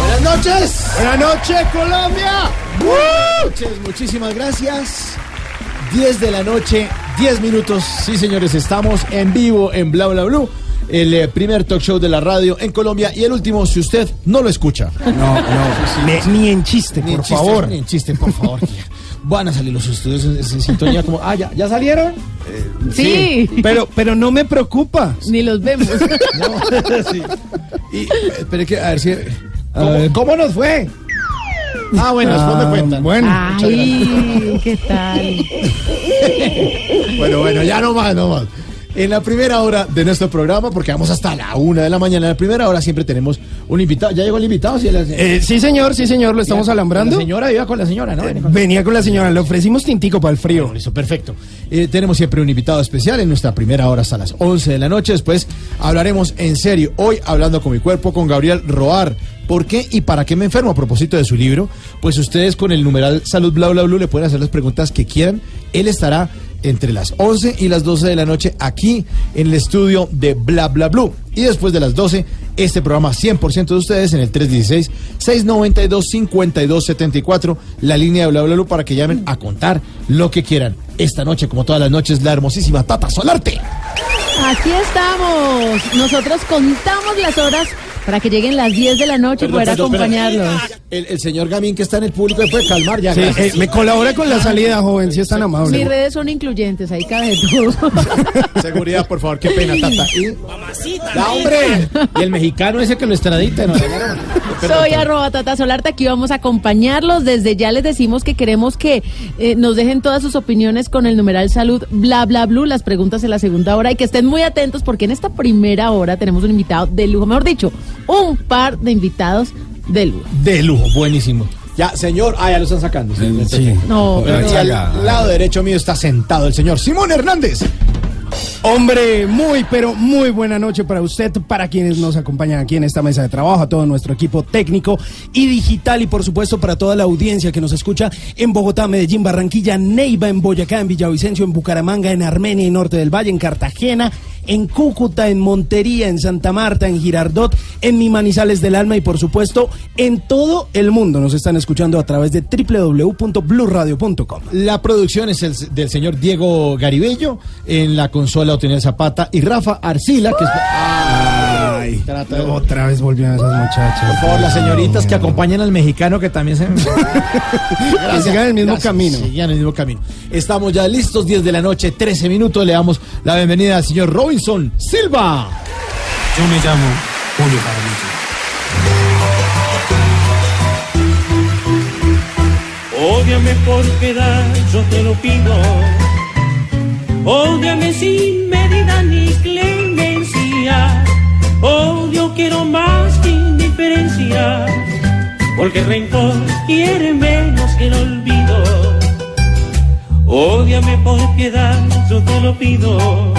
Buenas noches. Buenas noches, Colombia. Buenas noches, muchísimas gracias. 10 de la noche, 10 minutos. Sí, señores, estamos en vivo en Bla Bla Blue. El eh, primer talk show de la radio en Colombia y el último si usted no lo escucha. No, no, ni, ni en chiste, Ni en por chiste, favor. Ni en chiste, por favor. Van a salir los estudios en, en sintonía como, ah, ya, ¿ya salieron. Sí, Pero, pero no me preocupa. ni los vemos. No, sí. Y eh, espere que, a ver si. ¿Cómo, cómo nos fue? Ah, bueno, después me Ah, cuentan. bueno. Ay, ¿qué tal? Bueno, bueno, ya no más, no más. En la primera hora de nuestro programa, porque vamos hasta la una de la mañana, en la primera hora siempre tenemos un invitado. ¿Ya llegó el invitado? Sí, la- Eh, sí, señor, sí, señor, lo estamos alambrando. La señora iba con la señora, ¿no? Con- Venía con la señora, le ofrecimos tintico para el frío. Bueno, listo, perfecto. Eh, tenemos siempre un invitado especial en nuestra primera hora hasta las 11 de la noche. Después hablaremos en serio. Hoy hablando con mi cuerpo con Gabriel Roar. ¿Por qué y para qué me enfermo? A propósito de su libro, pues ustedes con el numeral Salud Bla Bla Blue le pueden hacer las preguntas que quieran. Él estará entre las 11 y las 12 de la noche aquí en el estudio de Bla Bla Blue. Y después de las 12, este programa 100% de ustedes en el 316-692-5274, la línea de Bla Bla Blue para que llamen a contar lo que quieran. Esta noche, como todas las noches, la hermosísima Tata Solarte. Aquí estamos. Nosotros contamos las horas para que lleguen las 10 de la noche y poder perdón, acompañarlos. El, el señor Gamín que está en el público puede calmar ya. Sí, eh, me colabora con la salida, joven, si es tan Mis amable. redes son incluyentes, ahí cabe todo. Seguridad, por favor, qué pena, Tata. Y... ¡Ya, hombre! Y el mexicano ese que lo extradita, ¿no? Soy arroba Tata Solarte, aquí vamos a acompañarlos. Desde ya les decimos que queremos que eh, nos dejen todas sus opiniones con el numeral salud bla bla blue, las preguntas en la segunda hora y que estén muy atentos porque en esta primera hora tenemos un invitado de lujo, mejor dicho, un par de invitados de lujo. De lujo, buenísimo. Ya, señor, ah, ya lo están sacando. Sí. No, Y al lado derecho mío está sentado el señor Simón Hernández. Hombre, muy, pero muy buena noche para usted, para quienes nos acompañan aquí en esta mesa de trabajo, a todo nuestro equipo técnico y digital y por supuesto para toda la audiencia que nos escucha en Bogotá, Medellín, Barranquilla, Neiva, en Boyacá, en Villavicencio, en Bucaramanga, en Armenia y Norte del Valle, en Cartagena, en Cúcuta, en Montería, en Santa Marta, en Girardot, en Mi Manizales del Alma y por supuesto en todo el mundo. Nos están escuchando a través de www.bluradio.com. La producción es el- del señor Diego Garibello, en la consola Otoniel Zapata y Rafa Arcila, que es... Ay, trata de- Otra vez volvieron esas muchachas. Por favor, las señoritas que acompañan al mexicano que también se... Que sigan el mismo camino. Sigan el mismo camino. Estamos ya listos, 10 de la noche, 13 minutos. Le damos la bienvenida al señor Robinson Silva. Yo me llamo Julio Jaramillo. Ódiame por piedad, yo te lo pido. Ódiame sin medida ni clemencia. Odio quiero más que indiferencia. Porque el rencor quiere menos que el olvido. Ódiame por piedad, yo te lo pido.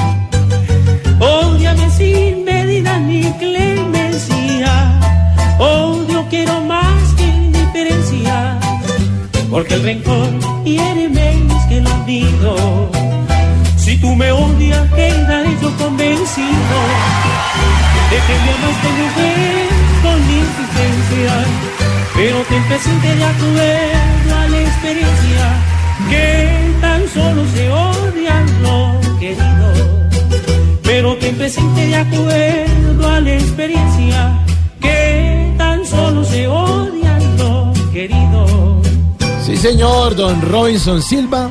Ódiame sin medida ni clemencia. Odio quiero más que indiferencia. Porque el rencor hiere menos que el olvido. Si tú me odias, quedaré yo convencido de que me amaste mujer con insistencia. Pero ten presente de acuerdo a la experiencia que tan solo se odian los queridos. presente de acuerdo a la experiencia que tan solo se odian los queridos. Sí, señor, don Robinson Silva,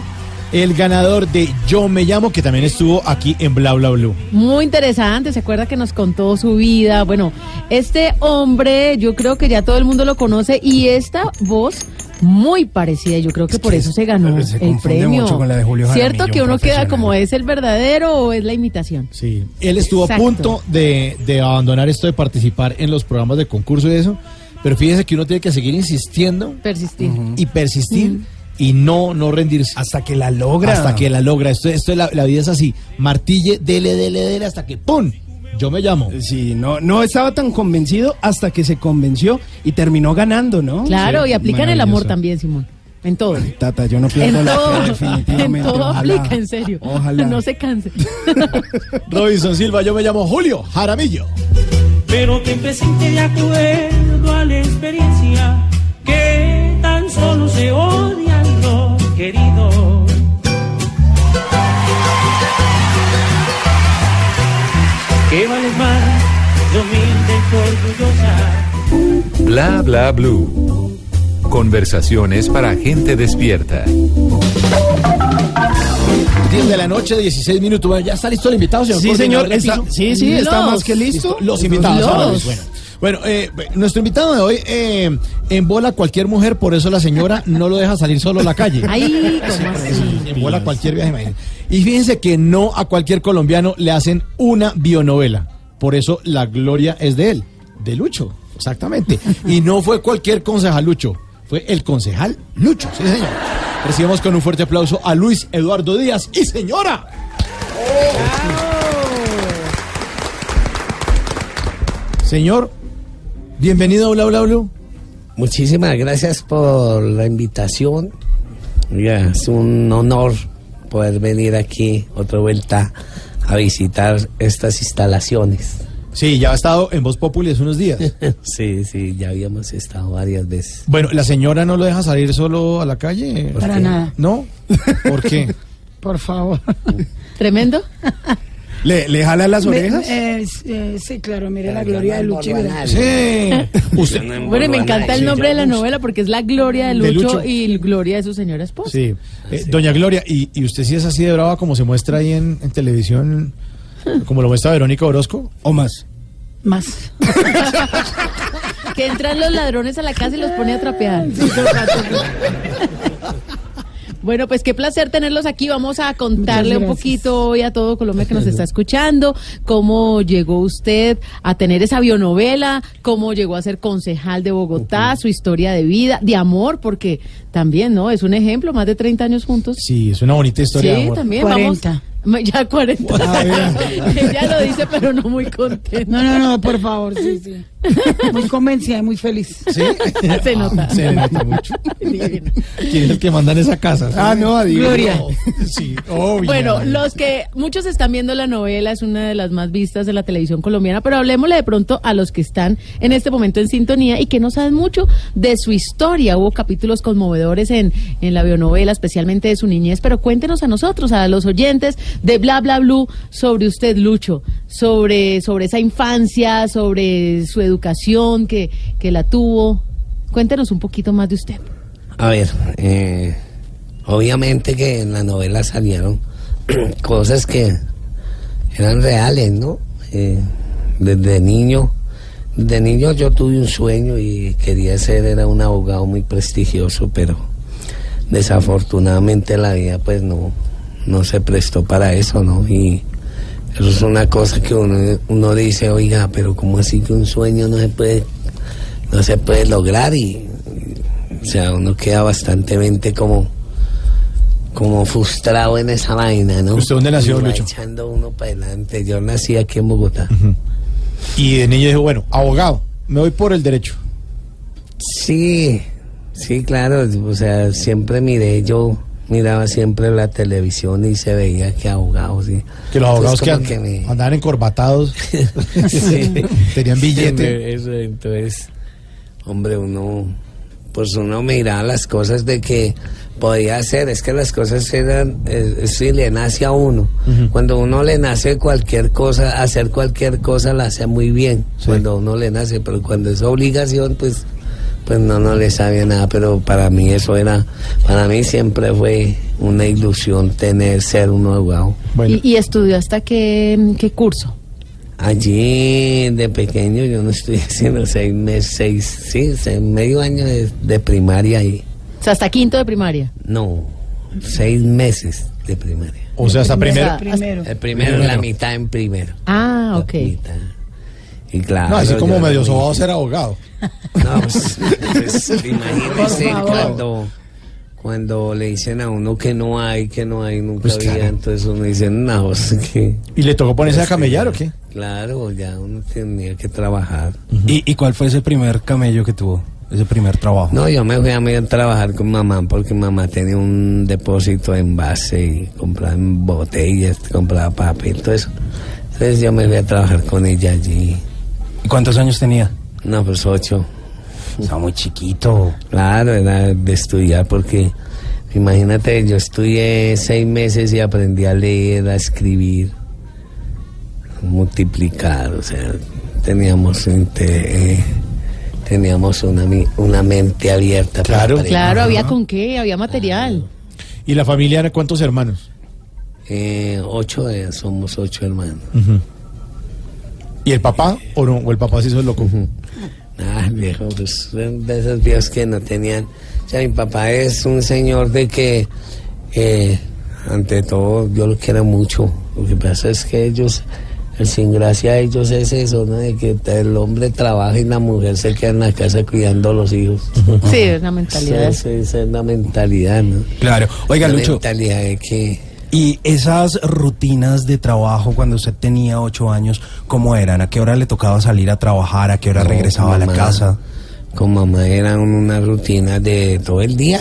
el ganador de Yo Me Llamo, que también estuvo aquí en Bla Bla Blue. Muy interesante, se acuerda que nos contó su vida. Bueno, este hombre, yo creo que ya todo el mundo lo conoce y esta voz muy parecida. Yo creo que por eso se ganó se el premio. mucho con la de Julio ¿Cierto que un uno queda como es el verdadero o es la imitación? Sí, él estuvo Exacto. a punto de, de abandonar esto de participar en los programas de concurso y eso, pero fíjese que uno tiene que seguir insistiendo Persistir. y persistir y no, no rendirse. Hasta que la logra. Hasta que la logra. Esto, esto es la, la vida es así. Martille, dele, dele, dele, hasta que ¡pum! Yo me llamo. Sí, no, no estaba tan convencido hasta que se convenció y terminó ganando, ¿no? Claro, Sí, y aplica en el amor también, Simón. En todo. Tata, yo no pierdo En la todo, fe, definitivamente. en todo ojalá. aplica, en serio. Ojalá. No se canse. Robinson Silva, yo me llamo Julio Jaramillo. pero que presente de acuerdo a la experiencia que tan solo se odian los queridos. Que vales más de humilde y orgullosa. Bla bla blue. Conversaciones para gente despierta. 10 de la noche, 16 minutos. Bueno, ¿ya está listo el invitado, señor? Sí, señor. está- sí, sí, está Los- más que listo. Los invitados. Los. ahora, Bueno, bueno eh, nuestro invitado de hoy eh, embola cualquier mujer, por eso la señora no lo deja salir solo a la calle. Ahí, ¿cómo así? Embola cualquier viaje, imagínense. Y fíjense que no a cualquier colombiano le hacen una bionovela. Por eso la gloria es de él, de Lucho, exactamente. Y no fue cualquier concejal Lucho, fue el concejal Lucho, sí señor. Recibimos con un fuerte aplauso a Luis Eduardo Díaz y señora. Señor, bienvenido a Bla Bla Blue. Muchísimas gracias por la invitación. Es un honor poder venir aquí otra vuelta a visitar estas instalaciones. Sí, ya ha estado en Voz Populi hace unos días. Sí, sí, ya habíamos estado varias veces. Bueno, ¿la señora no lo deja salir solo a la calle? ¿Por Para qué? nada, ¿No? ¿Por qué? por favor. Tremendo. ¿Le, le jala las Me- orejas? eh, eh, sí, claro, mire la gloria de Lucho. y. Sí. Usted, Bueno, y me encanta el nombre de la novela porque es la gloria de De Lucho, Lucho. y gloria de su señora esposa. sí. Eh, doña Gloria, ¿y, y usted sí es así de brava como se muestra ahí en, en televisión, como lo muestra Verónica Orozco? ¿O más? Más. Que entran los ladrones a la casa y los pone a trapear. Bueno, pues qué placer tenerlos aquí. Vamos a contarle un poquito hoy a todo Colombia que nos está escuchando cómo llegó usted a tener esa bionovela, cómo llegó a ser concejal de Bogotá, su historia de vida, de amor, porque también, ¿no? Es un ejemplo, más de 30 años juntos. Sí, es una bonita historia de Sí, amor. también 40. vamos. Ya 40. Ah, Ella lo dice, pero no muy contenta. No, no, no, por favor, sí, sí. Muy convencida y muy feliz. ¿Sí? Se nota. Se nota mucho. ¿Quién es el que manda en esa casa? Ah, no, adivino. Gloria. Sí, obvio. Bueno, los que muchos están viendo la novela es una de las más vistas de la televisión colombiana, pero hablemosle de pronto a los que están en este momento en sintonía y que no saben mucho de su historia. Hubo capítulos conmovedores en, en la bionovela, especialmente de su niñez, pero cuéntenos a nosotros, a los oyentes de Bla Bla Blue, sobre usted, Lucho, sobre, sobre esa infancia, sobre su educación que, que la tuvo. Cuéntenos un poquito más de usted. A ver, eh, obviamente que en la novela salieron cosas que eran reales, ¿no? Eh, desde niño, de niño yo tuve un sueño y quería ser, era un abogado muy prestigioso, pero desafortunadamente la vida pues no, no se prestó para eso, ¿no? Y eso es una cosa que uno, uno dice, oiga, pero ¿cómo así que un sueño no se puede, no se puede lograr? Y, y, o sea, uno queda bastante como, como frustrado en esa vaina, ¿no? ¿Usted dónde nació, Lucho? echando uno para adelante. Yo nací aquí en Bogotá. Y de niño dijo, bueno, abogado, me voy por el derecho. Sí, sí, claro. O sea, siempre miré, yo miraba siempre la televisión y se veía que abogados, sí. Que los abogados que, and- me- andaban encorbatados, Sí. tenían billete. Eso, entonces, hombre, uno, pues uno mira las cosas de que podía ser, es que las cosas eran, eh, sí le nace a uno. Cuando uno le nace cualquier cosa, hacer cualquier cosa la hace muy bien. Cuando uno le nace, pero cuando es obligación, pues, pues no, no le sabe nada. Pero para mí eso era, para mí siempre fue una ilusión tener, ser un abogado. Bueno, ¿Y, y estudió hasta qué, qué curso? Allí de pequeño yo no estoy haciendo seis meses, seis, sí, seis- medio año de, de primaria y O sea, hasta quinto de primaria. no, seis meses de primaria. o sea, hasta primero. Primero. El primero, la mitad en primero. Ah, La ok. mitad. Y claro. No, así como medio sobado ser abogado. No, pues, pues, imagínese cuando, cuando le dicen a uno que no hay, que no hay, nunca Pues había, claro. entonces uno dice, no, pues, que ¿Y le tocó ponerse a camellar o qué? claro, ya uno tenía que trabajar. ¿Y, y cuál fue ese primer camello que tuvo? Ese primer trabajo. No, yo me fui a, mí a trabajar con mamá porque mamá tenía un depósito en base y compraba botellas, compraba papel, todo eso. Entonces yo me fui a trabajar con ella allí. ¿Y cuántos años tenía? No, pues ocho. Estaba muy chiquito. Claro, era de estudiar porque, imagínate, yo estudié seis meses y aprendí a leer, a escribir, a multiplicar, o sea, teníamos, inte- eh, teníamos una, una mente abierta. Claro. Claro, había con qué, había material. ¿Y la familia era cuántos hermanos? Eh, ocho, eh, somos ocho hermanos. ¿Y el papá o no? ¿O el papá se hizo el loco? Ah, viejo, pues de esos viejos que no tenían. O sea, mi papá es un señor de que, eh, ante todo, yo lo quiero mucho. Lo que pasa es que ellos, el sin gracia de ellos es eso, ¿no? De que el hombre trabaja y la mujer se queda en la casa cuidando a los hijos. Sí, es una mentalidad. Esa es la mentalidad, ¿no? Claro. Oiga, la Lucho, mentalidad de que. ¿Y esas rutinas de trabajo cuando usted tenía ocho años, cómo eran? ¿A qué hora le tocaba salir a trabajar? ¿A qué hora No, regresaba a la mamá. casa? Con mamá era una rutina de todo el día.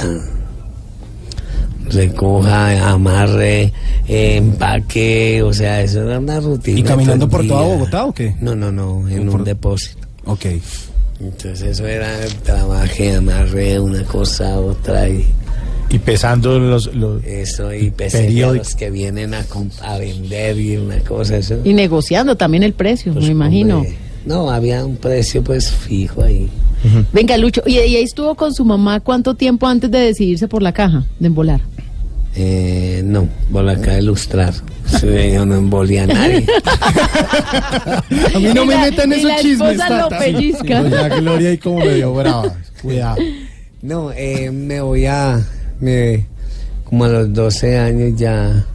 Recoja, amarre, eh, empaque, o sea, eso era una rutina. ¿Y caminando por toda. Bogotá o qué? No, no, no, en Por- un depósito. Ok. Entonces eso era trabaje, amarre, una cosa, otra y Y pesando los... los eso y pesé a Periódico. los que vienen a, vender y una cosa, eso. Y negociando también el precio, Pues, me imagino. hombre, no, había un precio pues fijo ahí. Venga, Lucho, ¿y, y ahí estuvo con su mamá cuánto tiempo antes de decidirse por la caja, de embolar? Eh, no, por acá de ilustrar. Sí, yo no embolía a nadie. A mí no Y me la- metan y esos la chismes, esposa lo pellizca. Gloria ahí como medio brava. Cuidado. No, eh, me voy a... me- como a los 12 años ya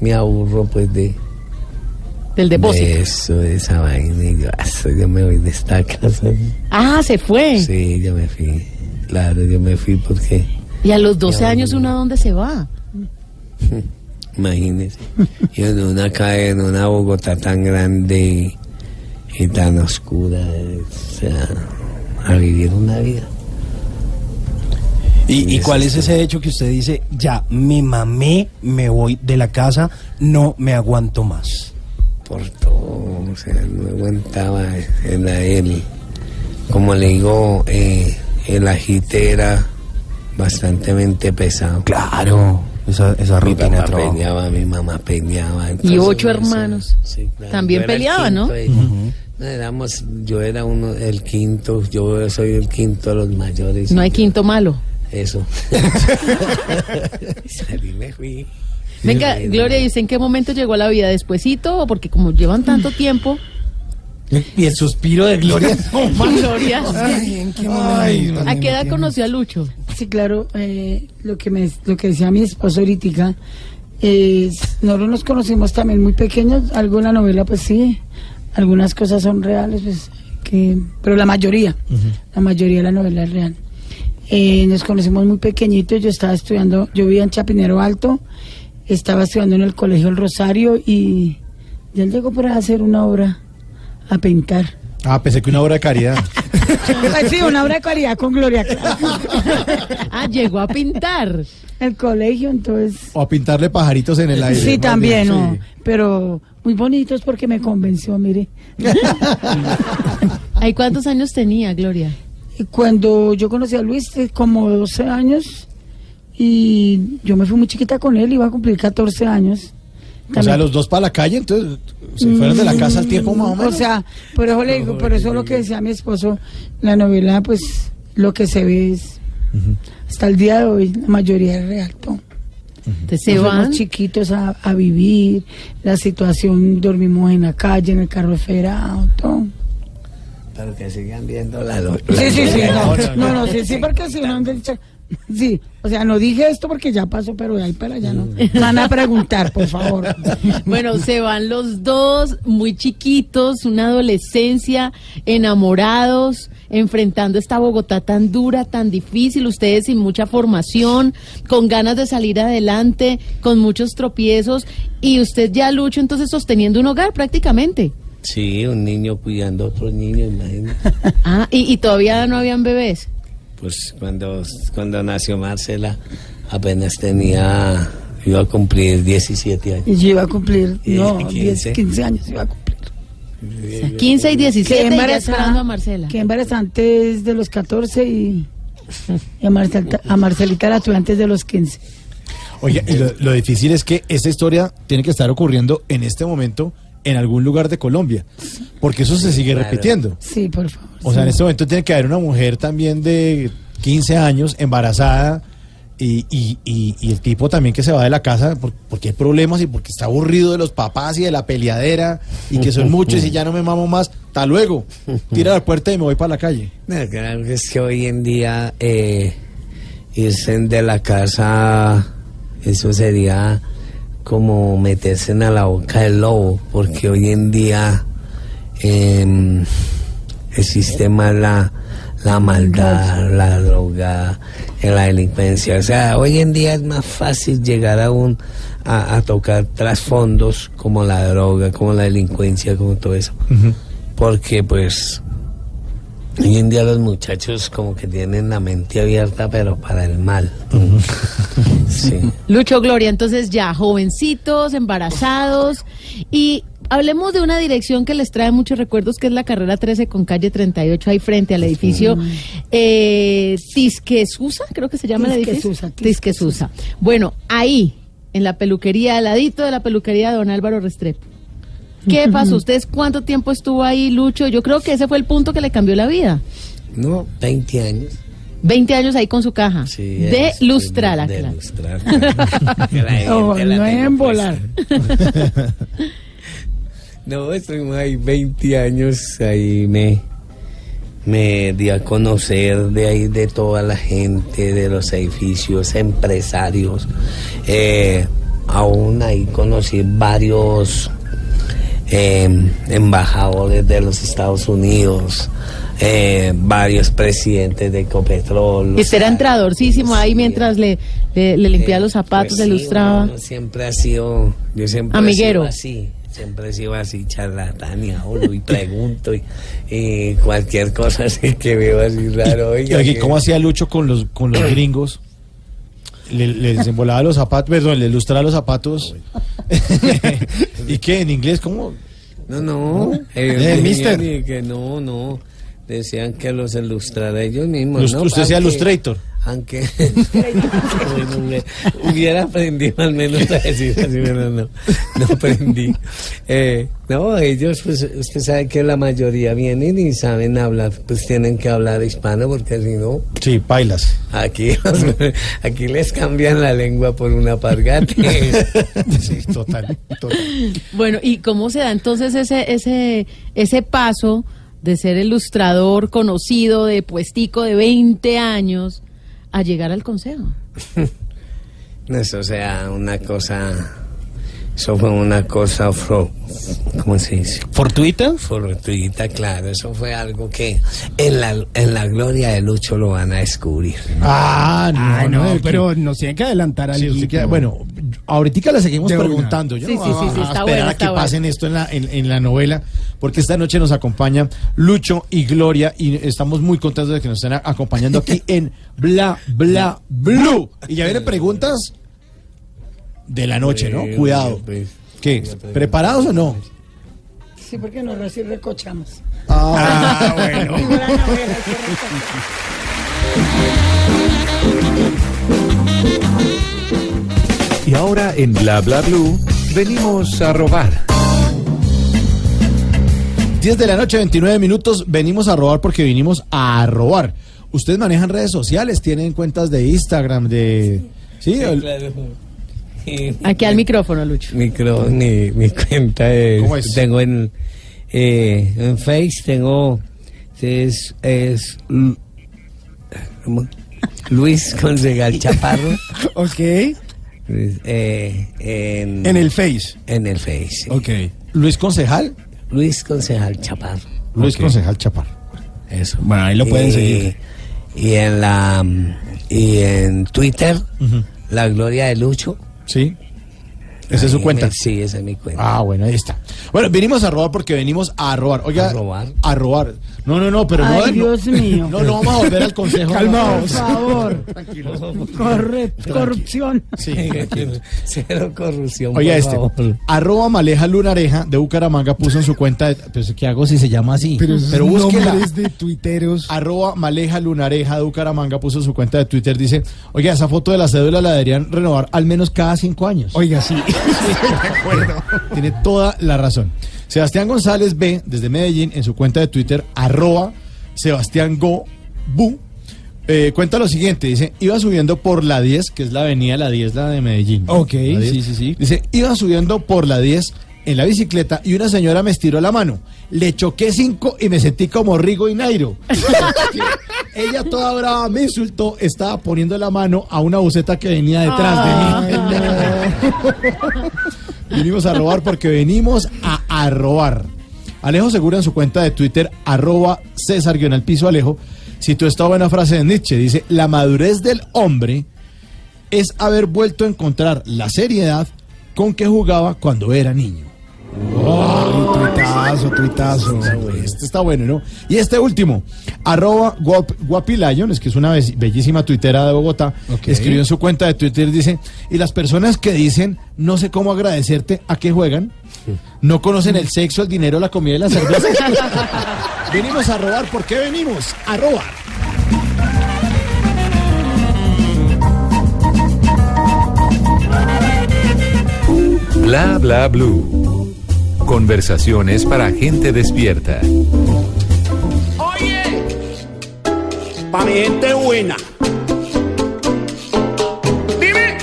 me aburro pues de, Del depósito. de eso, de esa vaina. Y yo, "Ah, yo me voy de esta casa. Ah, se fue. Sí, yo me fui. Claro, yo me fui porque, Y a los 12 Ya, años. ¿uno a dónde se va? imagínese, yo en una calle, en una Bogotá tan grande y, y tan oscura, o sea, a vivir una vida. ¿Y, y cuál es ese hecho que usted dice, ya me mamé, me voy de la casa, no me aguanto más? por todo, o sea, no aguantaba el, el como le digo, eh, el agite era bastantemente pesado. Claro, esa, esa Mi rutina de papá trabajo. peleaba, mi mamá peleaba. Y ocho hermanos. sí, claro. También era peleaban, de- no, éramos, yo era uno, el quinto, yo soy el quinto de los mayores. No hay quinto malo. Eso. Salí, me fui. Venga, Sí, Gloria, ¿y usted en qué momento llegó a la vida? ¿Despuesito? ¿O porque como llevan tanto tiempo? Y el suspiro de Gloria. Gloria. Ay, ¿A qué edad conoció a Lucho? Sí, claro, eh, lo que me lo que decía mi esposo ahorita, es, nosotros nos conocimos también muy pequeños, algo en la novela pues sí, algunas cosas son reales, pues, que, pero la mayoría, la mayoría de la novela es real. Eh, nos conocimos muy pequeñitos, yo estaba estudiando, yo vivía en Chapinero Alto, estaba estudiando en el Colegio El Rosario y ya él llegó para hacer una obra, a pintar. Ah, pensé que una obra de caridad. Pues sí, una obra de caridad con Gloria. Ah, llegó a pintar. El colegio, entonces... O a pintarle pajaritos en el aire. Sí, también, bien, ¿no? sí. Pero muy bonitos porque me convenció, mire. ¿Ahí cuántos años tenía, Gloria? Y cuando yo conocí a Luis, eh, como 12 años, y yo me fui muy chiquita con él, iba a cumplir 14 años. O sea, los dos para la calle, entonces se fueron de la casa al tiempo más o menos. O sea, por eso le digo, por eso lo que decía mi esposo, la novela, pues lo que se ve es, hasta el día de hoy, la mayoría es real. todo. Entonces se Nos fuimos van. chiquitos a, a vivir, la situación, dormimos en la calle, en el carro federado, todo. Pero que sigan viendo la lo- Sí, sí, sí, no, no, no, no, sí, sí, porque si no, sí, o sea, no dije esto porque ya pasó, pero de ahí para allá no. Van a preguntar, por favor. Bueno, se van los dos muy chiquitos, una adolescencia, enamorados, enfrentando esta Bogotá tan dura, tan difícil, ustedes sin mucha formación, con ganas de salir adelante, con muchos tropiezos, y usted ya lucha entonces sosteniendo un hogar prácticamente. Sí, un niño cuidando a otro niño, imagínate. Ah, y, y todavía no habían bebés. Pues cuando, cuando nació Marcela, apenas tenía, iba a cumplir 17 años. Y yo iba a cumplir, Y no, 15. 10, 15 años iba a cumplir. 15 y 17 Quedé y ya embarazada, a Marcela. quedé embarazada antes de los 14 y, y a, Marcelita, a Marcelita la tuve antes de los 15. Oye, y lo, lo difícil es que esta historia tiene que estar ocurriendo en este momento en algún lugar de Colombia, porque eso se sigue claro. repitiendo. Sí, por favor. O sea, en este momento tiene que haber una mujer también de 15 años, embarazada, y, y, y, y el tipo también que se va de la casa por- porque hay problemas y porque está aburrido de los papás y de la peleadera, y que son muchos y ya no me mamo más. Hasta luego. Tira la puerta y me voy para la calle. No, claro que es que hoy en día eh, irse de la casa, eso sería como meterse en la boca del lobo, porque hoy en día em, existe más la, la maldad, la droga, eh, la delincuencia. O sea, hoy en día es más fácil llegar a un a, a tocar trasfondos como la droga, como la delincuencia, como todo eso. Porque pues Hoy en día los muchachos como que tienen la mente abierta, pero para el mal. Sí. Lucho Gloria, entonces ya jovencitos, embarazados y hablemos de una dirección que les trae muchos recuerdos que es la carrera 13 con calle 38 ahí frente al edificio eh, Tisquesusa, creo que se llama el edificio. Tisquesusa, Tisquesusa. Bueno, ahí en la peluquería, al ladito de la peluquería de don Álvaro Restrepo. ¿Qué pasó? ¿Ustedes cuánto tiempo estuvo ahí, Lucho? Yo creo que ese fue el punto que le cambió la vida. No, 20 años. 20 años ahí con su caja. Sí, de es- lustrala, de claro. lustrar, Oh, la no tenga es en volar. No, estuvimos ahí 20 años, ahí me, me di a conocer de ahí de toda la gente, de los edificios, empresarios. Eh, aún ahí conocí varios eh, embajadores de los Estados Unidos, eh, varios presidentes de Ecopetrol. Y usted era entradorcísimo ahí mientras le, le, le limpiaba los zapatos, Pues le sí, lustraba. uno siempre ha sido, yo siempre Amiguero. he sido así, siempre he sido así charlatán y hablo y pregunto y, y cualquier cosa así que veo así raro. oiga, que- ¿cómo hacía Lucho con los, con los gringos? Le, les embolaba los zapatos, perdón, le lustraba los zapatos. ¿Y qué? ¿En inglés? ¿Cómo? No, no, ellos Eh, mister. que no, no, decían que los ilustrara ellos mismos. Lust- ¿no? usted sea Illustrator. Aunque Bueno, hubiera- hubiera aprendido al menos a decir así, pero no, no aprendí. Eh, no, ellos, pues usted sabe que la mayoría vienen y saben hablar, pues tienen que hablar hispano porque si no, Sí, pailas. aquí, aquí les cambian la lengua por una pargate. Sí, total, total. Bueno, ¿y cómo se da entonces ese, ese, ese paso de ser ilustrador conocido de puestico de 20 años a llegar al consejo? Eso, o sea, una cosa, eso fue una cosa, fro- ¿cómo se dice? ¿Fortuita? Fortuita, claro, eso fue algo que en la, en la gloria de Lucho lo van a descubrir. Ah, no, Ah, no, que- pero nos tiene que adelantar Sí, algo. usted queda- bueno, ahorita le seguimos De preguntando. Yo Sí, no sí, sí, a- sí, a está esperar bueno, a que pasen esto en la, en, en la novela, porque esta noche nos acompaña Lucho y Gloria y estamos muy contentos de que nos estén acompañando aquí en Bla Bla Blue. Y ya vienen preguntas de la noche, ¿no? Cuidado. pues, ¿Qué? ¿Preparados o no? Sí, porque nos así recochamos. Ah, bueno. Y ahora en Bla Bla Blue venimos a robar. 10 de la noche, 29 minutos. Venimos a robar porque vinimos a robar. Ustedes manejan redes sociales, tienen cuentas de Instagram, de... Sí, el- Aquí al micrófono, Lucho. Micro, mi, mi cuenta es, ¿Cómo es? tengo en, eh, en Face, tengo, es, es. Luis Consegal Chaparro, Ok. Luis, eh, en, En el Face. en el Face, sí. Ok. Luis Concejal. Luis Concejal Chaparro, Luis. Concejal Chapar. eso. Bueno, ahí lo pueden Y- seguir. Y en la, y en Twitter, la gloria de Lucho. ¿Sí? Esa es su cuenta. me- sí, esa es mi cuenta. Ah, bueno, ahí está. Bueno, venimos a robar porque venimos a robar. Oiga, ¿A robar? A robar. No, no, no, pero no. Ay, no- Dios mío. No, no vamos a volver al consejo. Por Calmaos. favor. Corre- corrupción. Sí. Cero corrupción. Oiga por este, favor. arroba Maleja Lunareja de Bucaramanga puso en su cuenta, de, pues, ¿qué hago si se llama así? Pero, esos búsquela. de tuiteros. Arroba Maleja Lunareja de Bucaramanga puso en su cuenta de Twitter, dice, oiga, esa foto de la cédula la deberían renovar al menos cada cinco años. Oiga, sí. Tiene toda la razón. Sebastián González B, desde Medellín, en su cuenta de Twitter, arroba Sebastián Go Bu, eh, cuenta lo siguiente, dice, iba subiendo por la 10, que es la avenida La 10, la de Medellín. Ok, La 10. sí, sí, sí. Dice, iba subiendo por la 10 en la bicicleta y una señora me estiró la mano. Le choqué cinco y me sentí como Rigo y Nairo. Ella toda brava me insultó, estaba poniendo la mano a una buceta que venía detrás de mí. Vinimos a robar porque venimos a, a robar. Alejo Segura en su cuenta de Twitter, arroba César guion al piso Alejo, citó esta buena frase de Nietzsche. Dice, la madurez del hombre es haber vuelto a encontrar la seriedad con que jugaba cuando era niño. Tuitazo, tuitazo. Este está bueno, ¿no? Y este último, arroba guap, guapilayon, es que es una be- bellísima tuitera de Bogotá, escribió en su cuenta de Twitter, dice, y las personas que dicen, no sé cómo agradecerte, ¿a qué juegan? No conocen el sexo, el dinero, la comida y la cerveza. venimos a robar, ¿por qué venimos? A robar. Bla Bla Blue. Conversaciones para gente despierta. Oye, pa' mi gente buena. Dime.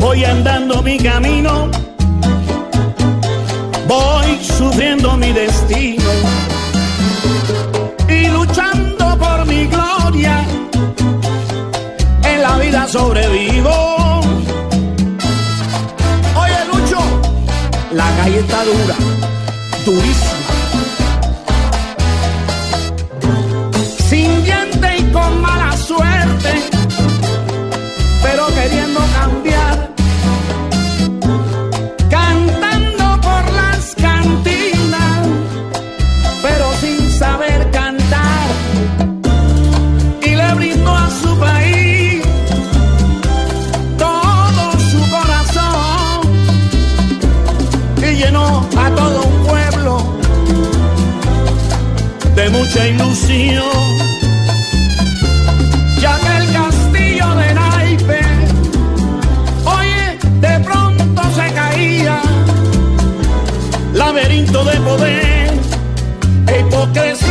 Voy andando mi camino, voy sufriendo mi destino sobrevivo. Oye, Lucho, la calle está dura, durísima. Mucha ilusión. Ya que el castillo de naipe, oye, de pronto se caía, laberinto de poder e hipocresía.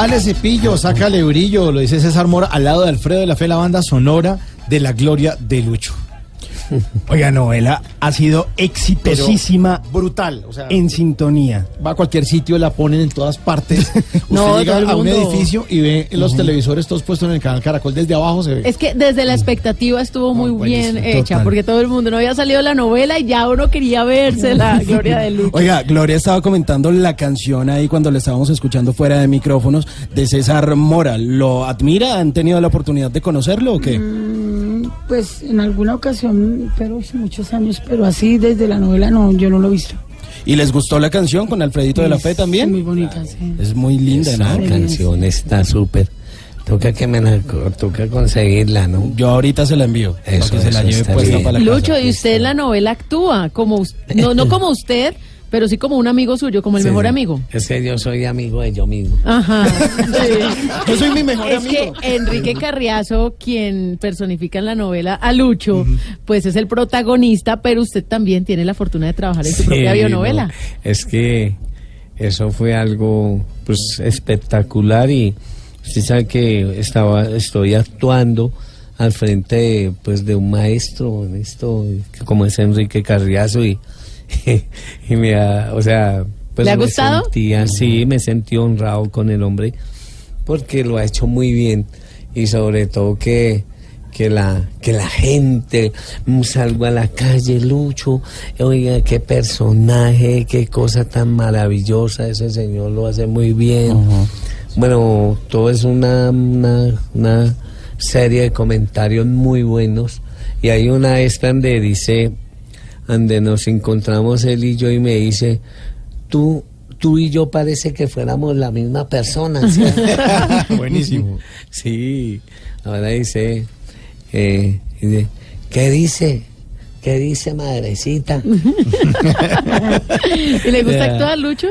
Dale cepillo, sácale brillo, lo dice César Mora, al lado de Alfredo de la Fe, la banda sonora de la gloria de Lucho. Oiga, novela ha sido exitosísima Brutal, o sea, en sintonía. va a cualquier sitio, la ponen en todas partes. Usted No, llega a un edificio y ve los televisores todos puestos en el canal Caracol, desde abajo se ve. Es que desde la expectativa estuvo muy bien hecha, total. porque todo el mundo no había salido la novela y ya uno quería verse la Gloria de Lucho. Oiga, Gloria estaba comentando la canción ahí cuando le estábamos escuchando fuera de micrófonos de César Mora. ¿Lo admira? ¿Han tenido la oportunidad de conocerlo o qué? Mm, Pues en alguna ocasión, pero hace muchos años, pero así desde la novela no, yo no lo he visto. ¿Y les gustó la canción con Alfredito de la Fe Es también? Muy bonita, sí. Es muy linda, Esa ¿no? canción está súper. Toca que me la, toca conseguirla, ¿no? Yo ahorita se la envío Eso, para que se la lleve puesta bien. para la Lucho, casa. y usted en la novela actúa como no, no como usted, pero sí como un amigo suyo, como el Sí. mejor amigo. Es que yo soy amigo de yo mismo. Ajá. Yo soy mi mejor es amigo. que Enrique Carriazo, quien personifica en la novela a Lucho, pues es el protagonista, pero usted también tiene la fortuna de trabajar en su propia bionovela. no, es que eso fue algo pues espectacular y usted sabe que estaba estoy actuando al frente de, pues de un maestro en esto como es Enrique Carriazo y, y me ha, o sea pues ¿Le ha me gustado? sentía sí me sentí honrado con el hombre porque lo ha hecho muy bien. Y sobre todo que que la que la gente mm, salgo a la calle Lucho oiga qué personaje qué cosa tan maravillosa ese señor lo hace muy bien. Bueno todo es una, una una serie de comentarios muy buenos. Y hay una esta donde dice donde nos encontramos él y yo y me dice tú tú y yo parece que fuéramos la misma persona ¿sí? Buenísimo. Sí, ahora dice, eh, dice, ¿qué dice? ¿Qué dice madrecita? ¿Y le gusta actuar, Lucho?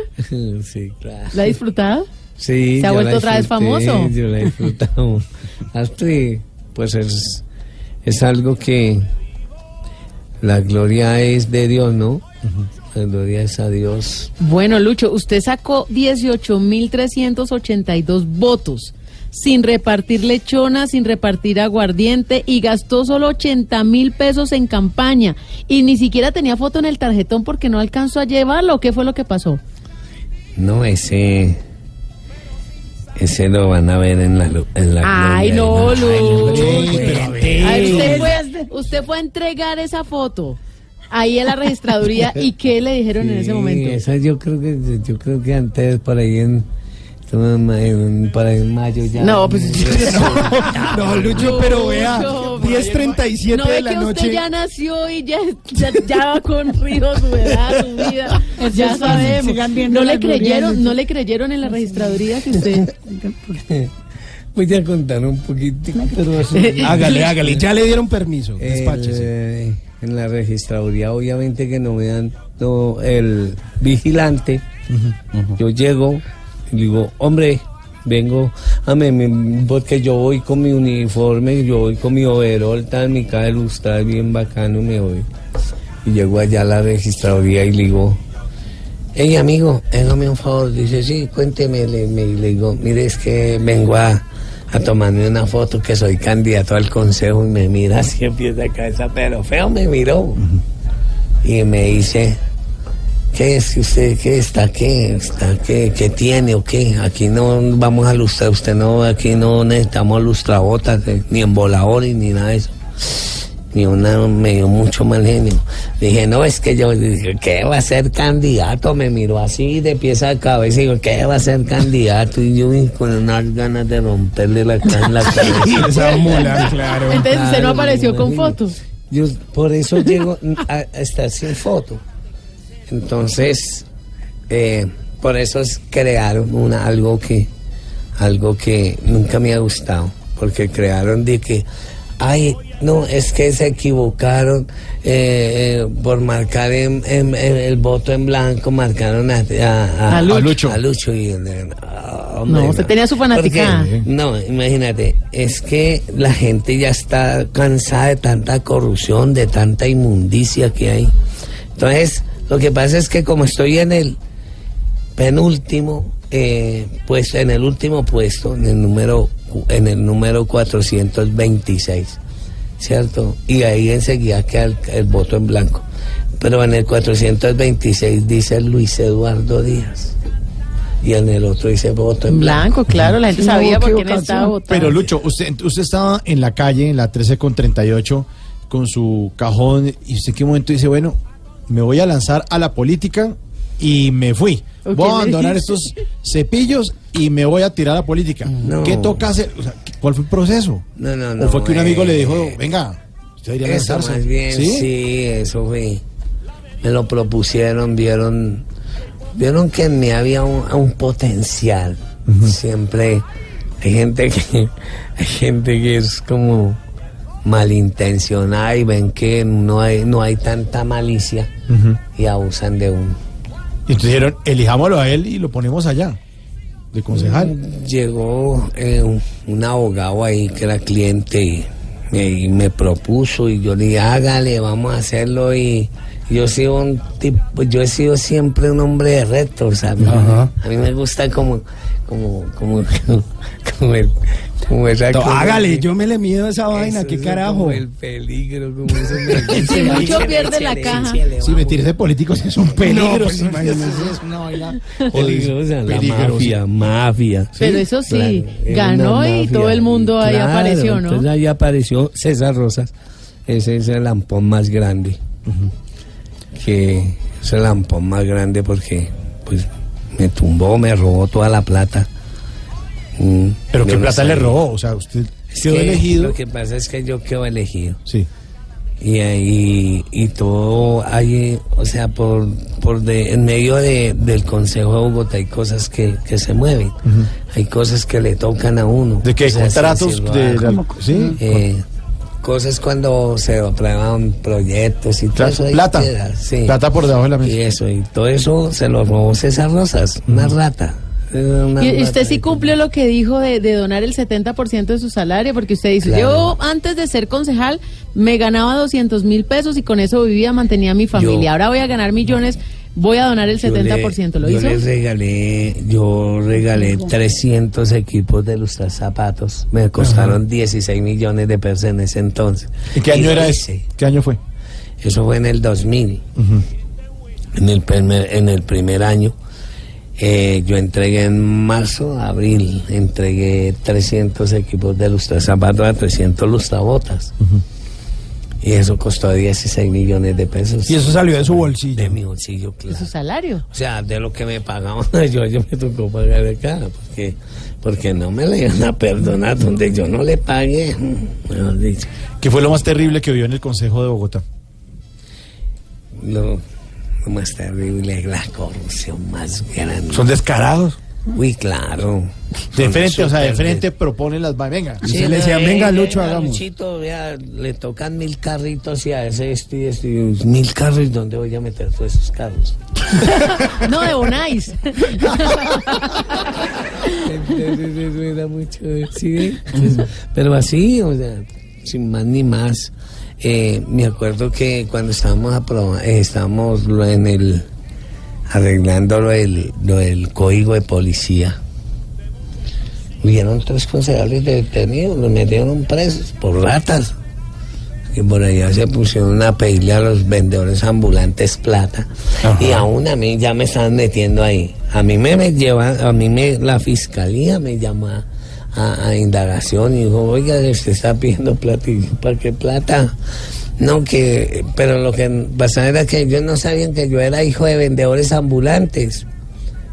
sí, claro. ¿La ha disfrutado? Sí, ¿Se ha vuelto otra vez famoso? Yo la he disfrutado. Pues es, es algo que la gloria es de Dios, ¿no? La gloria es a Dios. Bueno, Lucho, usted sacó 18.382 votos sin repartir lechona, sin repartir aguardiente y gastó solo 80 mil pesos en campaña y ni siquiera tenía foto en el tarjetón porque no alcanzó a llevarlo. ¿Qué fue lo que pasó? No, ese... Ese lo van a ver en la, lu- en la Ay, no. Ay, usted, fue, usted fue a entregar esa foto ahí a la registraduría y ¿qué le dijeron en ese momento? Esa yo creo que yo creo que antes por ahí en, ahí en mayo ya. No, pues No, Lucho, pero vea, Lucho, 10.37 no ve de la que noche. usted ya nació y ya, ya, ya va con río su edad, su vida. Ya sabemos. sigan viendo No le creyeron, no le creyeron en la registraduría que usted. Voy a contar un poquitico, pero eso- Hágale, hágale. Ya le dieron permiso. El, Despáchese. eh, en la registraduría, obviamente que no me dan no, el vigilante. Yo llego y digo, hombre, vengo a mí, me- porque yo voy con mi uniforme, yo voy con mi overol, tal, mi cara ilustrada, bien bacano, me voy. Y llego allá a la registraduría y le digo, hey amigo, hágame un favor. Dice, sí, cuénteme. Le, me- le digo, mire, es que vengo a, a tomarme una foto que soy candidato al consejo y me mira así empieza a cabeza, pero feo me miró. Y me dice, ¿qué es que usted, qué está, qué está, qué, qué tiene o qué? Aquí no vamos a lustrar, usted no, aquí no necesitamos lustrabotas, eh, ni emboladores, ni nada de eso ni una me dio mucho mal genio. Dije, no, es que yo dije, ¿qué va a ser candidato? Me miró así de pieza a cabeza y digo, ¿qué va a ser candidato? Y yo con unas ganas de romperle la cara en la cabeza. Esa mula, claro. Entonces usted no apareció con fotos. Yo por eso llego a, a estar sin foto. Entonces, eh, por eso es- crearon una, algo que algo que nunca me ha gustado, porque crearon de que, ay, no, es que se equivocaron eh, eh, por marcar en- en- en el voto en blanco, marcaron a, a, A Lucho. A Lucho y, hombre, No, usted tenía su. Porque, no, imagínate, es que la gente ya está cansada de tanta corrupción, de tanta inmundicia que hay. Entonces, lo que pasa es que como estoy en el penúltimo eh, puesto, en el último puesto, en el número, en el número 426, ¿cierto? Y ahí enseguida queda el, el voto en blanco. Pero en el 426 dice Luis Eduardo Díaz. Y en el otro dice voto en blanco. Blanco, claro, la gente Sí, sabía por quién estaba votando. Pero Lucho, usted, usted estaba en la calle, en la 13 con 38, con su cajón, y usted en qué momento dice, bueno, me voy a lanzar a la política y me fui. Voy a abandonar estos cepillos y me voy a tirar a la política. No. ¿Qué toca hacer? O sea, ¿Cuál fue el proceso? No, no, no. ¿O fue que un amigo eh, le dijo, venga, usted debería Eso lanzarse? más bien, ¿Sí? eso fue. Me lo propusieron, vieron, vieron que en mí había un, un potencial. Siempre hay gente que, hay gente que es como malintencionada y ven que no hay, no hay tanta malicia y abusan de uno. Y entonces dijeron, elijámoslo a él y lo ponemos allá, de concejal. Llegó eh, un, un abogado ahí que era cliente y, y me propuso y yo le dije, hágale, vamos a hacerlo y yo he sido un tipo, yo he sido siempre un hombre de reto, o sea, Ajá. a mí me gusta como, como, como, como el, como esa To- cosa Hágale, que- yo me le mido a esa vaina, qué carajo. Como el peligro, como eso Si mucho pierde la caja. Sí, metirse políticos es un peligro. No, pues, sí, imagínese. es una vaina Peligrosa, la peligrosa. mafia, mafia. Pero eso sí, ganó y mafia. todo el mundo ahí Claro, apareció, ¿no? Entonces ahí apareció César Rosas. Ese es el lampón más grande. Que es el lampón más grande porque pues me tumbó, me robó toda la plata. Mm, Pero qué no plata le robó, o sea, usted Es quedó que elegido. Lo que pasa es que yo quedo elegido. Sí. Y ahí, y todo hay, o sea, por, por de, en medio de, del Consejo de Bogotá hay cosas que, que se mueven, hay cosas que le tocan a uno. ¿De qué? O sea, ¿Contratos? De, la- sí. Eh, cosas cuando se aprueban proyectos y todo Claro, eso. ahí plata. queda, sí. Plata por debajo de la mesa. Y eso, y todo eso se lo robó César Rosas, una rata. Una Y y usted sí cumplió lo que dijo de, de donar el 70% de su salario, porque usted dice, Claro. yo antes de ser concejal me ganaba 200 mil pesos y con eso vivía, mantenía a mi familia. Yo- Ahora voy a ganar millones, voy a donar el Yo le- 70%. ¿Lo yo hizo? le regalé, yo regalé 300 equipos de lustrar zapatos. Me costaron 16 millones de pesos en ese entonces. ¿En qué Y año era ese? ¿Qué año fue? Eso fue en el 2000. en, el primer, en el primer año. Eh, yo entregué en marzo, abril, entregué 300 equipos de lustrar zapatos a 300 lustrabotas. Y eso costó 16 millones de pesos. Y eso salió de su bolsillo. De mi bolsillo, ¿De claro. su salario? O sea, de lo que me pagaban yo, yo me tocó pagar de cara, porque, porque no me le iban a perdonar donde yo no le pagué, mejor dicho. ¿Qué fue lo más terrible que vio en el Consejo de Bogotá? Lo, lo más terrible es la corrupción más grande. Son descarados. Uy, claro. De frente, o sea, de frente proponen las... Venga. Y se le decía, venga, Lucho, hagamos. Luchito, vea, le tocan mil carritos y a ese esto y esto. y yo, Mil carros, ¿y ¿dónde voy a meter todos esos carros? No, de Bonais. Entonces eso era mucho, ¿sí? Pues, pero así, o sea, sin más ni más. Eh, me acuerdo que cuando estábamos eh, estábamos en el arreglando lo del, lo del código de policía. Hubieron tres concejales detenidos, los metieron presos por ratas. Y por allá se pusieron a pedirle a los vendedores ambulantes plata. Y aún a mí ya me están metiendo ahí. A mí me, me llevan, a mí me, la fiscalía me llama a, indagación y dijo, oiga, usted está pidiendo plata. Y ¿para qué plata? No, que, pero lo que pasaba era que ellos no sabían que yo era hijo de vendedores ambulantes.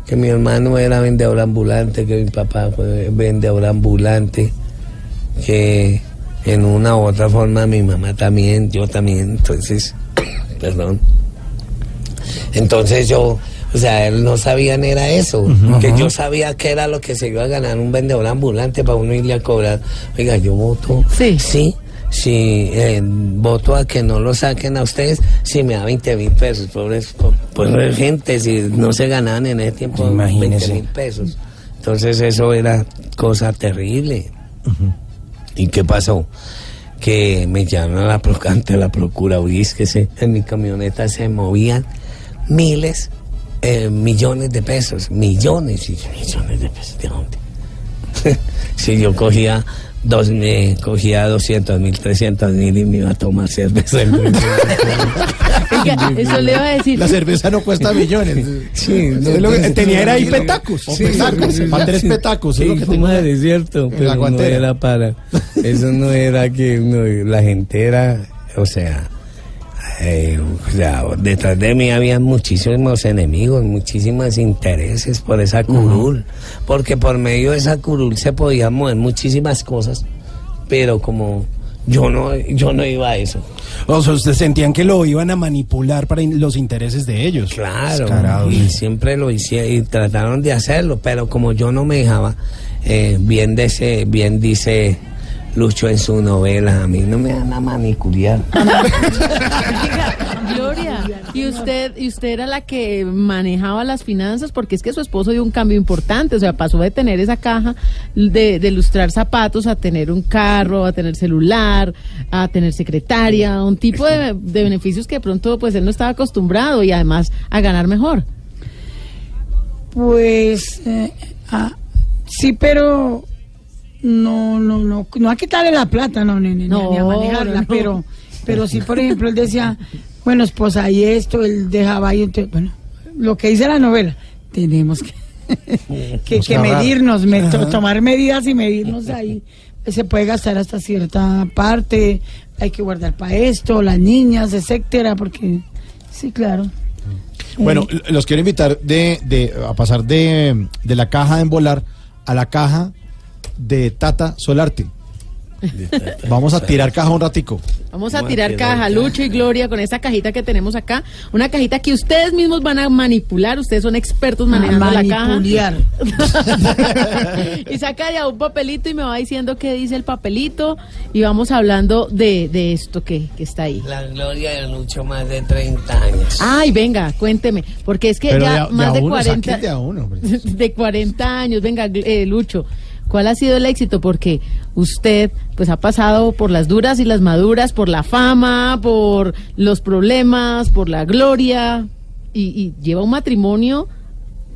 Que mi hermano era vendedor ambulante, que mi papá fue vendedor ambulante, que en una u otra forma mi mamá también, yo también, entonces, perdón. Entonces yo, o sea, él no sabían era eso, que yo sabía que era lo que se iba a ganar un vendedor ambulante para uno irle a cobrar. Oiga, yo voto, Sí. sí, sí, eh, voto a que no lo saquen a ustedes si me da 20 mil pesos, pobres, po- pobres gente, si no se ganaban en ese tiempo 20 Imagínese. mil pesos. Entonces eso era cosa terrible. ¿Y qué pasó? Que me llamaron a la, pro- ante la Procuraduría, es que se, en mi camioneta se movían miles, eh, millones de pesos, millones y millones de pesos. ¿De dónde? si yo cogía dos, me cogía 200 mil, 300 mil y me iba a tomar cerveza. eso le iba a decir. La cerveza no cuesta millones. Sí, no, lo que- no, tenía era ahí no, petacos. Sí, petacos, sí, para tres sí. petacos. es lo que madre, es cierto, la pero no era para. Eso no era que uno- la gente era, o sea, eh, o sea, detrás de mí había muchísimos enemigos, muchísimos intereses por esa curul, porque por medio de esa curul se podían mover muchísimas cosas, pero como yo no, yo no iba a eso. O sea, ustedes sentían que lo iban a manipular para in- los intereses de ellos. Claro, y siempre lo hicieron y trataron de hacerlo, pero como yo no me dejaba, eh, bien, dice, bien dice Lucho en su novela, a mí no me dan a manicular. Gloria, ¿y usted, ¿y usted era la que manejaba las finanzas? Porque es que su esposo dio un cambio importante, o sea, pasó de tener esa caja de, de lustrar zapatos a tener un carro, a tener celular, a tener secretaria, un tipo de, de beneficios que de pronto pues él no estaba acostumbrado y además a ganar mejor. Pues eh, ah, sí, pero no, no, no, no a quitarle la plata, no, ni, ni- No, ni a manejarla, no. pero, pero sí, por ejemplo, él decía, bueno, esposa, y esto, él dejaba ahí, entonces, bueno, lo que dice la novela, tenemos que, que, medirnos, me- to- tomar medidas y medirnos ahí. Se puede gastar hasta cierta parte, hay que guardar para esto, las niñas, etcétera, porque sí, claro. Bueno, l- los quiero invitar de, de, a pasar de, de la caja de embolar a la caja de Tata Solarte. Vamos a tirar caja un ratico. Vamos a tirar caja. Lucho y Gloria, con esta cajita que tenemos acá. Una cajita que ustedes mismos van a manipular. Ustedes son expertos manejando la caja. Manipular. y saca ya un papelito y me va diciendo qué dice el papelito. Y vamos hablando de, de esto que, que está ahí. La gloria de Lucho más de 30 años. Ay, venga, cuénteme. Porque es que Pero ya de a- más de a uno, 40. saque de a uno, de 40 años. Venga, eh, Lucho. ¿Cuál ha sido el éxito? Porque usted pues ha pasado por las duras y las maduras, por la fama, por los problemas, por la gloria y, y lleva un matrimonio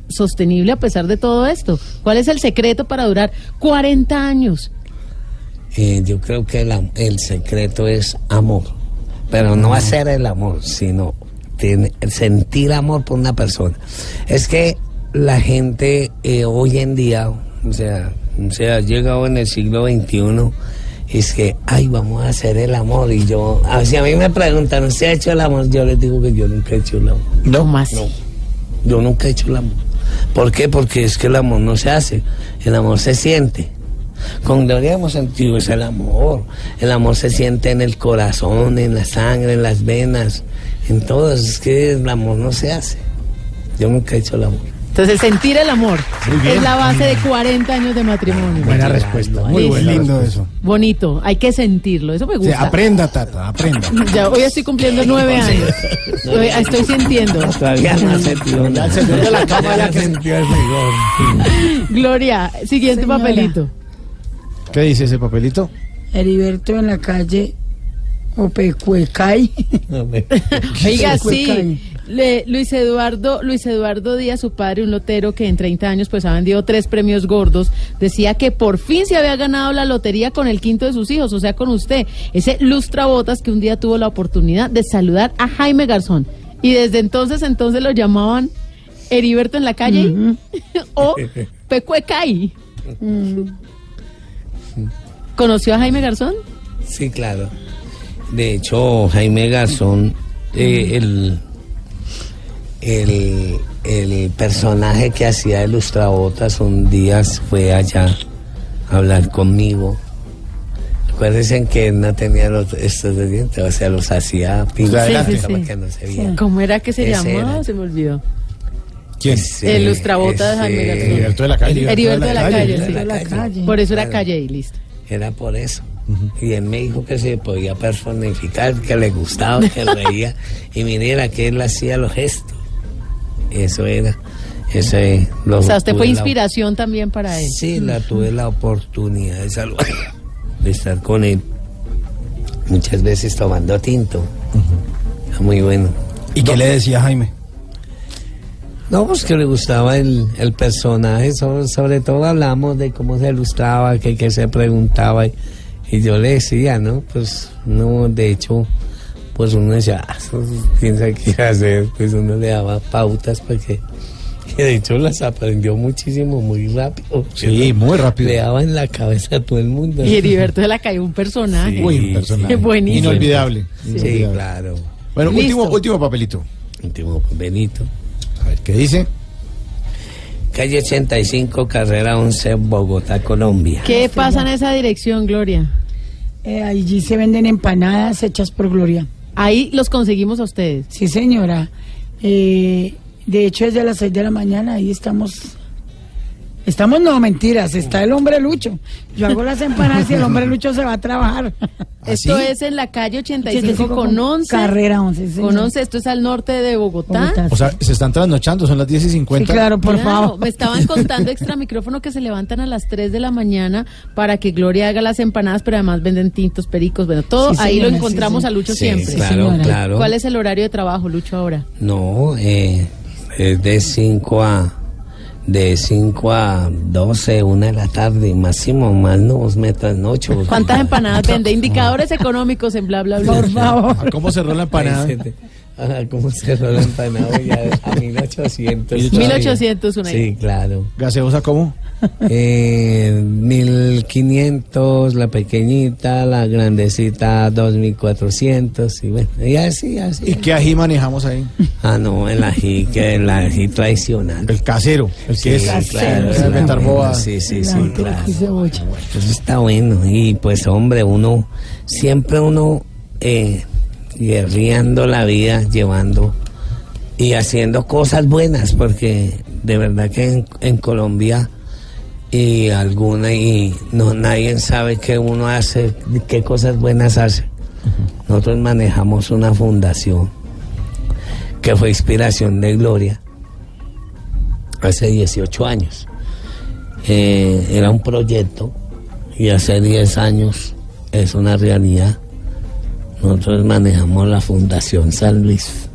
sostenible a pesar de todo esto. ¿Cuál es el secreto para durar 40 años? Eh, yo creo que el, secreto es amor, pero no hacer el amor, sino tener- sentir amor por una persona. Es que la gente eh, hoy en día, o sea, o sea, llegado en el siglo XXI, es que, ay, vamos a hacer el amor. Y yo, ah, si a mí me preguntan, ¿usted ha hecho el amor? Yo les digo que yo nunca he hecho el amor. ¿Cómo así? No, yo nunca he hecho el amor. ¿Por qué? Porque es que el amor no se hace, el amor se siente. Con Gloria hemos sentido es el amor. El amor se siente en el corazón, en la sangre, en las venas, en todo. Es que el amor no se hace. Yo nunca he hecho el amor. Entonces, sentir el amor es la base de 40 años de matrimonio. Buena respuesta. Muy buena lindo respuesta. eso. Bonito, hay que sentirlo, eso me Sí, gusta. aprenda, Tata, aprenda. Ya, hoy estoy cumpliendo nueve años. Estoy, estoy sintiendo. Todavía no ha sentido nada. el señor de la cama ya que- sentido el rigor. Gloria, siguiente Señora. papelito. ¿Qué dice ese papelito? Heriberto en la calle Opecuecay. Oiga, Sí. Le- Luis Eduardo, Luis Eduardo Díaz, su padre, un lotero que en 30 años pues ha vendido tres premios gordos, decía que por fin se había ganado la lotería con el quinto de sus hijos, o sea, con usted, ese lustrabotas que un día tuvo la oportunidad de saludar a Jaime Garzón. Y desde entonces, entonces lo llamaban Heriberto en la calle o Pecuecay. ¿Conoció a Jaime Garzón? Sí, claro. De hecho, Jaime Garzón, eh, el, el, el personaje que hacía de Lustrabotas un día fue allá a hablar conmigo. Acuérdense que él no tenía los, estos de dientes, o sea, los hacía pintar Sí, sí, sí. para que no se viera. ¿Cómo era que se Ese llamaba? era. Se me olvidó. ¿Quién? Ese- El lustrabotas. Heriberto de la calle. Heriberto de la calle, de la calle. Por eso era Claro. calle y listo. Era por eso. Y él me dijo que se podía personificar, que le gustaba, que reía. y mira que él hacía los gestos. Eso era. Ese, lo O sea, usted fue la- inspiración también para él. Sí, la tuve la oportunidad de saludar, de estar con él. Muchas veces tomando tinto. Muy bueno. ¿Y qué le decía Jaime? No, pues que le gustaba el, el personaje, sobre, sobre todo hablamos de cómo se ilustraba, que, que se preguntaba y, y yo le decía, ¿no? Pues no, de hecho, pues uno decía, ah, eso piensa qué hacer, pues uno le daba pautas para que, que de hecho las aprendió muchísimo, muy rápido. Sí, muy rápido. Le daba en la cabeza a todo el mundo. Y Heriberto se la cayó un personaje. Sí, Uy, un personaje. Buenísimo. Inolvidable. Sí, inolvidable. claro. Bueno, Listo. último, último papelito. Último, Benito. A ver, ¿qué dice? Calle 85, carrera 11, Bogotá, Colombia. ¿Qué pasa en esa dirección, Gloria? Eh, allí se venden empanadas hechas por Gloria. Ahí los conseguimos a ustedes. Sí, señora. Eh, de hecho, desde las 6 de la mañana ahí estamos. Estamos, no, mentiras. Está el hombre Lucho. Yo hago las empanadas y el hombre Lucho se va a trabajar. Esto ¿Ah, sí? es en la calle 85 con 11. Carrera 11, sí, Con señor. 11, esto es al norte de Bogotá. Bogotá. O sea, se están trasnochando, son las 10 y Sí, 50. claro, por Claro, favor. Me estaban contando extra micrófono que se levantan a las 3 de la mañana para que Gloria haga las empanadas, pero además venden tintos, pericos, bueno, todo. Sí, ahí lo encontramos sí, a. Lucho Sí, siempre. claro, claro. ¿Cuál es el horario de trabajo, Lucho, ahora? No, eh, es de 5 a de 5 a 12, 1 de la tarde, máximo, más no, vos metas noche. ¿Cuántas empanadas vende? Indicadores económicos en bla, bla, bla. Por favor. ¿A ¿Cómo cerró la empanada? Ajá, ¿Cómo cerró la empanada ya a 1800? 1800 una Sí, claro. ¿Gaseosa cómo? Eh, 1500, la pequeñita, la grandecita 2400 y bueno, y así, así. ¿Y qué ají manejamos ahí? Ah, no, el ají, que el ají tradicional. El casero, el que Sí, es claro, la inventar. Sí, sí, sí, claro. Eso está bueno. Y pues, hombre, uno, siempre uno eh, guerreando la vida, llevando y haciendo cosas buenas, porque de verdad que en, en Colombia y alguna y no nadie sabe qué uno hace, qué cosas buenas hace. Nosotros manejamos una fundación que fue inspiración de Gloria hace 18 años. Eh, era un proyecto y hace 10 años es una realidad. Nosotros manejamos la Fundación San Luis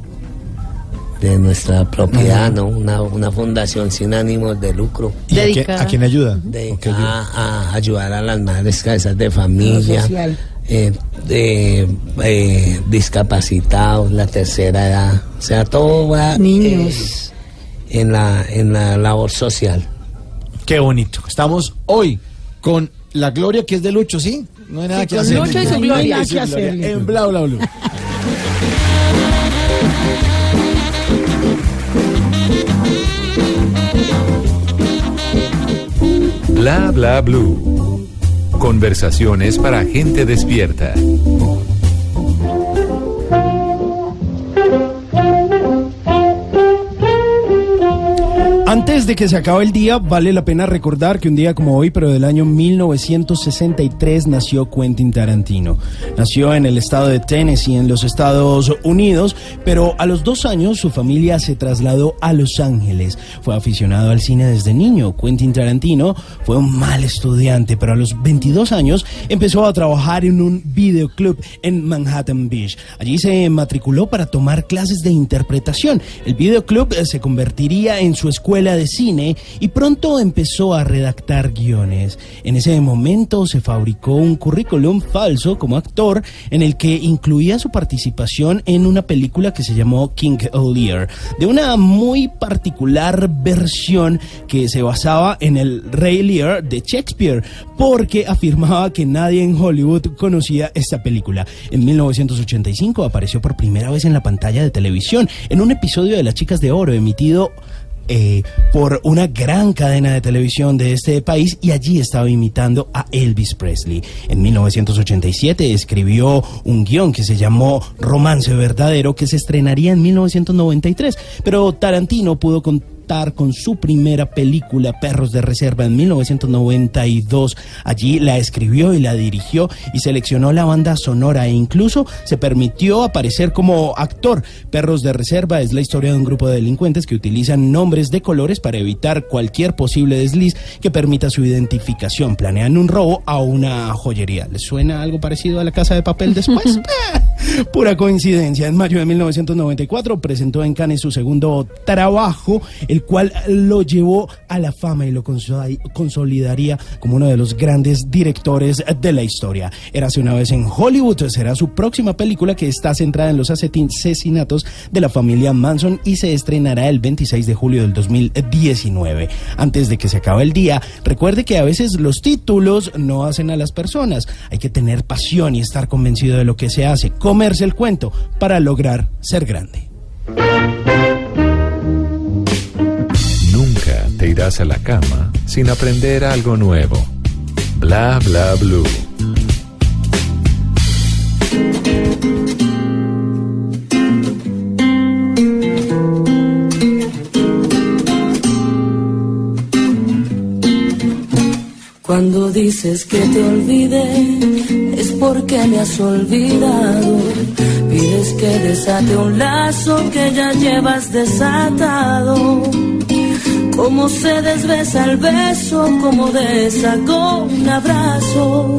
de nuestra propiedad, ¿no? Una, una fundación sin ánimos de lucro. ¿Y a a quién ayuda? dedicada a ayudar a las madres cabezas de familia, eh, de, eh, discapacitados, la tercera edad, o sea, todo va Niños. eh, en, la, en la labor social. Qué bonito. Estamos hoy con la gloria que es de Lucho, ¿sí? No hay nada Sí, que hacer. Lucho y su No hay gloria. nada que hacerle. En bla bla bla. Bla bla blue. Conversaciones para gente despierta. Antes de que se acabe el día, vale la pena recordar que un día como hoy, pero del año 1963, nació Quentin Tarantino. Nació en el estado de Tennessee, en los Estados Unidos, pero a los dos años su familia se trasladó a Los Ángeles. Fue aficionado al cine desde niño. Quentin Tarantino fue un mal estudiante, pero a los 22 años empezó a trabajar en un videoclub en Manhattan Beach. Allí se matriculó para tomar clases de interpretación. El videoclub eh, se convertiría en su escuela de cine y pronto empezó a redactar guiones. En ese momento se fabricó un currículum falso como actor en el que incluía su participación en una película que se llamó King Lear, de una muy particular versión que se basaba en el Rey Lear de Shakespeare, porque afirmaba que nadie en Hollywood conocía esta película. En 1985 apareció por primera vez en la pantalla de televisión en un episodio de Las Chicas de Oro emitido eh, por una gran cadena de televisión de este país y allí estaba imitando a Elvis Presley. En 1987 escribió un guion que se llamó Romance Verdadero que se estrenaría en 1993, pero Tarantino pudo con su primera película Perros de Reserva en 1992. Allí la escribió y la dirigió y seleccionó la banda sonora e incluso se permitió aparecer como actor. Perros de Reserva es la historia de un grupo de delincuentes que utilizan nombres de colores para evitar cualquier posible desliz que permita su identificación. Planean un robo a una joyería. ¿Les suena algo parecido a la casa de papel después? Pura coincidencia. En mayo de 1994 presentó en Cannes su segundo trabajo, el cual lo llevó a la fama y lo consol- consolidaría como uno de los grandes directores de la historia. Érase una vez en Hollywood, será su próxima película que está centrada en los asesinatos de la familia Manson y se estrenará el 26 de julio del 2019. Antes de que se acabe el día, recuerde que a veces los títulos no hacen a las personas. Hay que tener pasión y estar convencido de lo que se hace, comerse el cuento para lograr ser grande. Nunca te irás a la cama sin aprender algo nuevo. Bla bla blue. Cuando dices que te olvide, es porque me has olvidado. Pides que desate un lazo que ya llevas desatado. Cómo se desbesa el beso, cómo deshago un abrazo.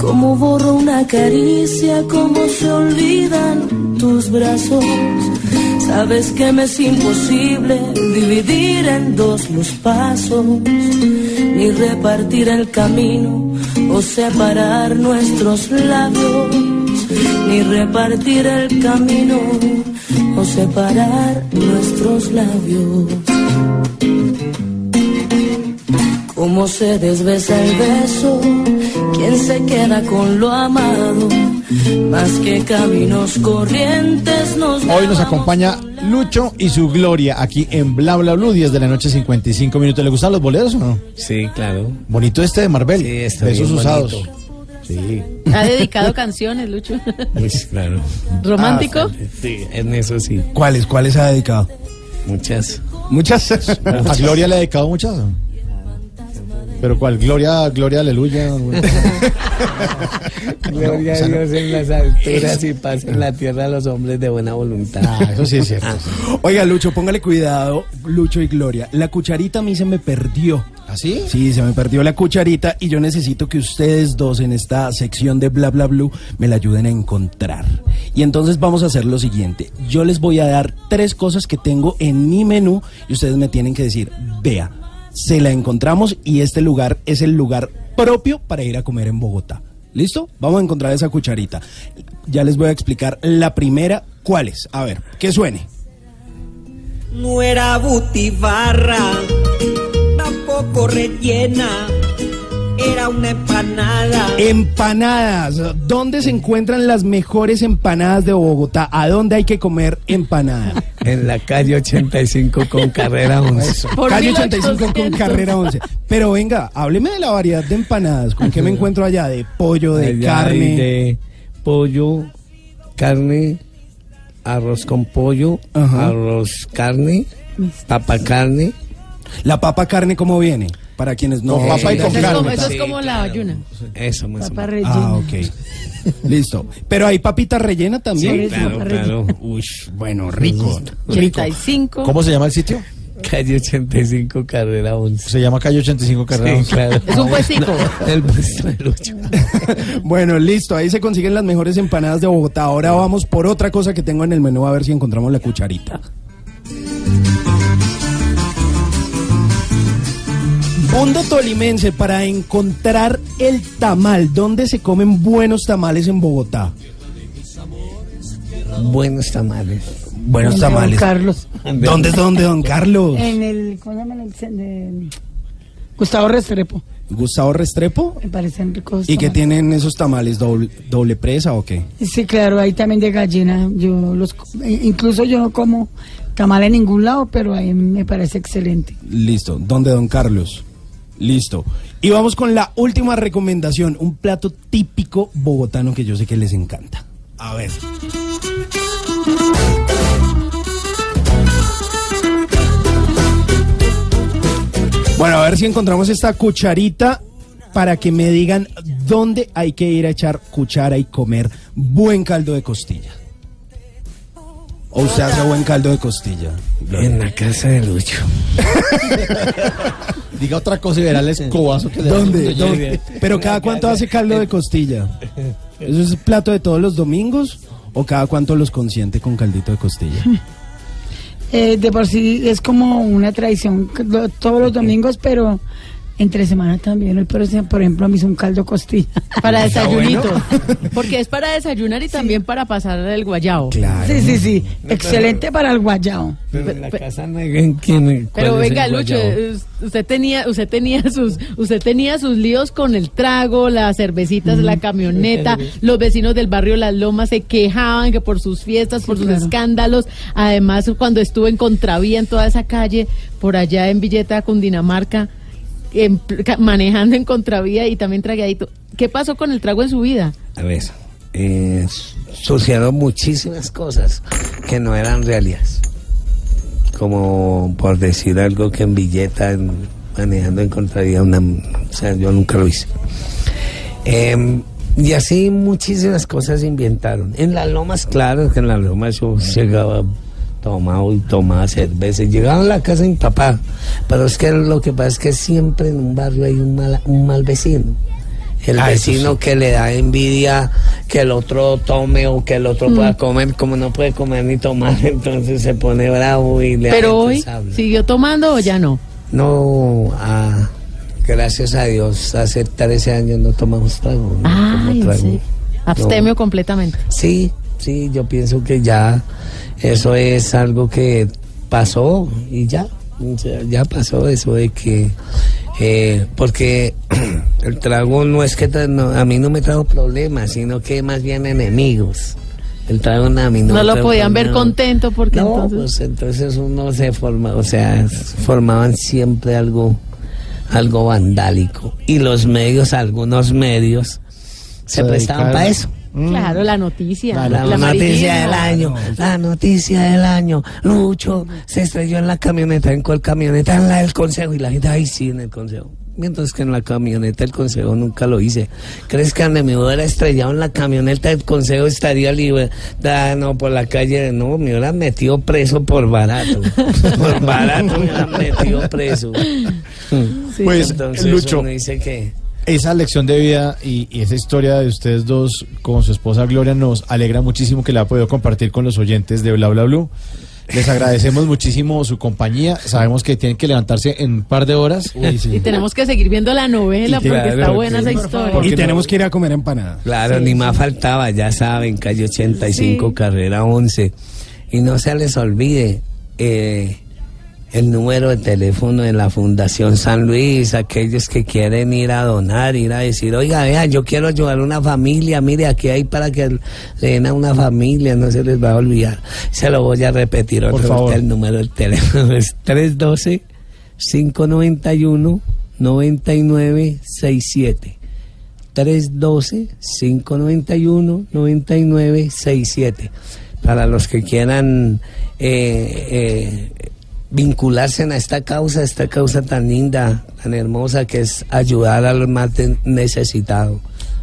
Cómo borro una caricia, cómo se olvidan tus brazos. Sabes que me es imposible dividir en dos los pasos, ni repartir el camino o separar nuestros labios, ni repartir el camino o separar nuestros labios. Cómo se desbesa el beso, quién se queda con lo amado, más que caminos corrientes nos Hoy nos acompaña Lucho y su Gloria aquí en Bla Bla Blue, 10 de la noche, 55 minutos. ¿Le gustan los boleros o no? Sí, claro. Bonito este de Marvel. Sí, está Besos bien usados. bonito. Sí, Ha dedicado canciones, Lucho. pues claro. ¿Romántico? Sí, en eso sí. ¿Cuáles? ¿Cuáles ha dedicado? Muchas. Muchas. A Gloria le ha dedicado muchas. Pero cuál, Gloria, Gloria, aleluya. Gloria o sea, a no. Dios en las alturas y paz en la tierra a los hombres de buena voluntad. Ah, eso sí es cierto. Oiga, Lucho, póngale cuidado, Lucho y Gloria. La cucharita a mí se me perdió. ¿Así? Sí, se me perdió la cucharita y yo necesito que ustedes dos en esta sección de Bla Bla Blue me la ayuden a encontrar. Y entonces vamos a hacer lo siguiente. Yo les voy a dar tres cosas que tengo en mi menú y ustedes me tienen que decir, vea, se la encontramos y este lugar es el lugar propio para ir a comer en Bogotá. ¿Listo? Vamos a encontrar esa cucharita. Ya les voy a explicar la primera, ¿cuál es? A ver, que suene. No era tampoco rellena, era una empanada. Empanadas. ¿Dónde se encuentran las mejores empanadas de Bogotá? ¿A dónde hay que comer empanada? En la calle 85 con carrera 11. Por Calle 85 con 1800. carrera 11. Pero venga, hábleme de la variedad de empanadas. ¿Con qué me encuentro allá? De pollo, de Allá carne. De pollo, carne, arroz con pollo, Ajá. arroz carne, papa carne. La papa carne, ¿cómo viene? Para quienes no. Con papa y Eso con es carne. como, eso es como la claro. ayuna. Eso más Papa rellena. Ah, ok. Listo. Pero hay papita rellena también. Sí, Claro, claro. Uy, bueno, rico. rico. 85. ¿Cómo se llama el sitio? Calle 85, carrera 11. Se llama Calle 85 Carrera. Sí, claro. Es un puestico. El puesto de Lucho. Bueno, listo. Ahí se consiguen las mejores empanadas de Bogotá. Ahora vamos por otra cosa que tengo en el menú a ver si encontramos la cucharita. Mundo Tolimense para encontrar el tamal. ¿Dónde se comen buenos tamales en Bogotá? Buenos tamales. Buenos Don tamales. Carlos. ¿Dónde es donde, don Carlos? En el, ¿cómo se llama? En el de- Gustavo Restrepo. Gustavo Restrepo. Me parecen ricos. ¿Y qué tienen esos tamales? ¿Doble, doble presa o qué? Sí, claro, ahí también de gallina. Yo los, eh, incluso yo no como tamal en ningún lado, pero ahí me parece excelente. Listo. ¿Dónde, don Carlos? Listo. Y vamos con la última recomendación. Un plato típico bogotano que yo sé que les encanta. A ver. Bueno, a ver si encontramos esta cucharita para que me digan dónde hay que ir a echar cuchara y comer buen caldo de costilla. ¿O usted hace buen caldo de costilla? En la casa de Lucho. Diga otra cosa y verá el escobazo que le da. ¿Dónde? ¿Dónde? Pero cada cuánto hace caldo de costilla. ¿Eso es plato de todos los domingos o cada cuánto los consiente con caldito de costilla? Eh, de por sí es como una tradición todos los domingos, pero entre semana también. Hoy, por ejemplo, me hizo un caldo costilla. Para desayunito. Porque es para desayunar y también para pasar el guayao. Claro. Sí, sí, sí. Excelente para el guayao. Pero en la casa no hay quién. Pero venga, Lucho, usted tenía, usted tenía sus, usted tenía sus líos con el trago, las cervecitas, la camioneta, los vecinos del barrio Las Lomas se quejaban que por sus fiestas, por sus claro. escándalos, además cuando estuvo en contravía en toda esa calle, por allá en Villeta, Cundinamarca, manejando en contravía y también tragueadito. ¿Qué pasó con el trago en su vida? A ver, eh, muchísimas cosas que no eran realidades. Como por decir algo que en billeta, manejando en contravía, una, o sea, yo nunca lo hice. Em, y así muchísimas cosas se inventaron. En las lomas, claro, que en las lomas yo llegaba tomado y tomaba cerveza. y Llegaba a la casa de mi papá. Pero es que lo que pasa es que siempre en un barrio hay un mal, un mal vecino. El Ah, vecino sí. que le da envidia que el otro tome o que el otro Mm. pueda comer, como no puede comer ni tomar, entonces se pone bravo y le Pero hoy, habla. ¿siguió tomando o ya no? No, ah, gracias a Dios, hace 13 años no tomamos trago. no Ay, tomo ¿en trago. serio? Abstemio No. completamente. Sí, sí, yo pienso que ya eso es algo que pasó y ya, o sea, ya pasó eso de que, eh, porque el trago no es que tra- no, a mí no me trajo problemas, sino que más bien enemigos. El trago no, a mí no No, lo podían ver contento porque No, entonces... pues entonces uno se forma, o sea, formaban siempre algo, algo vandálico. Y los medios, algunos medios, se, Se prestaban para eso. Claro, la noticia. La, noticia del año, la noticia del año. Lucho se estrelló en la camioneta, ¿en cuál camioneta? En la del consejo. Y la gente, ay, sí, en el consejo. Mientras que en la camioneta del consejo nunca lo hice. ¿Crees que donde me hubiera estrellado en la camioneta del consejo estaría libre? Ah, no, por la calle, no, me hubieran metido preso por barato. por barato me hubieran metido preso. Pues, Entonces Lucho, uno dice que... esa lección de vida y, y esa historia de ustedes dos con su esposa Gloria nos alegra muchísimo que la ha podido compartir con los oyentes de Bla Bla Blue. Les agradecemos muchísimo su compañía. Sabemos que tienen que levantarse en un par de horas. Y tenemos que seguir viendo la novela Y porque claro, está buena sí, esa historia. favor. Y no? tenemos que ir a comer empanadas. Claro, Sí, ni sí. más faltaba, ya saben, calle 85, Sí. carrera 11. Y no se les olvide eh, el número de teléfono de la Fundación San Luis, aquellos que quieren ir a donar, ir a decir, oiga, vea, yo quiero ayudar a una familia, mire, aquí hay para que le den a una familia, no se les va a olvidar. Se lo voy a repetir otra favor. vez, el número del teléfono es 312 591 9967 312-591-9967. Para los que quieran eh, eh, vincularse a esta causa, esta causa tan linda, tan hermosa que es ayudar al más necesitado.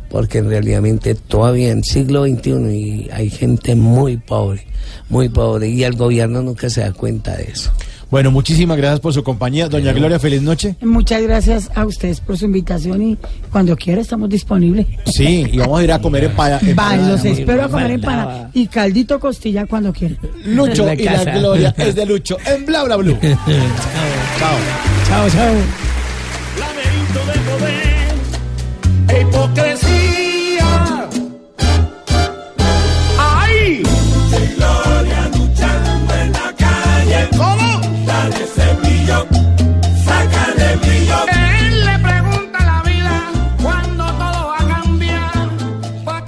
Porque realmente todavía en siglo XXI y hay gente muy pobre, muy pobre, y el gobierno nunca se da cuenta de eso. Bueno, muchísimas gracias por su compañía. Doña Gloria, feliz noche. Muchas gracias a ustedes por su invitación y cuando quiera estamos disponibles. Sí, y vamos a ir a comer empada. Empanada. los espero a comer empanada y caldito costilla cuando quieran. Lucho la y la. Gloria es de Lucho en Bla Bla Blue. Chao. Chao, chao. de poder e hipocresía.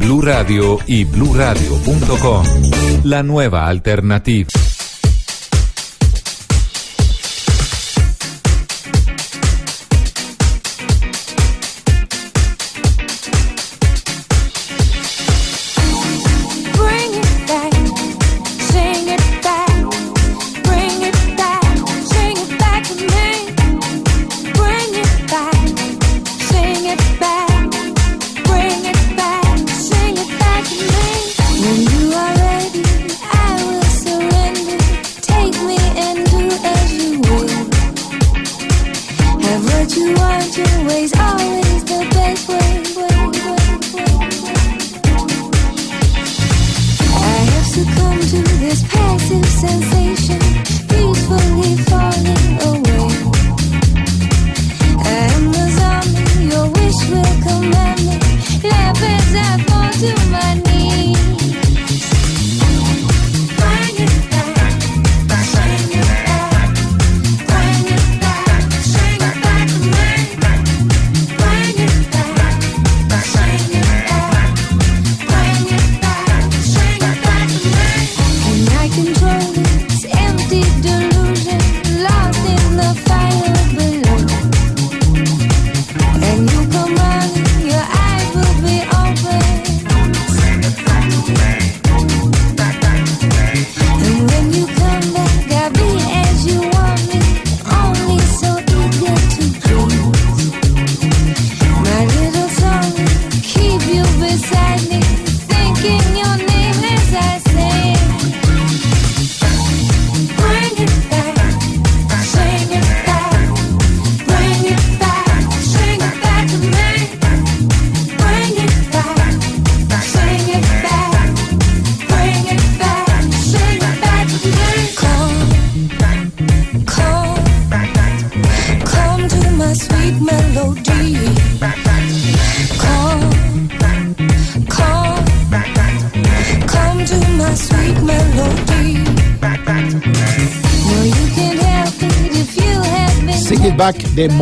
Blue Radio y bluradio.com. La nueva alternativa.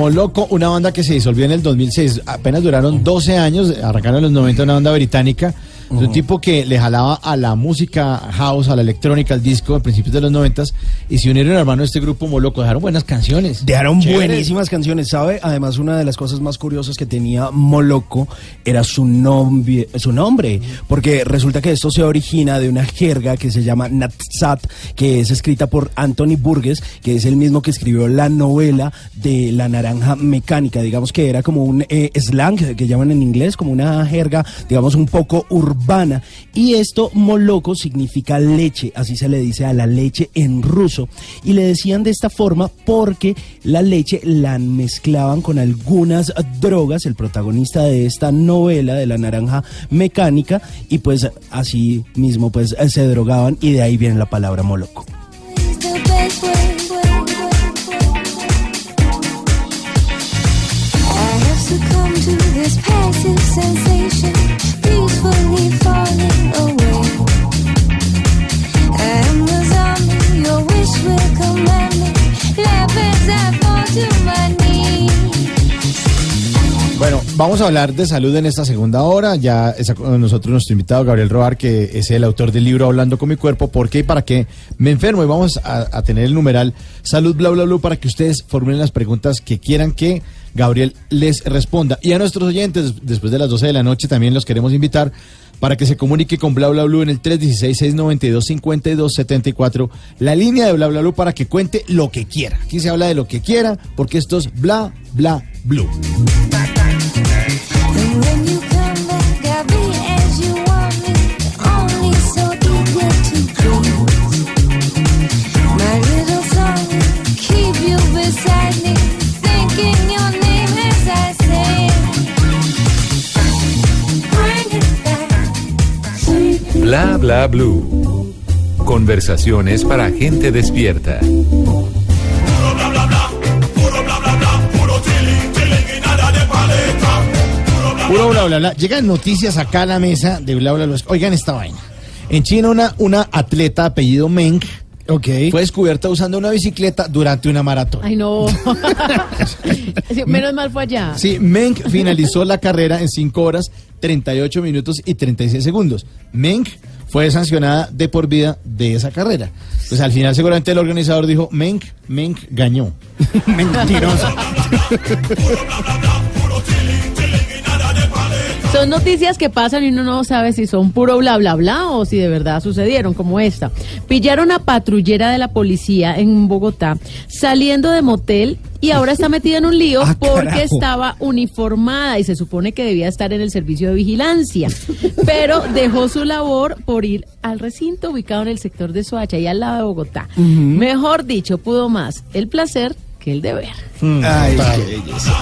Back de Moloco, una banda que se disolvió en el 2006. Apenas duraron 12 años, arrancaron en los 90 una banda británica. de Un tipo que le jalaba a la música house, a la electrónica, al disco a principios de los 90 y se unieron hermano a este grupo Moloco. Dejaron buenas canciones. Dejaron Chéveres. buenísimas canciones, ¿sabe? Además, una de las cosas más curiosas que tenía Moloco era su, nombre, su nombre, porque resulta que esto se origina de una jerga que se llama Natsat, que es escrita por Anthony Burgess, que es el mismo que escribió la novela de La Naranja Mecánica. Digamos que era como un eh, slang, que llaman en inglés, como una jerga, digamos, un poco urbana. Y esto, Moloco, significa leche, así se le dice a la leche en ruso. Y le decían de esta forma porque la leche la mezclaban con algunas drogas, el protagonista de esta novela de la naranja mecánica, y pues así mismo pues se drogaban y de ahí viene la palabra Moloco. will command Bueno, vamos a hablar de salud en esta segunda hora. Ya está con nosotros nuestro invitado Gabriel Roar, que es el autor del libro Hablando con mi cuerpo, ¿por qué y para qué me enfermo? Y vamos a, a tener el numeral salud bla bla bla para que ustedes formulen las preguntas que quieran que Gabriel les responda. Y a nuestros oyentes, des- después de las 12 de la noche, también los queremos invitar para que se comunique con Bla Bla Blue en el 316-692-5274, la línea de Bla Bla Blue para que cuente lo que quiera. Aquí se habla de lo que quiera, porque esto es Bla Bla Blue. When you Bla bla blue. Conversaciones para gente despierta. Puro bla bla bla. Llegan noticias acá a la mesa de bla bla bla. Oigan esta vaina. En China una, una atleta apellido Meng fue descubierta usando una bicicleta durante una maratón. Ay, no. Menos mal fue allá. Sí, Meng finalizó la carrera en 5 horas, 38 minutos y 36 segundos. Meng fue sancionada de por vida de esa carrera. Pues al final seguramente el organizador dijo, Meng, Meng ganó. Mentiroso. Son noticias que pasan y uno no sabe si son puro bla bla bla o si de verdad sucedieron, como esta. Pillaron a patrullera de la policía en Bogotá saliendo de motel y ahora está metida en un lío Ah, porque carajo. estaba uniformada y se supone que debía estar en el servicio de vigilancia. Pero dejó su labor por ir al recinto ubicado en el sector de Soacha y al lado de Bogotá. Mejor dicho, pudo más el placer que el deber. Ay, qué belleza.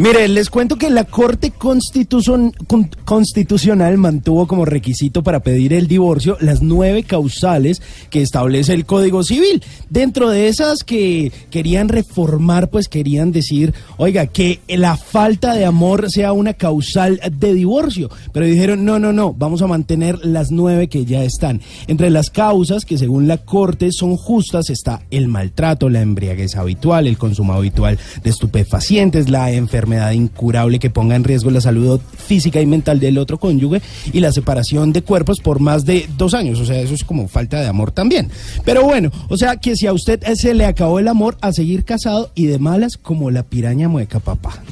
Mire, les cuento que la Corte Constitucion- con- Constitucional mantuvo como requisito para pedir el divorcio las nueve causales que establece el Código Civil. Dentro de esas que querían reformar, pues querían decir, oiga, que la falta de amor sea una causal de divorcio. Pero dijeron, no, no, no, vamos a mantener las nueve que ya están. Entre las causas que según la Corte son justas está el maltrato, la embriaguez habitual, el consumo habitual de estupefacientes, la enfermedad incurable que ponga en riesgo la salud física y mental del otro cónyuge y la separación de cuerpos por más de dos años. O sea, eso es como falta de amor también. Pero bueno, o sea que si a usted se le acabó el amor a seguir casado y de malas como la piraña mueca, papá.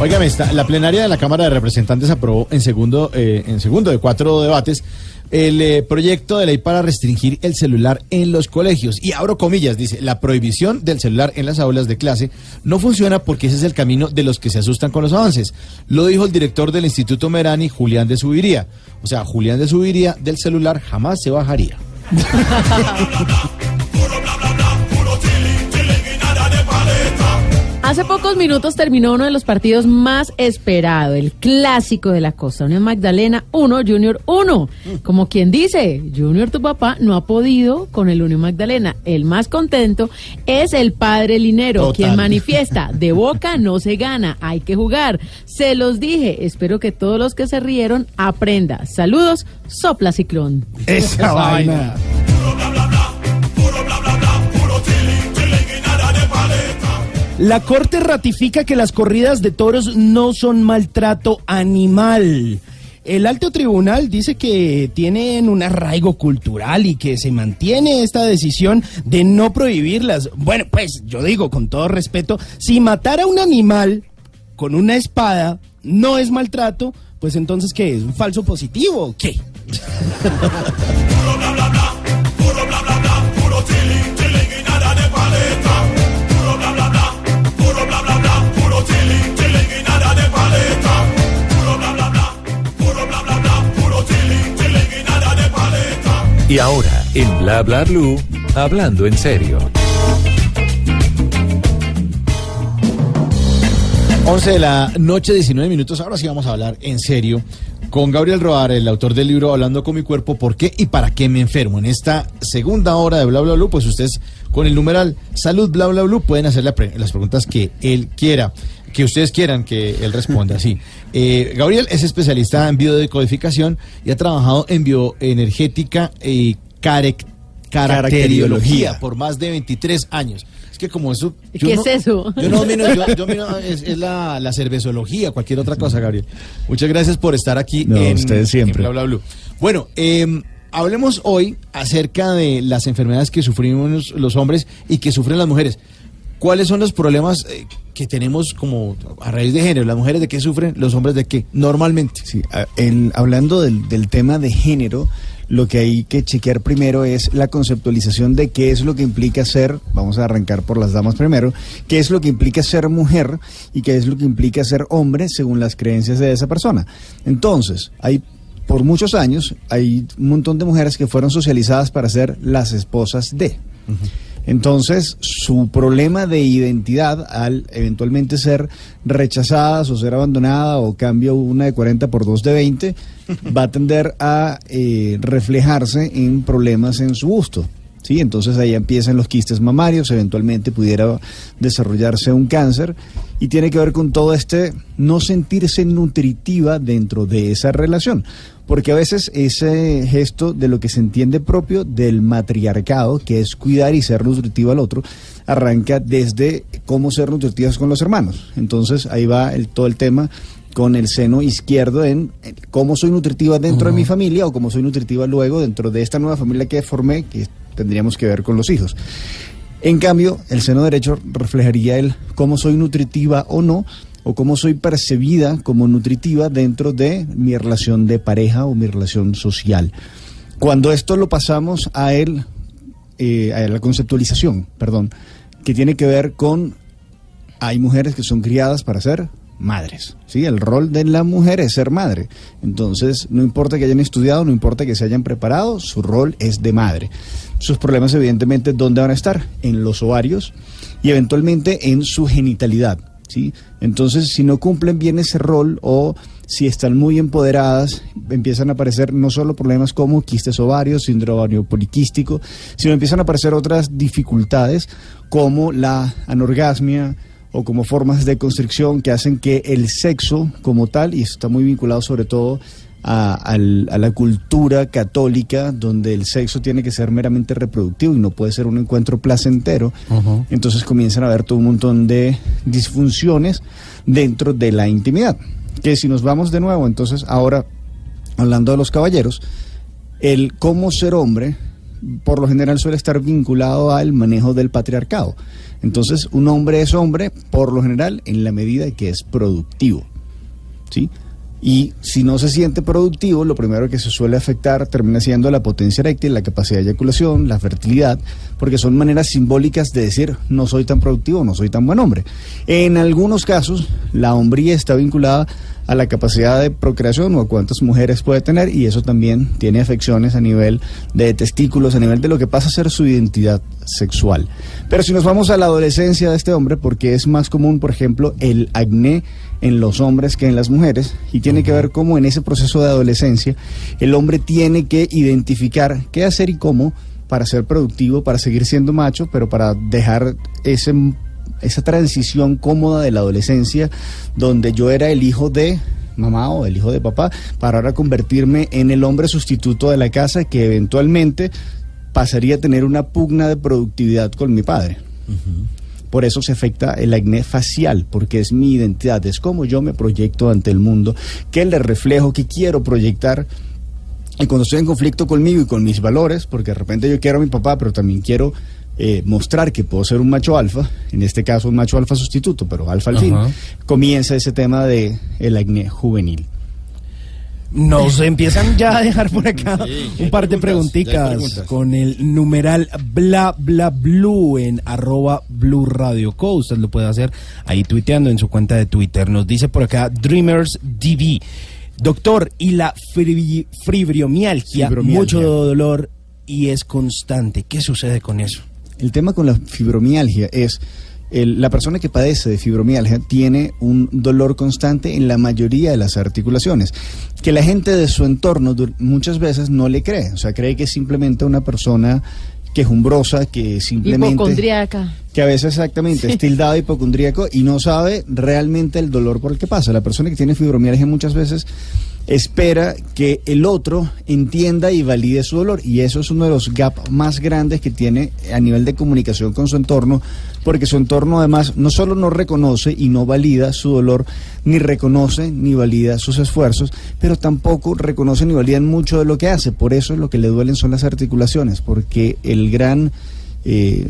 Óigame, la plenaria de la Cámara de Representantes aprobó en segundo, eh, en segundo de cuatro debates el eh, proyecto de ley para restringir el celular en los colegios. Y abro comillas, dice, la prohibición del celular en las aulas de clase no funciona porque ese es el camino de los que se asustan con los avances. Lo dijo el director del Instituto Merani, Julián de Subiría. O sea, Julián de Subiría del celular jamás se bajaría. Hace pocos minutos terminó uno de los partidos más esperados, el clásico de la Costa Unión Magdalena 1, Junior 1. Como quien dice, Junior tu papá no ha podido con el Unión Magdalena. El más contento es el padre Linero, Total. quien manifiesta, de boca no se gana, hay que jugar. Se los dije, espero que todos los que se rieron aprenda. Saludos, Sopla Ciclón. Esa vaina. La Corte ratifica que las corridas de toros no son maltrato animal. El alto tribunal dice que tienen un arraigo cultural y que se mantiene esta decisión de no prohibirlas. Bueno, pues yo digo con todo respeto, si matar a un animal con una espada no es maltrato, pues entonces ¿qué es? ¿Un falso positivo o qué? Y ahora, en Bla Bla Blue, hablando en serio. 11 de la noche, 19 minutos. Ahora sí vamos a hablar en serio con Gabriel Roar, el autor del libro Hablando con mi cuerpo, ¿por qué y para qué me enfermo? En esta segunda hora de Bla Bla Blue, pues ustedes con el numeral Salud Bla Bla Blue pueden hacer las preguntas que él quiera, que ustedes quieran que él responda. Sí. Eh, Gabriel es especialista en biodecodificación y ha trabajado en bioenergética y carec- caracteriología Caracteriología. por más de 23 años. Es que como eso... yo ¿Qué no- es eso? Yo no domino, yo, yo miro, es, es la, la cervezología, cualquier otra cosa, Gabriel. Muchas gracias por estar aquí No, en, ustedes siempre. en Bla Bla Blue. Bueno, eh, hablemos hoy acerca de las enfermedades que sufrimos los hombres y que sufren las mujeres. ¿Cuáles son los problemas eh, que tenemos como a raíz de género? ¿Las mujeres de qué sufren? ¿Los hombres de qué? Normalmente. Sí, en- hablando del, del tema de género, lo que hay que chequear primero es la conceptualización de qué es lo que implica ser, vamos a arrancar por las damas primero, qué es lo que implica ser mujer y qué es lo que implica ser hombre según las creencias de esa persona. Entonces, hay por muchos años hay un montón de mujeres que fueron socializadas para ser las esposas de. Entonces, su problema de identidad al eventualmente ser rechazadas o ser abandonada o cambio una de 40 por dos de 20, va a tender a eh, reflejarse en problemas en su gusto. ¿sí? Entonces ahí empiezan los quistes mamarios, eventualmente pudiera desarrollarse un cáncer y tiene que ver con todo este no sentirse nutritiva dentro de esa relación. Porque a veces ese gesto de lo que se entiende propio del matriarcado, que es cuidar y ser nutritivo al otro, arranca desde cómo ser nutritivas con los hermanos. Entonces ahí va el, todo el tema con el seno izquierdo en eh, cómo soy nutritiva dentro de mi familia o cómo soy nutritiva luego dentro de esta nueva familia que formé, que tendríamos que ver con los hijos. En cambio, el seno derecho reflejaría el cómo soy nutritiva o no, o cómo soy percibida como nutritiva dentro de mi relación de pareja o mi relación social. Cuando esto lo pasamos a él, eh, a la conceptualización, perdón, que tiene que ver con hay mujeres que son criadas para ser madres. ¿sí? El rol de la mujer es ser madre. Entonces, no importa que hayan estudiado, no importa que se hayan preparado, su rol es de madre. Sus problemas, evidentemente, ¿dónde van a estar? En los ovarios y eventualmente en su genitalidad. ¿Sí? Entonces, si no cumplen bien ese rol o si están muy empoderadas, empiezan a aparecer no solo problemas como quistes ovarios, síndrome poliquístico, sino empiezan a aparecer otras dificultades como la anorgasmia o como formas de constricción que hacen que el sexo como tal, y eso está muy vinculado sobre todo a, la cultura católica, donde el sexo tiene que ser meramente reproductivo y no puede ser un encuentro placentero, entonces comienzan a haber todo un montón de disfunciones dentro de la intimidad. Que si nos vamos de nuevo, entonces ahora, hablando de los caballeros, el cómo ser hombre, por lo general suele estar vinculado al manejo del patriarcado. Entonces, un hombre es hombre, por lo general, en la medida que es productivo. ¿Sí? Y si no se siente productivo, lo primero que se suele afectar termina siendo la potencia eréctil, la capacidad de eyaculación, la fertilidad, porque son maneras simbólicas de decir no soy tan productivo, no soy tan buen hombre. En algunos casos, la hombría está vinculada a la capacidad de procreación o a cuántas mujeres puede tener y eso también tiene afecciones a nivel de testículos, a nivel de lo que pasa a ser su identidad sexual. Pero si nos vamos a la adolescencia de este hombre, porque es más común, por ejemplo, el acné en los hombres que en las mujeres y tiene que ver cómo en ese proceso de adolescencia el hombre tiene que identificar qué hacer y cómo para ser productivo, para seguir siendo macho, pero para dejar ese esa transición cómoda de la adolescencia donde yo era el hijo de mamá o el hijo de papá para ahora convertirme en el hombre sustituto de la casa que eventualmente pasaría a tener una pugna de productividad con mi padre. Por eso se afecta el acné facial, porque es mi identidad, es como yo me proyecto ante el mundo, qué le reflejo, qué quiero proyectar. Y cuando estoy en conflicto conmigo y con mis valores, porque de repente yo quiero a mi papá, pero también quiero eh, mostrar que puedo ser un macho alfa, en este caso un macho alfa sustituto, pero alfa al fin, comienza ese tema de el acné juvenil. Nos empiezan ya a dejar por acá un par de preguntitas con el numeral bla bla blue en arroba blue radio co. Usted lo puede hacer ahí tuiteando en su cuenta de Twitter. Nos dice por acá Dreamers DV. Doctor, y la fibri- Fibromialgia. mucho dolor y es constante. ¿Qué sucede con eso? El tema con la fibromialgia es el- la persona que padece de fibromialgia tiene un dolor constante en la mayoría de las articulaciones, que la gente de su entorno muchas veces no le cree, o sea, cree que es simplemente una persona quejumbrosa, que simplemente... Hipocondriaca. Que a veces exactamente es tildado hipocondríaco y no sabe realmente el dolor por el que pasa. La persona que tiene fibromialgia muchas veces espera que el otro entienda y valide su dolor y eso es uno de los gaps más grandes que tiene a nivel de comunicación con su entorno porque su entorno además no solo no reconoce y no valida su dolor ni reconoce ni valida sus esfuerzos pero tampoco reconoce ni valida mucho de lo que hace por eso lo que le duelen son las articulaciones porque el gran eh,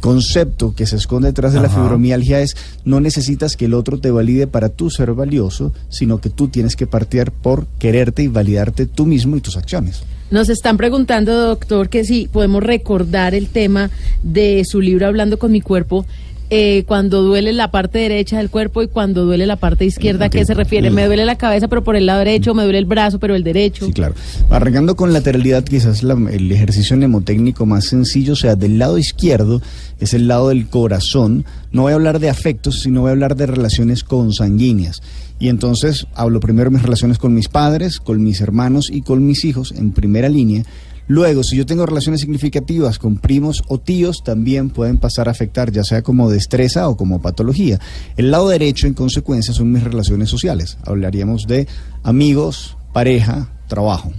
concepto que se esconde detrás de la fibromialgia es no necesitas que el otro te valide para tú ser valioso, sino que tú tienes que partir por quererte y validarte tú mismo y tus acciones. Nos están preguntando, doctor, que si podemos recordar el tema de su libro Hablando con mi cuerpo, eh, cuando duele la parte derecha del cuerpo y cuando duele la parte izquierda, ¿a qué se refiere? Me duele la cabeza, pero por el lado derecho, me duele el brazo, pero el derecho. Sí, claro. Arrancando con lateralidad, quizás la- el ejercicio mnemotécnico más sencillo, o sea, del lado izquierdo es el lado del corazón. No voy a hablar de afectos, sino voy a hablar de relaciones consanguíneas. Y entonces hablo primero de mis relaciones con mis padres, con mis hermanos y con mis hijos en primera línea. Luego, si yo tengo relaciones significativas con primos o tíos, también pueden pasar a afectar, ya sea como destreza o como patología. El lado derecho, en consecuencia, son mis relaciones sociales. Hablaríamos de amigos, pareja, trabajo.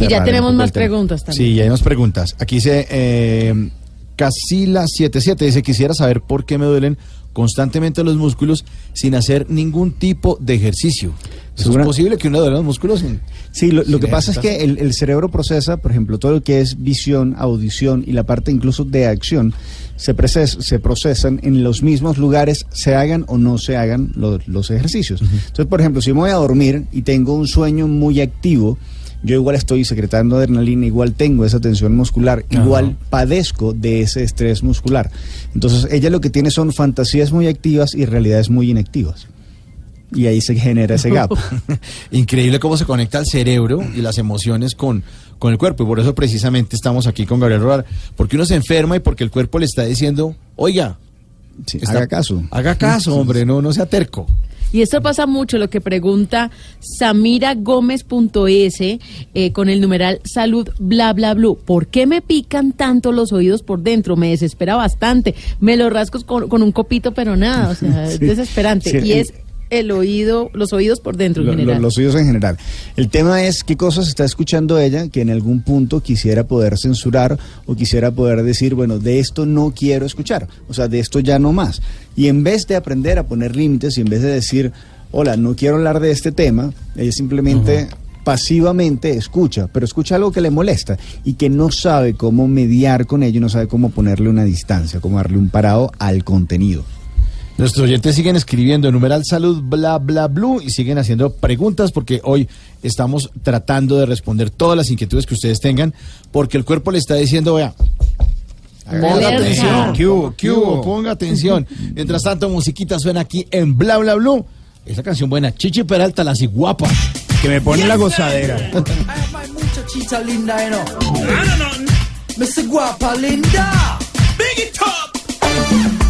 Y ya tenemos más preguntas también. Sí, ya hay más preguntas. Aquí dice eh, Casila77, dice, quisiera saber por qué me duelen constantemente los músculos sin hacer ningún tipo de ejercicio. ¿Es posible que uno duele los músculos sin- Sí, lo, que pasa es que el, el cerebro procesa, por ejemplo, todo lo que es visión, audición y la parte incluso de acción, se, se procesan en los mismos lugares, se hagan o no se hagan lo- los ejercicios. Entonces, por ejemplo, si me voy a dormir y tengo un sueño muy activo, yo igual estoy secretando adrenalina, igual tengo esa tensión muscular, igual padezco de ese estrés muscular. Entonces ella lo que tiene son fantasías muy activas y realidades muy inactivas. Y ahí se genera ese gap. Increíble cómo se conecta el cerebro y las emociones con, con el cuerpo. Y por eso precisamente estamos aquí con Gabriel Rodar. Porque uno se enferma y porque el cuerpo le está diciendo, oiga, está- haga caso. Haga caso, hombre, no, no sea terco. Y esto pasa mucho, lo que pregunta samiragomez.es eh, con el numeral salud bla bla bla. ¿Por qué me pican tanto los oídos por dentro? Me desespera bastante. Me los rasco con, con un copito, pero nada, o sea, es desesperante. Sí, y es el oído, los oídos por dentro en Lo- lo- general. los oídos en general. El tema es qué cosas está escuchando ella que en algún punto quisiera poder censurar o quisiera poder decir, bueno, de esto no quiero escuchar, o sea, de esto ya no más. Y en vez de aprender a poner límites y en vez de decir, hola, no quiero hablar de este tema, ella simplemente pasivamente escucha, pero escucha algo que le molesta y que no sabe cómo mediar con ello, no sabe cómo ponerle una distancia, cómo darle un parado al contenido. Nuestros oyentes siguen escribiendo numeral salud bla bla blue y siguen haciendo preguntas porque hoy estamos tratando de responder todas las inquietudes que ustedes tengan porque el cuerpo le está diciendo, vea, ponga atención, ¿qué hubo? ¿Qué hubo? Ponga atención. Mientras tanto, musiquita suena aquí en bla bla blue. Esa canción buena, Chichi Peralta, la ciguapa. Que me pone la gozadera. muchachita linda, ¿eh, no? Me guapa, linda. Big it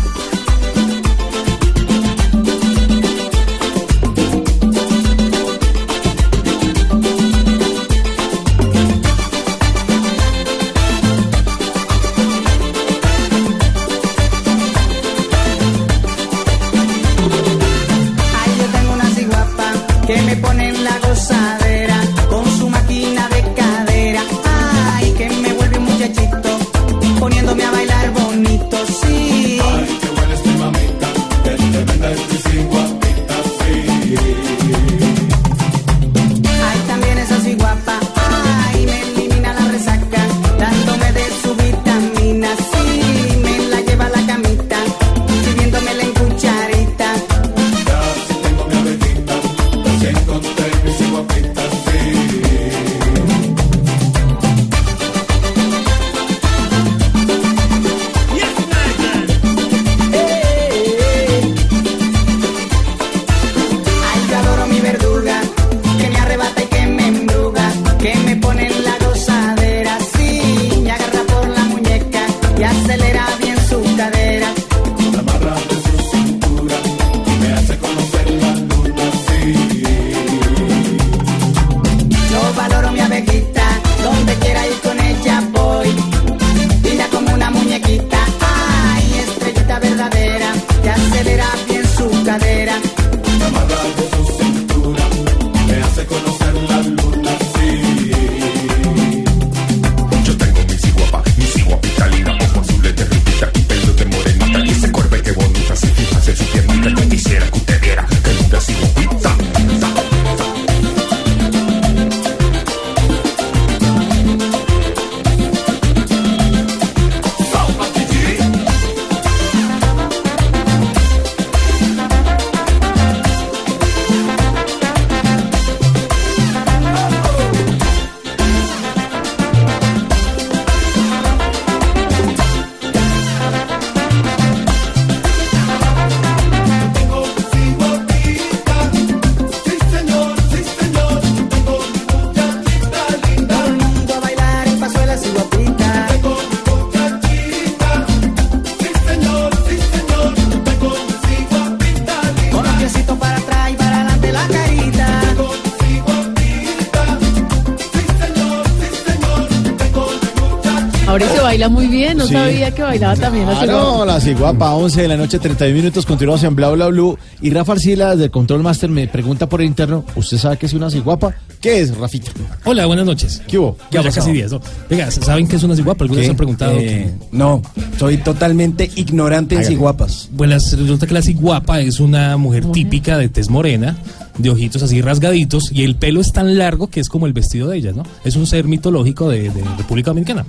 baila muy bien, no Sí. sabía que bailaba también la Claro, ciguapa. la ciguapa, 11 de la noche, 31 minutos, continuamos en Bla Bla Blue. Y Rafa Arcila, del Control Master, me pregunta por el interno, ¿usted sabe qué es una ciguapa? ¿Qué es, Rafita? Hola, buenas noches. ¿Qué hubo? ¿Qué Ya ha casi pasado? 10, ¿no? Venga, ¿saben qué es una ciguapa? ¿Alguna vez ¿Qué? han preguntado? Eh, no, soy totalmente ignorante en ciguapas. Bueno, resulta que la ciguapa es una mujer típica de tez morena, de ojitos así rasgaditos, y el pelo es tan largo que es como el vestido de ella, ¿no? Es un ser mitológico de, de República Dominicana.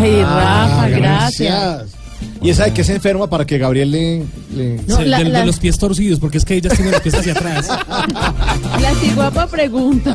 Ay, Rafa, gracias. Y esa de que se enferma para que Gabriel le... le- de, de los pies torcidos, porque es que ellas tienen los pies hacia atrás. La ciguapa pregunta.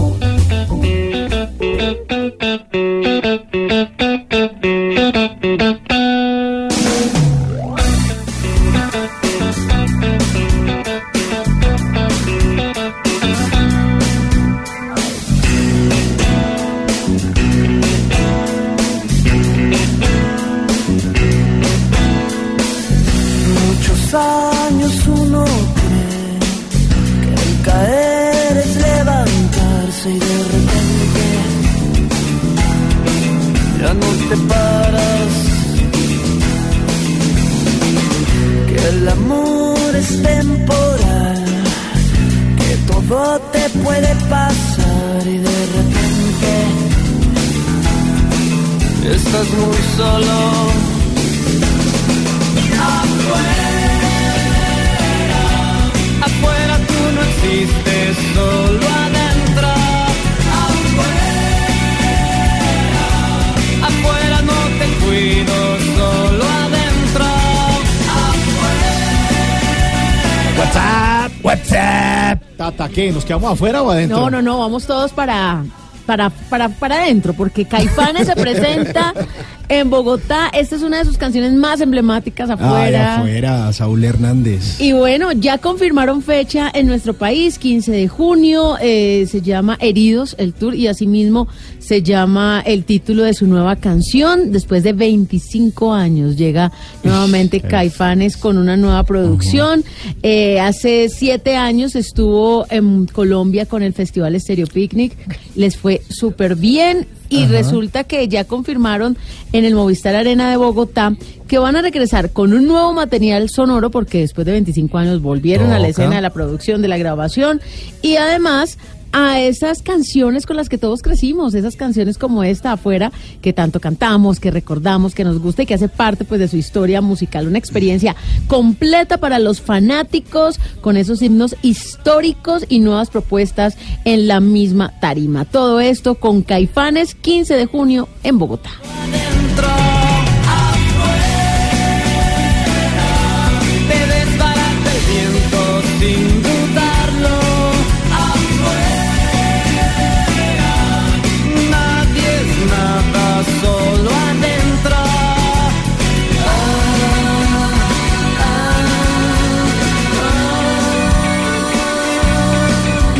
Quedamos afuera o adentro? No, no, no, vamos todos para para para para adentro porque Caifanes se presenta en Bogotá. Esta es una de sus canciones más emblemáticas Ay, afuera. afuera, Saúl Hernández. Y bueno, ya confirmaron fecha en nuestro país, 15 de junio, eh, se llama Heridos el tour y asimismo se llama el título de su nueva canción. Después de 25 años llega nuevamente Caifanes con una nueva producción. Eh, hace siete años estuvo en Colombia con el Festival Stereo Picnic, les fue súper bien. Y Ajá. resulta que ya confirmaron en el Movistar Arena de Bogotá que van a regresar con un nuevo material sonoro porque después de 25 años volvieron a la escena de la producción, de la grabación y además a esas canciones con las que todos crecimos, esas canciones como esta afuera que tanto cantamos, que recordamos, que nos gusta y que hace parte pues de su historia musical, una experiencia completa para los fanáticos con esos himnos históricos y nuevas propuestas en la misma tarima. Todo esto con Caifanes 15 de junio en Bogotá.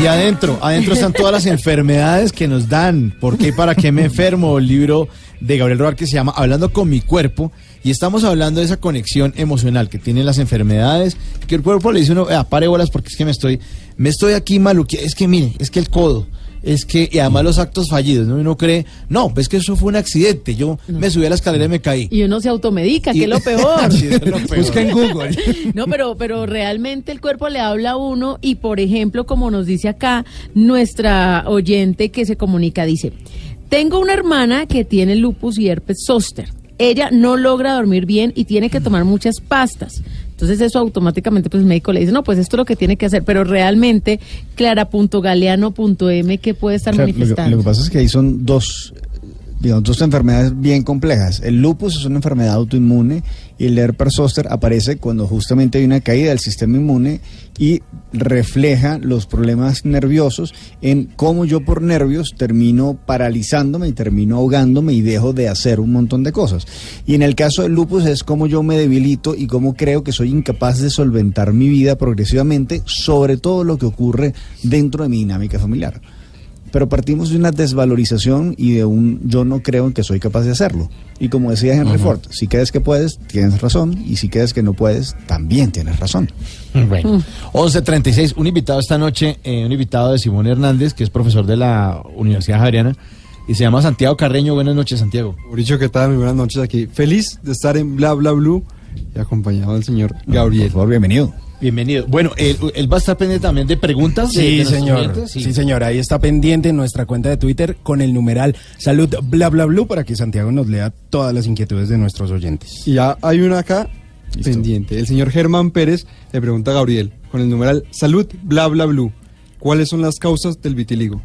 Y adentro, adentro están todas las enfermedades que nos dan. ¿Por qué para qué me enfermo? El libro de Gabriel Roar que se llama Hablando con mi cuerpo. Y estamos hablando de esa conexión emocional que tienen las enfermedades. Que el cuerpo le dice uno, "Vea, pare bolas porque es que me estoy, me estoy aquí maluque. Es que mire, es que el codo. Es que, y además los actos fallidos, ¿no? Uno cree, no, pues que eso fue un accidente. Yo me subí a la escalera y me caí. Y uno se automedica, que es lo peor. Sí, es lo peor. Busca en Google. No, pero, pero realmente el cuerpo le habla a uno y, por ejemplo, como nos dice acá nuestra oyente que se comunica, dice, tengo una hermana que tiene lupus y herpes zóster. Ella no logra dormir bien y tiene que tomar muchas pastas. Entonces eso automáticamente pues el médico le dice, no, pues esto es lo que tiene que hacer, pero realmente clara.galeano.m que puede estar Claro, lo, que, manifestando. lo que pasa es que ahí son dos, digamos, dos enfermedades bien complejas. El lupus es una enfermedad autoinmune y el herpes zóster aparece cuando justamente hay una caída del sistema inmune y refleja los problemas nerviosos en cómo yo por nervios termino paralizándome y termino ahogándome y dejo de hacer un montón de cosas. Y en el caso del lupus es cómo yo me debilito y cómo creo que soy incapaz de solventar mi vida progresivamente, sobre todo lo que ocurre dentro de mi dinámica familiar. Pero partimos de una desvalorización y de un yo no creo en que soy capaz de hacerlo. Y como decía Henry. Ford, si crees que puedes, tienes razón, y si crees que no puedes, también tienes razón. Bueno, 11.36, un invitado esta noche, eh, un invitado de Simón Hernández, que es profesor de la Universidad Javeriana, y se llama Santiago Carreño. Buenas noches, Santiago. Mauricio, ¿qué tal? Muy buenas noches aquí. Feliz de estar en Bla Bla Blue y acompañado del señor Gabriel. Por favor, bienvenido. Bienvenido. Bueno, él, él va a estar pendiente también de preguntas. de- de Sí, señor. Sí. señor. Ahí está pendiente en nuestra cuenta de Twitter con el numeral salud bla bla bla para que Santiago nos lea todas las inquietudes de nuestros oyentes. Y ya hay una acá pendiente. El señor Germán Pérez le pregunta a Gabriel con el numeral Salud Bla Bla Blue. ¿Cuáles son las causas del vitiligo?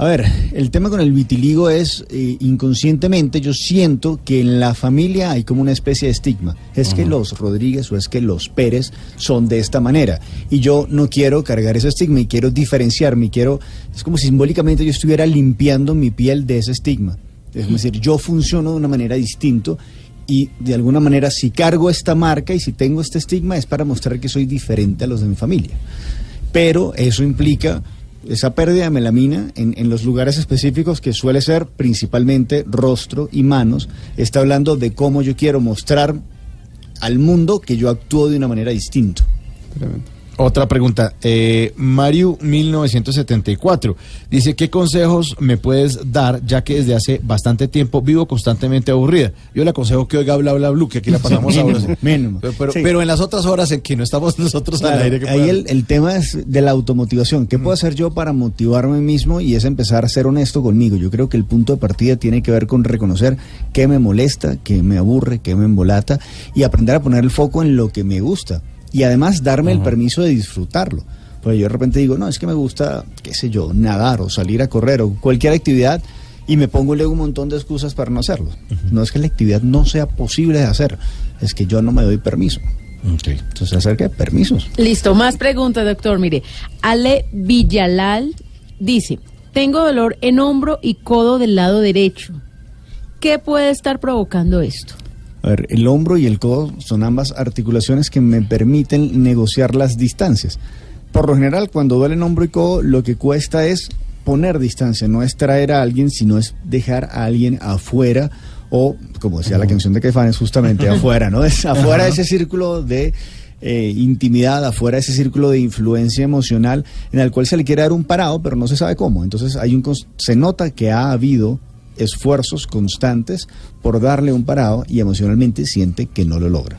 A ver, el tema con el vitiligo es eh, inconscientemente yo siento que en la familia hay como una especie de estigma. Es que los Rodríguez o es que los Pérez son de esta manera. Y yo no quiero cargar ese estigma y quiero diferenciarme y quiero, es como si simbólicamente yo estuviera limpiando mi piel de ese estigma. Es decir, yo funciono de una manera distinta y de alguna manera si cargo esta marca y si tengo este estigma es para mostrar que soy diferente a los de mi familia. Pero eso implica esa pérdida de melamina en, en los lugares específicos que suele ser principalmente rostro y manos. Está hablando de cómo yo quiero mostrar al mundo que yo actúo de una manera distinta. Otra pregunta. Eh, Mario 1974 dice, ¿qué consejos me puedes dar ya que desde hace bastante tiempo vivo constantemente aburrida? Yo le aconsejo que oiga bla bla bla, que aquí la pasamos Mínimo, ahora. mínimo. Pero, pero, Sí. pero en las otras horas en que no estamos nosotros al Claro, aire. ¿qué ahí el, el tema es de la automotivación. ¿Qué puedo hacer yo para motivarme mismo? Y es empezar a ser honesto conmigo. Yo creo que el punto de partida tiene que ver con reconocer qué me molesta, qué me aburre, qué me embolata y aprender a poner el foco en lo que me gusta. Y además darme el permiso de disfrutarlo. Pues yo de repente digo, no, es que me gusta, qué sé yo, nadar o salir a correr o cualquier actividad y me pongo luego un montón de excusas para no hacerlo. No es que la actividad no sea posible de hacer, es que yo no me doy permiso. Entonces, acerca de permisos. Listo, más preguntas, doctor. Mire, Ale Villalal dice, tengo dolor en hombro y codo del lado derecho. ¿Qué puede estar provocando esto? A ver, el hombro y el codo son ambas articulaciones que me permiten negociar las distancias. Por lo general, cuando duelen hombro y codo, lo que cuesta es poner distancia, no es traer a alguien, sino es dejar a alguien afuera o, como decía la canción de Caifanes, justamente afuera, ¿no? Es afuera de ese círculo de eh, intimidad, afuera de ese círculo de influencia emocional en el cual se le quiere dar un parado, pero no se sabe cómo. Entonces hay un se nota que ha habido esfuerzos constantes por darle un parado y emocionalmente siente que no lo logra.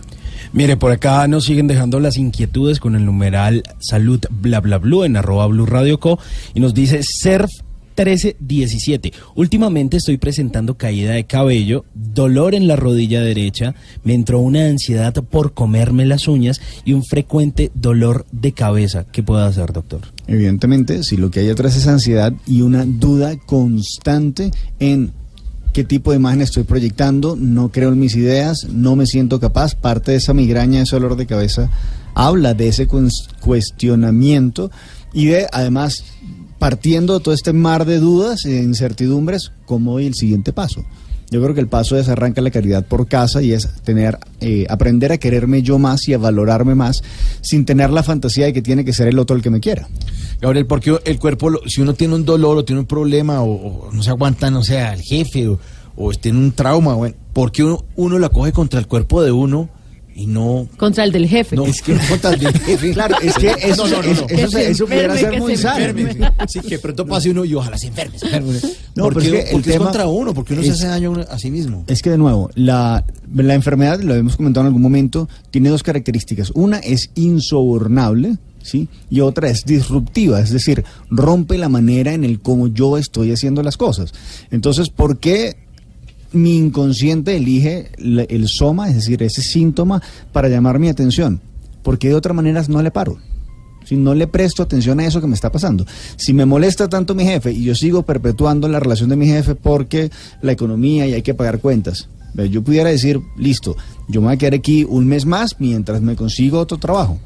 Mire, por acá nos siguen dejando las inquietudes con el numeral salud bla bla bla en arroba blue radio co y nos dice surf 1317. Últimamente estoy presentando caída de cabello, dolor en la rodilla derecha, me entró una ansiedad por comerme las uñas y un frecuente dolor de cabeza. ¿Qué puedo hacer, doctor? Evidentemente, si lo que hay atrás es ansiedad y una duda constante en qué tipo de imagen estoy proyectando, no creo en mis ideas, no me siento capaz, parte de esa migraña, ese dolor de cabeza, habla de ese cues- cuestionamiento y de, además, partiendo de todo este mar de dudas e incertidumbres, ¿cómo voy el siguiente paso? Yo creo que el paso es arranca la caridad por casa y es tener, eh, aprender a quererme yo más y a valorarme más sin tener la fantasía de que tiene que ser el otro el que me quiera. Gabriel, porque el cuerpo, si uno tiene un dolor o tiene un problema o, no se aguanta, no sé, al jefe o, o tiene un trauma, bueno, ¿por qué uno, uno la coge contra el cuerpo de uno y no... Contra el del jefe. No, es que no contra el del jefe. Claro, es que eso, No, no, no, eso- no. eso- Que se eso pudiera ser muy se sano. Sí, que pronto pase uno y ojalá se enferme. se enferme. No, ¿Por pero es que el porque es tema contra uno? Porque uno se es- hace daño a sí mismo. Es que de nuevo, la, la enfermedad, lo hemos comentado en algún momento, tiene dos características. Una es insobornable, ¿sí? Y otra es disruptiva, es decir, rompe la manera en el cómo yo estoy haciendo las cosas. Entonces, ¿por qué mi inconsciente elige el soma, es decir, ese síntoma, para llamar mi atención? Porque de otra manera no le paro. Si no le presto atención a eso que me está pasando. Si me molesta tanto mi jefe y yo sigo perpetuando la relación de mi jefe porque la economía y hay que pagar cuentas, yo pudiera decir, listo, yo me voy a quedar aquí un mes más mientras me consigo otro trabajo.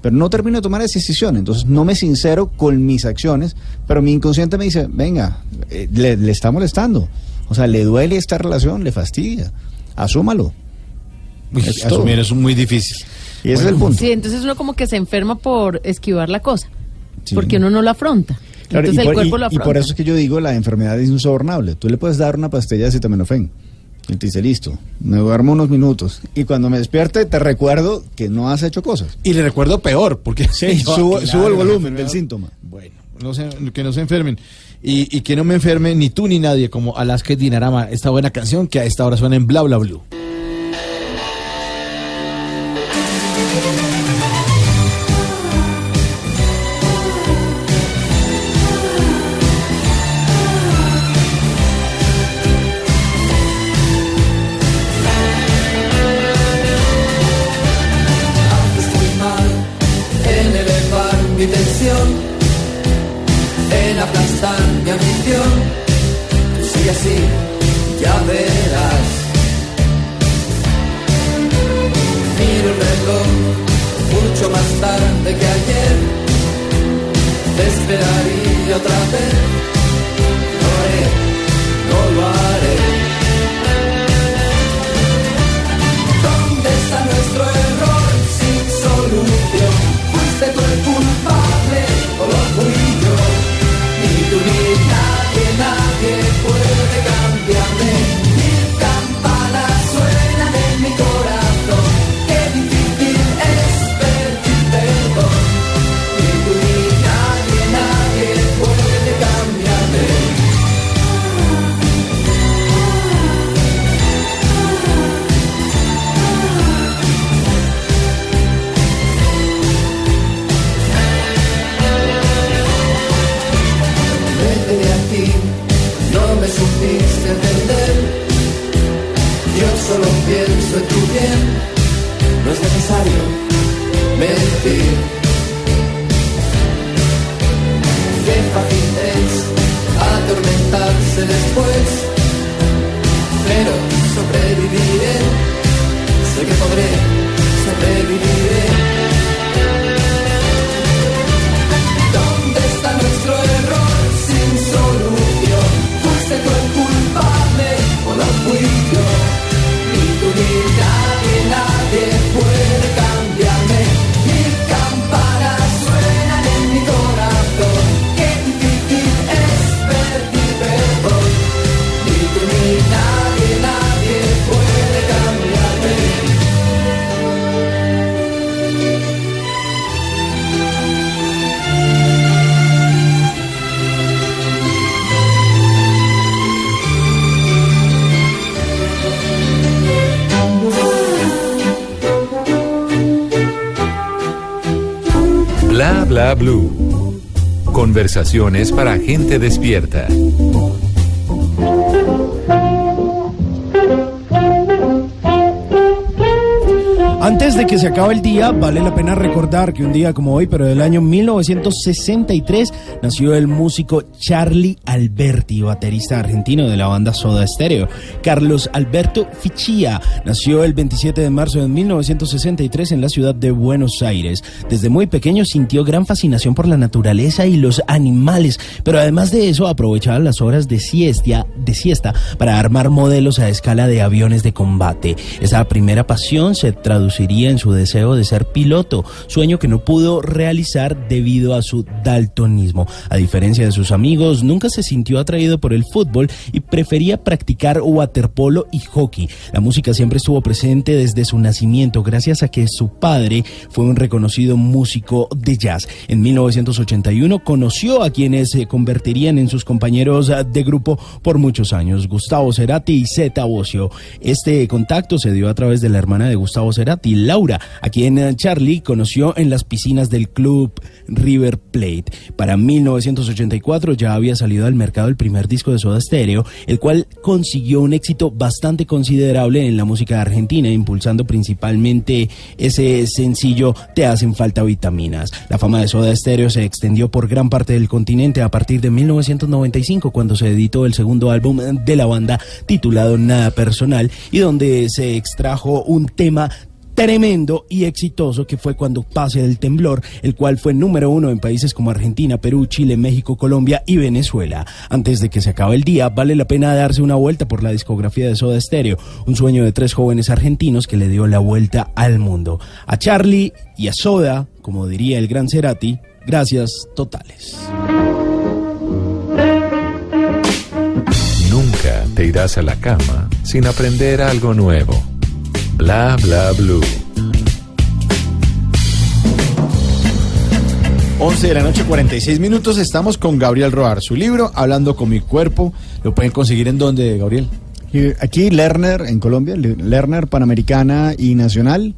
Pero no termino de tomar esa decisión, entonces no me sincero con mis acciones, pero mi inconsciente me dice, venga, eh, le, le está molestando. O sea, le duele esta relación, le fastidia. Asúmalo. Uy, asumir es muy difícil. Y ese es el punto. Sí, entonces uno como que se enferma por esquivar la cosa, Sí. porque uno no lo afronta. Claro, entonces y, el por, cuerpo y- lo y afronta. por eso es que yo digo, la enfermedad es insobornable. Tú le puedes dar una pastilla de acetaminofén. Y te dice, listo, me duermo unos minutos. Y cuando me despierte, te recuerdo que no has hecho cosas. Y le recuerdo peor, porque Sí, subo, Claro, subo el la volumen del síntoma. Bueno, no se- que no se enfermen. Y, y que no me enferme ni tú ni nadie, como Alaska Dinarama, esta buena canción que a esta hora suena en Bla Bla Blue. Para gente despierta. Antes de que se acabe el día, vale la pena recordar que un día como hoy, pero del año 1963, nació el músico Charlie Alberti, baterista argentino de la banda Soda Stereo. Carlos Alberto Fichia nació el 27 de marzo de 1963 en la ciudad de Buenos Aires. Desde muy pequeño sintió gran fascinación por la naturaleza y los animales, pero además de eso aprovechaba las horas de siesta, siesta para armar modelos a escala de aviones de combate. Esa primera pasión se traduciría en su deseo de ser piloto, sueño que no pudo realizar debido a su daltonismo. A diferencia de sus amigos, nunca se sintió atraído por el fútbol y prefería practicar waterpolo y hockey. La música siempre estuvo presente desde su nacimiento, gracias a que su padre fue un reconocido músico de jazz. En 1981 conoció a quienes se convertirían en sus compañeros de grupo por muchos años, Gustavo Cerati y Zeta Bosio. Este contacto se dio a través de la hermana de Gustavo Cerati, Laura, a quien eh, Charlie conoció en las piscinas del club River Plate. Para 1984 ya había salido al mercado el primer disco de Soda Stereo, el cual consiguió un éxito bastante considerable en la música argentina, impulsando principalmente ese sencillo Te hacen falta vitaminas. La fama de Soda Stereo se extendió por gran parte del continente a partir de 1995, cuando se editó el segundo álbum de la banda titulado Nada Personal y donde se extrajo un tema tremendo y exitoso que fue cuando pase del temblor, el cual fue número uno en países como Argentina, Perú, Chile, México, Colombia y Venezuela. Antes de que se acabe el día, vale la pena darse una vuelta por la discografía de Soda Stereo, un sueño de tres jóvenes argentinos que le dio la vuelta al mundo. A Charlie y a Soda, como diría el gran Cerati, gracias totales. Te irás a la cama sin aprender algo nuevo. Bla bla blue. 11 de la noche, 46 minutos. Estamos con Gabriel Roar. Su libro, Hablando con mi cuerpo. ¿Lo pueden conseguir en dónde, Gabriel? Aquí Lerner en Colombia, Le- Lerner Panamericana y Nacional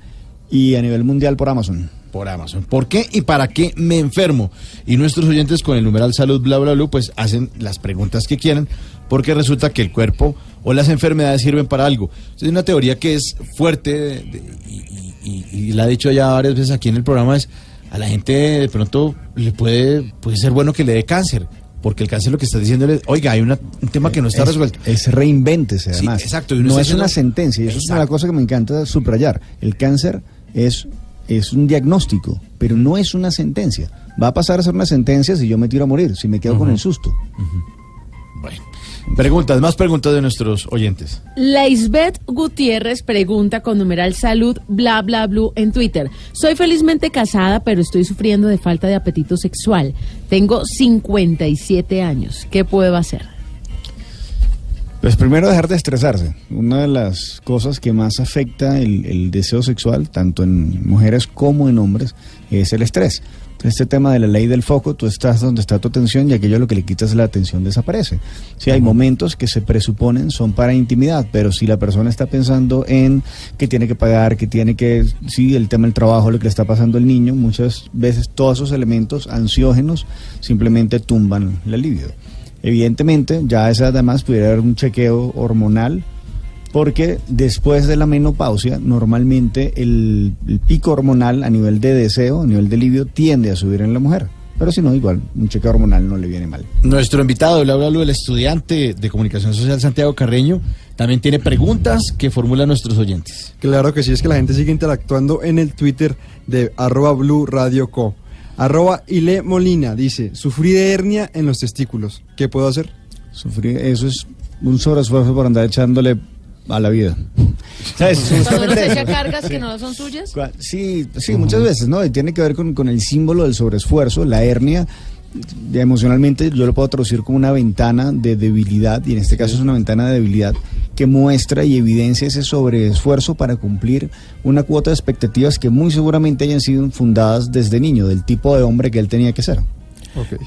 y a nivel mundial por Amazon. Por Amazon. ¿Por qué y para qué me enfermo? Y nuestros oyentes con el numeral salud bla bla bla pues hacen las preguntas que quieran porque resulta que el cuerpo o las enfermedades sirven para algo. Es una teoría que es fuerte de- de- y, y- y la he dicho ya varias veces aquí en el programa es a la gente de pronto le puede puede ser bueno que le dé cáncer. Porque el cáncer lo que está diciendo es, oiga, hay una- un tema que no está Es- resuelto. Es reinvéntese, Sí, además. exacto, No es una sentencia, y eso es una cosa que me encanta subrayar. El cáncer es, es un diagnóstico, pero no es una sentencia. Va a pasar a ser una sentencia si yo me tiro a morir, si me quedo con el susto. Preguntas, más preguntas de nuestros oyentes. Laisbeth Gutiérrez pregunta con numeral salud bla bla blue en Twitter. Soy felizmente casada, pero estoy sufriendo de falta de apetito sexual. Tengo 57 años. ¿Qué puedo hacer? Pues primero dejar de estresarse. Una de las cosas que más afecta el, el deseo sexual, tanto en mujeres como en hombres, es el estrés. Este tema de la ley del foco, tú estás donde está tu atención y aquello a lo que le quitas la atención desaparece. Sí, hay momentos que se presuponen son para intimidad, pero si la persona está pensando en que tiene que pagar, que tiene que, sí, el tema del trabajo, lo que le está pasando al niño, muchas veces todos esos elementos ansiógenos simplemente tumban la libido. Evidentemente, ya a esa edad además pudiera haber un chequeo hormonal, porque después de la menopausia, normalmente el, el pico hormonal a nivel de deseo, a nivel de libido, tiende a subir en la mujer. Pero si no, igual, un chequeo hormonal no le viene mal. Nuestro invitado, le habla el estudiante de Comunicación Social Santiago Carreño, también tiene preguntas que formulan nuestros oyentes. Claro que sí, es que la gente sigue interactuando en el Twitter de arroba Blue Radio Co. Arroba Ile Molina dice, sufrí de hernia en los testículos. ¿Qué puedo hacer? Sufrir, eso es un sobreesfuerzo por andar echándole a la vida. ¿Sabes? Es Cuando uno se echa cargas que no son suyas. Cua- Sí, sí, muchas veces, ¿no? Y tiene que ver con, con el símbolo del sobreesfuerzo, la hernia. Ya emocionalmente yo lo puedo traducir como una ventana de debilidad, y en este caso es una ventana de debilidad que muestra y evidencia ese sobreesfuerzo para cumplir una cuota de expectativas que muy seguramente hayan sido fundadas desde niño, del tipo de hombre que él tenía que ser.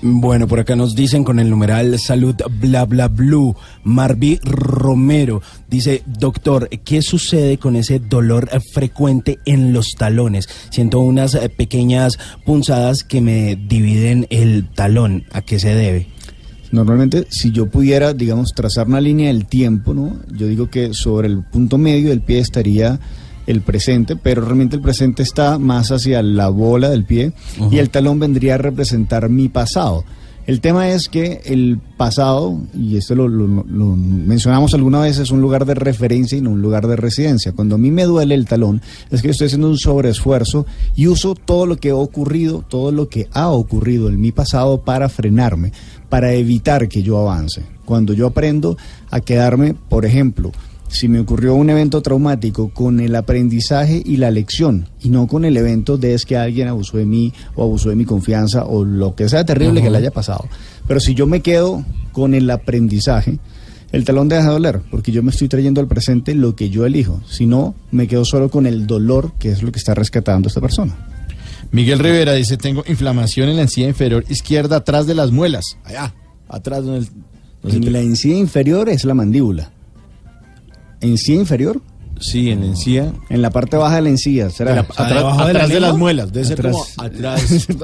Bueno, por acá nos dicen con el numeral salud bla bla blue. Marvi Romero dice, doctor, ¿qué sucede con ese dolor frecuente en los talones? Siento unas eh, pequeñas punzadas que me dividen el talón. ¿A qué se debe? Normalmente, si yo pudiera, digamos, trazar una línea del tiempo, ¿no? Yo digo que sobre el punto medio del pie estaría el presente, pero realmente el presente está más hacia la bola del pie y el talón vendría a representar mi pasado. El tema es que el pasado, y esto lo, lo- lo mencionamos alguna vez, es un lugar de referencia y no un lugar de residencia. Cuando a mí me duele el talón, es que estoy haciendo un sobreesfuerzo y uso todo lo que ha ocurrido, todo lo que ha ocurrido en mi pasado para frenarme, para evitar que yo avance. Cuando yo aprendo a quedarme, por ejemplo, si me ocurrió un evento traumático con el aprendizaje y la lección y no con el evento de es que alguien abusó de mí o abusó de mi confianza o lo que sea terrible que le haya pasado. Pero si yo me quedo con el aprendizaje, el talón deja de doler porque yo me estoy trayendo al presente lo que yo elijo. Si no, me quedo solo con el dolor que es lo que está rescatando esta persona. Miguel Rivera dice, tengo inflamación en la encía inferior izquierda atrás de las muelas. Allá, atrás donde el- En la encía inferior es la mandíbula. ¿Encía inferior? Sí, en la encía. En la parte baja de la encía, ¿será? La- atrás atrás de, las muelas, debe ser como atrás.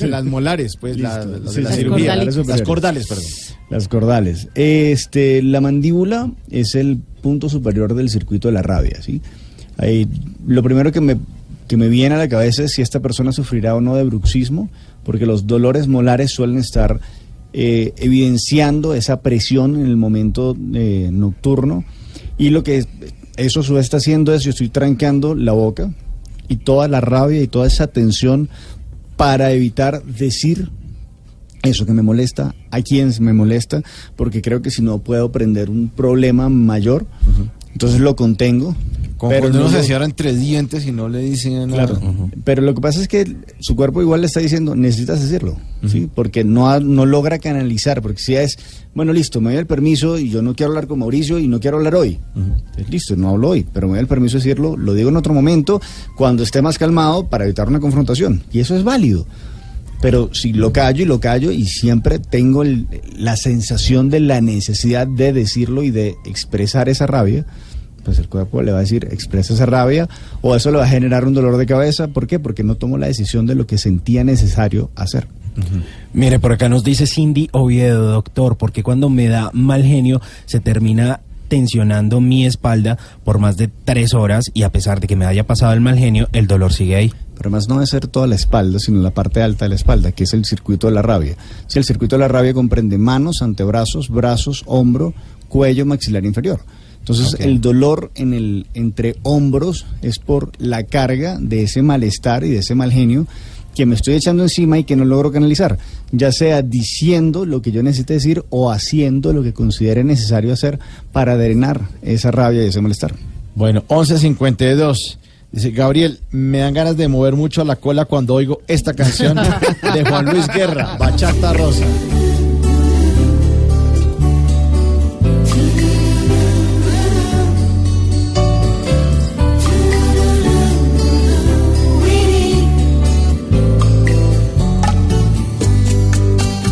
las molares, pues, la, Sí, sí, cirugía. cordales Las cordales, perdón. Las cordales. Este, la mandíbula es el punto superior del circuito de la rabia, ¿sí? Ahí, lo primero que me, que me viene a la cabeza es si esta persona sufrirá o no de bruxismo, porque los dolores molares suelen estar eh, evidenciando esa presión en el momento eh, nocturno. Y lo que eso su está haciendo es, yo estoy tranqueando la boca y toda la rabia y toda esa tensión para evitar decir eso que me molesta, a quien me molesta, porque creo que si no puedo prender un problema mayor, entonces lo contengo Pero no se cierra entre dientes y no le dicen nada. Claro. Pero lo que pasa es que su cuerpo igual le está diciendo, necesitas decirlo, ¿sí? Porque no, ha- no logra canalizar, porque si es, bueno, listo, me doy el permiso y yo no quiero hablar con Mauricio y no quiero hablar hoy. Listo, no hablo hoy, pero me doy el permiso de decirlo, lo digo en otro momento, cuando esté más calmado, para evitar una confrontación. Y eso es válido. Pero si lo callo y lo callo y siempre tengo el- la sensación de la necesidad de decirlo y de expresar esa rabia, pues el cuerpo le va a decir, expresa esa rabia, o eso le va a generar un dolor de cabeza. ¿Por qué? Porque no tomo la decisión de lo que sentía necesario hacer. Mire, por acá nos dice Cindy Oviedo, doctor, porque cuando me da mal genio se termina tensionando mi espalda por más de tres horas y a pesar de que me haya pasado el mal genio, el dolor sigue ahí. Pero además no debe ser toda la espalda, sino la parte alta de la espalda, que es el circuito de la rabia. Si el circuito de la rabia comprende manos, antebrazos, brazos, hombro, cuello, maxilar inferior. Entonces, el dolor en el entre hombros es por la carga de ese malestar y de ese mal genio que me estoy echando encima y que no logro canalizar, ya sea diciendo lo que yo necesite decir o haciendo lo que considere necesario hacer para drenar esa rabia y ese malestar. Bueno, 11.52. Dice, Gabriel, me dan ganas de mover mucho la cola cuando oigo esta canción de Juan Luis Guerra, Bachata Rosa.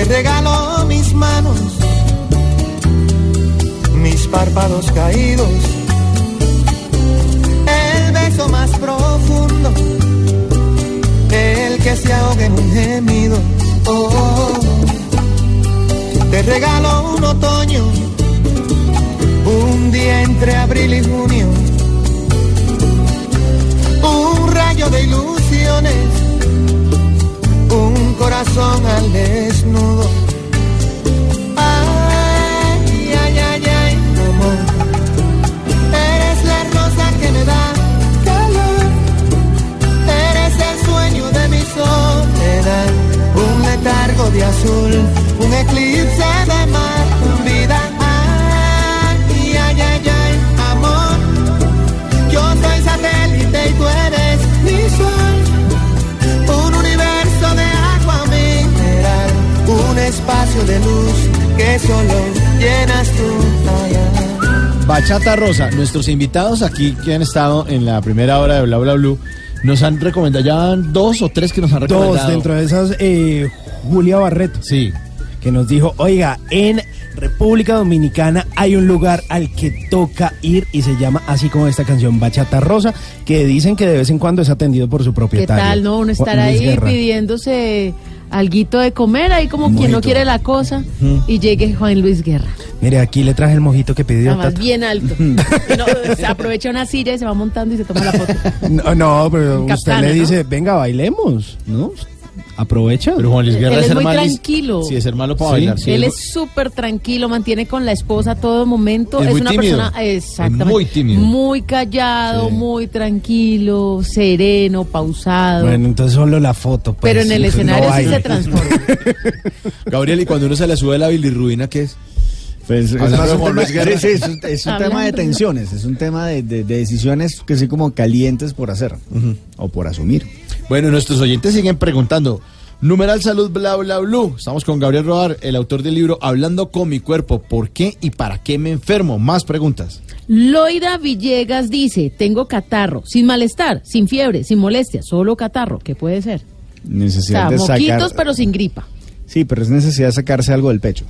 Te regalo mis manos, mis párpados caídos el beso más profundo, el que se ahoga en un gemido. Oh, te regalo un otoño, un día entre abril y junio, un rayo de ilusiones, corazón al desnudo. Ay, ay, ay, ay, amor. Eres la rosa que me da calor. Eres el sueño de mi soledad. Un letargo de azul, un eclipse de luz que solo llenas tú. Ay. Bachata Rosa, nuestros invitados aquí que han estado en la primera hora de Bla Bla Blue, nos han recomendado, ya van dos o tres que nos han recomendado. Dos, dentro de esas, eh, Julia Barreto. Sí. Que nos dijo, oiga, en República Dominicana hay un lugar al que toca ir y se llama así como esta canción, Bachata Rosa, que dicen que de vez en cuando es atendido por su ¿Qué propietario. tal, no? Uno estar ahí pidiéndose alguito de comer, ahí como quien no quiere la cosa, y llegue Juan Luis Guerra. Mire, aquí le traje el mojito que pidió. Además, bien alto. No, se aprovecha una silla y se va montando y se toma la foto. No, no, pero usted le ¿no? dice, venga, bailemos, ¿no? Aprovecha. Pero Juan Luis Él Guerra es es muy hermano. tranquilo. Sí, es hermano para Sí. bailar. sí, Él es súper tranquilo, mantiene con la esposa a todo momento. Es Es, muy una tímido. persona exactamente Es muy tímido. muy callado, Sí. muy tranquilo, sereno, pausado. Bueno, entonces solo la foto. pues, pero en el no escenario sí se transforma. Gabriel, y cuando uno se le sube la bilirrubina, ¿qué es? Pues es, más un tema, es un- es un tema de tensiones, es un tema de, de- de decisiones que sí como calientes por hacer o por asumir. Bueno, nuestros oyentes siguen preguntando. Numeral salud, bla, bla, bla. Estamos con Gabriel Rodar, el autor del libro Hablando con mi cuerpo. ¿Por qué y para qué me enfermo? Más preguntas. Loida Villegas dice, tengo catarro, sin malestar, sin fiebre, sin molestia, solo catarro, ¿qué puede ser? O Necesidad sea, de moquitos sacar. pero sin gripa. Sí, pero es necesidad de sacarse algo del pecho.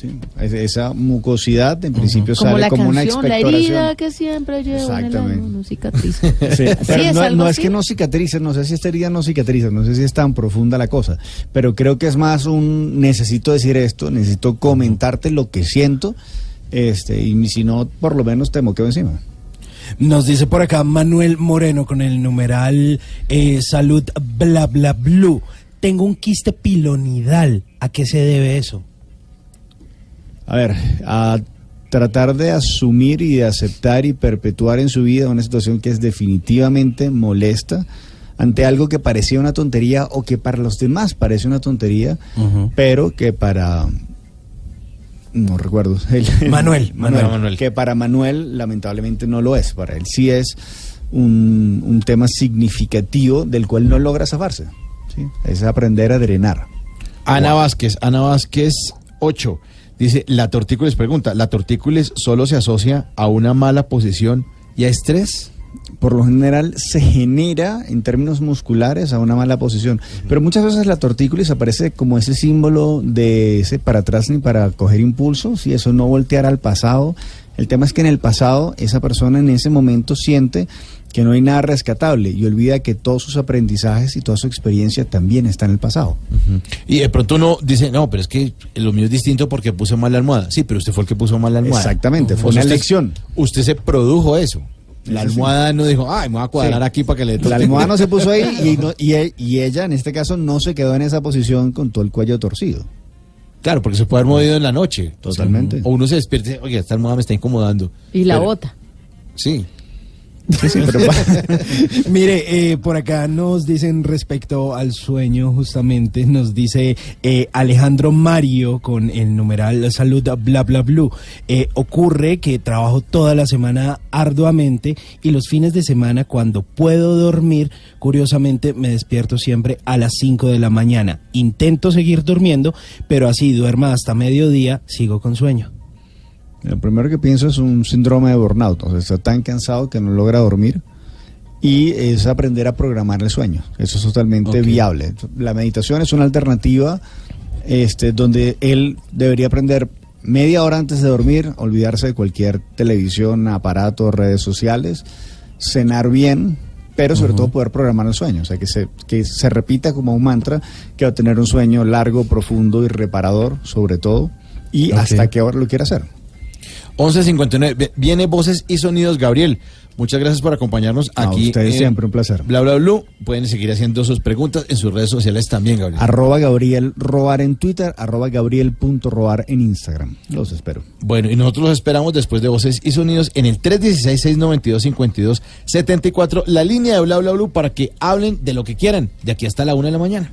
Sí, esa mucosidad en principio Como sale la como una canción, la expectoración. herida que siempre en el Exactamente. no cicatriza. Sí, Así pero es, no, algo no es que no cicatrice, no sé si esta herida no cicatriza, no sé si es tan profunda la cosa, pero creo que es más un necesito decir esto, necesito comentarte lo que siento, este, y si no, por lo menos te moqueo encima. Nos dice por acá Manuel Moreno con el numeral eh, salud bla bla blue. Tengo un quiste pilonidal. ¿A qué se debe eso? A ver, a tratar de asumir y de aceptar y perpetuar en su vida una situación que es definitivamente molesta ante algo que parecía una tontería o que para los demás parece una tontería, pero que para no recuerdo el- Manuel, Manuel. Manuel, que para Manuel lamentablemente no lo es, para él sí es un, un tema significativo del cual no logra zafarse, ¿sí? es aprender a drenar. Ana Vázquez, Ana Vázquez 8. Dice, la tortícolis pregunta, ¿la tortícolis solo se asocia a una mala posición y a estrés? por lo general se genera en términos musculares a una mala posición. Pero muchas veces la tortícolis aparece como ese símbolo de ese para atrás ni para coger impulsos y eso no voltear al pasado. El tema es que en el pasado esa persona en ese momento siente que no hay nada rescatable y olvida que todos sus aprendizajes y toda su experiencia también está en el pasado. Y de pronto uno dice, no, pero es que lo mío es distinto porque puse mal la almohada. Sí, pero usted fue el que puso mal la almohada. Exactamente, fue sea, una usted- elección. Usted se produjo eso. La almohada no dijo, ay, me voy a cuadrar Sí. aquí para que le La almohada no se puso ahí y, no- y y ella en este caso no se quedó en esa posición con todo el cuello torcido. Claro, porque se puede haber movido en la noche. Totalmente. O uno se despierta y dice, oye, esta almohada me está incomodando. Y la Pero- bota. Sí. Mire, eh, por acá nos dicen respecto al sueño, justamente, nos dice eh, Alejandro Mario con el numeral salud bla bla blue. Eh, ocurre que trabajo toda la semana arduamente y los fines de semana cuando puedo dormir, curiosamente me despierto siempre a las 5 de la mañana. Intento seguir durmiendo, pero así duerma hasta mediodía, sigo con sueño. Lo primero que pienso es un síndrome de burnout, o sea, está tan cansado que no logra dormir y es aprender a programar el sueño. Eso es totalmente Ok. viable. La meditación es una alternativa este, donde él debería aprender media hora antes de dormir, olvidarse de cualquier televisión, aparato, redes sociales, cenar bien, pero sobre todo poder programar el sueño, o sea, que se, que se repita como un mantra que va a tener un sueño largo, profundo y reparador, sobre todo, y Ok. hasta qué hora lo quiere hacer. 11.59. Ve- Viene Voces y Sonidos, Gabriel. Muchas gracias por acompañarnos A aquí. ustedes siempre un placer. Bla, bla, bla. Pueden seguir haciendo sus preguntas en sus redes sociales también, Gabriel. Arroba Gabriel Robar en Twitter, arroba Gabriel.robar en Instagram. Los espero. Bueno, y nosotros los esperamos después de Voces y Sonidos en el 316-692-5274, la línea de Bla Bla Blue, para que hablen de lo que quieran, de aquí hasta la una de la mañana.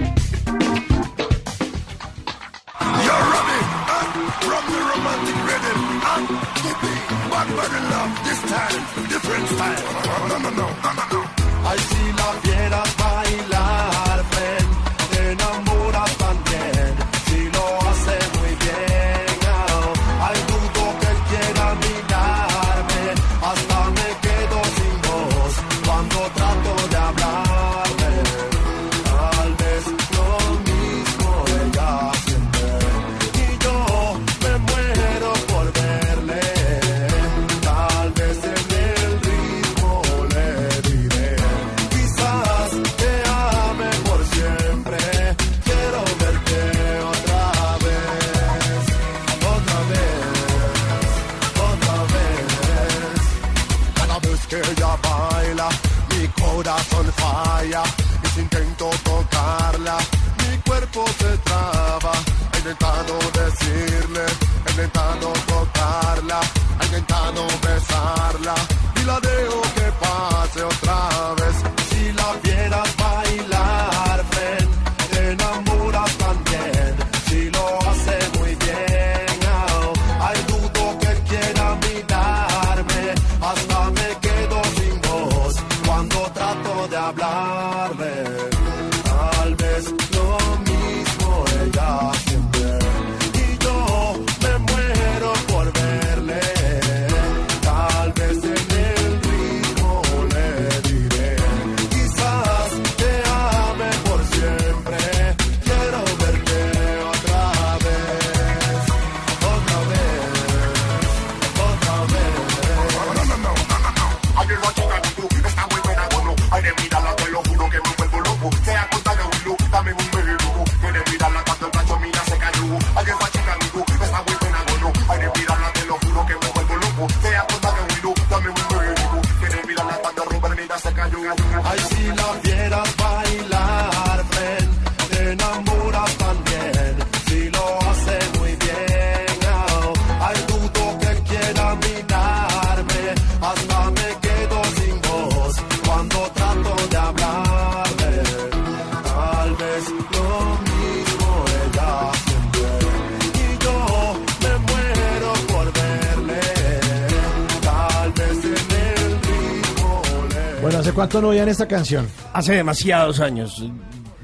Bueno, ¿hace cuánto no oían esta canción? Hace demasiados años.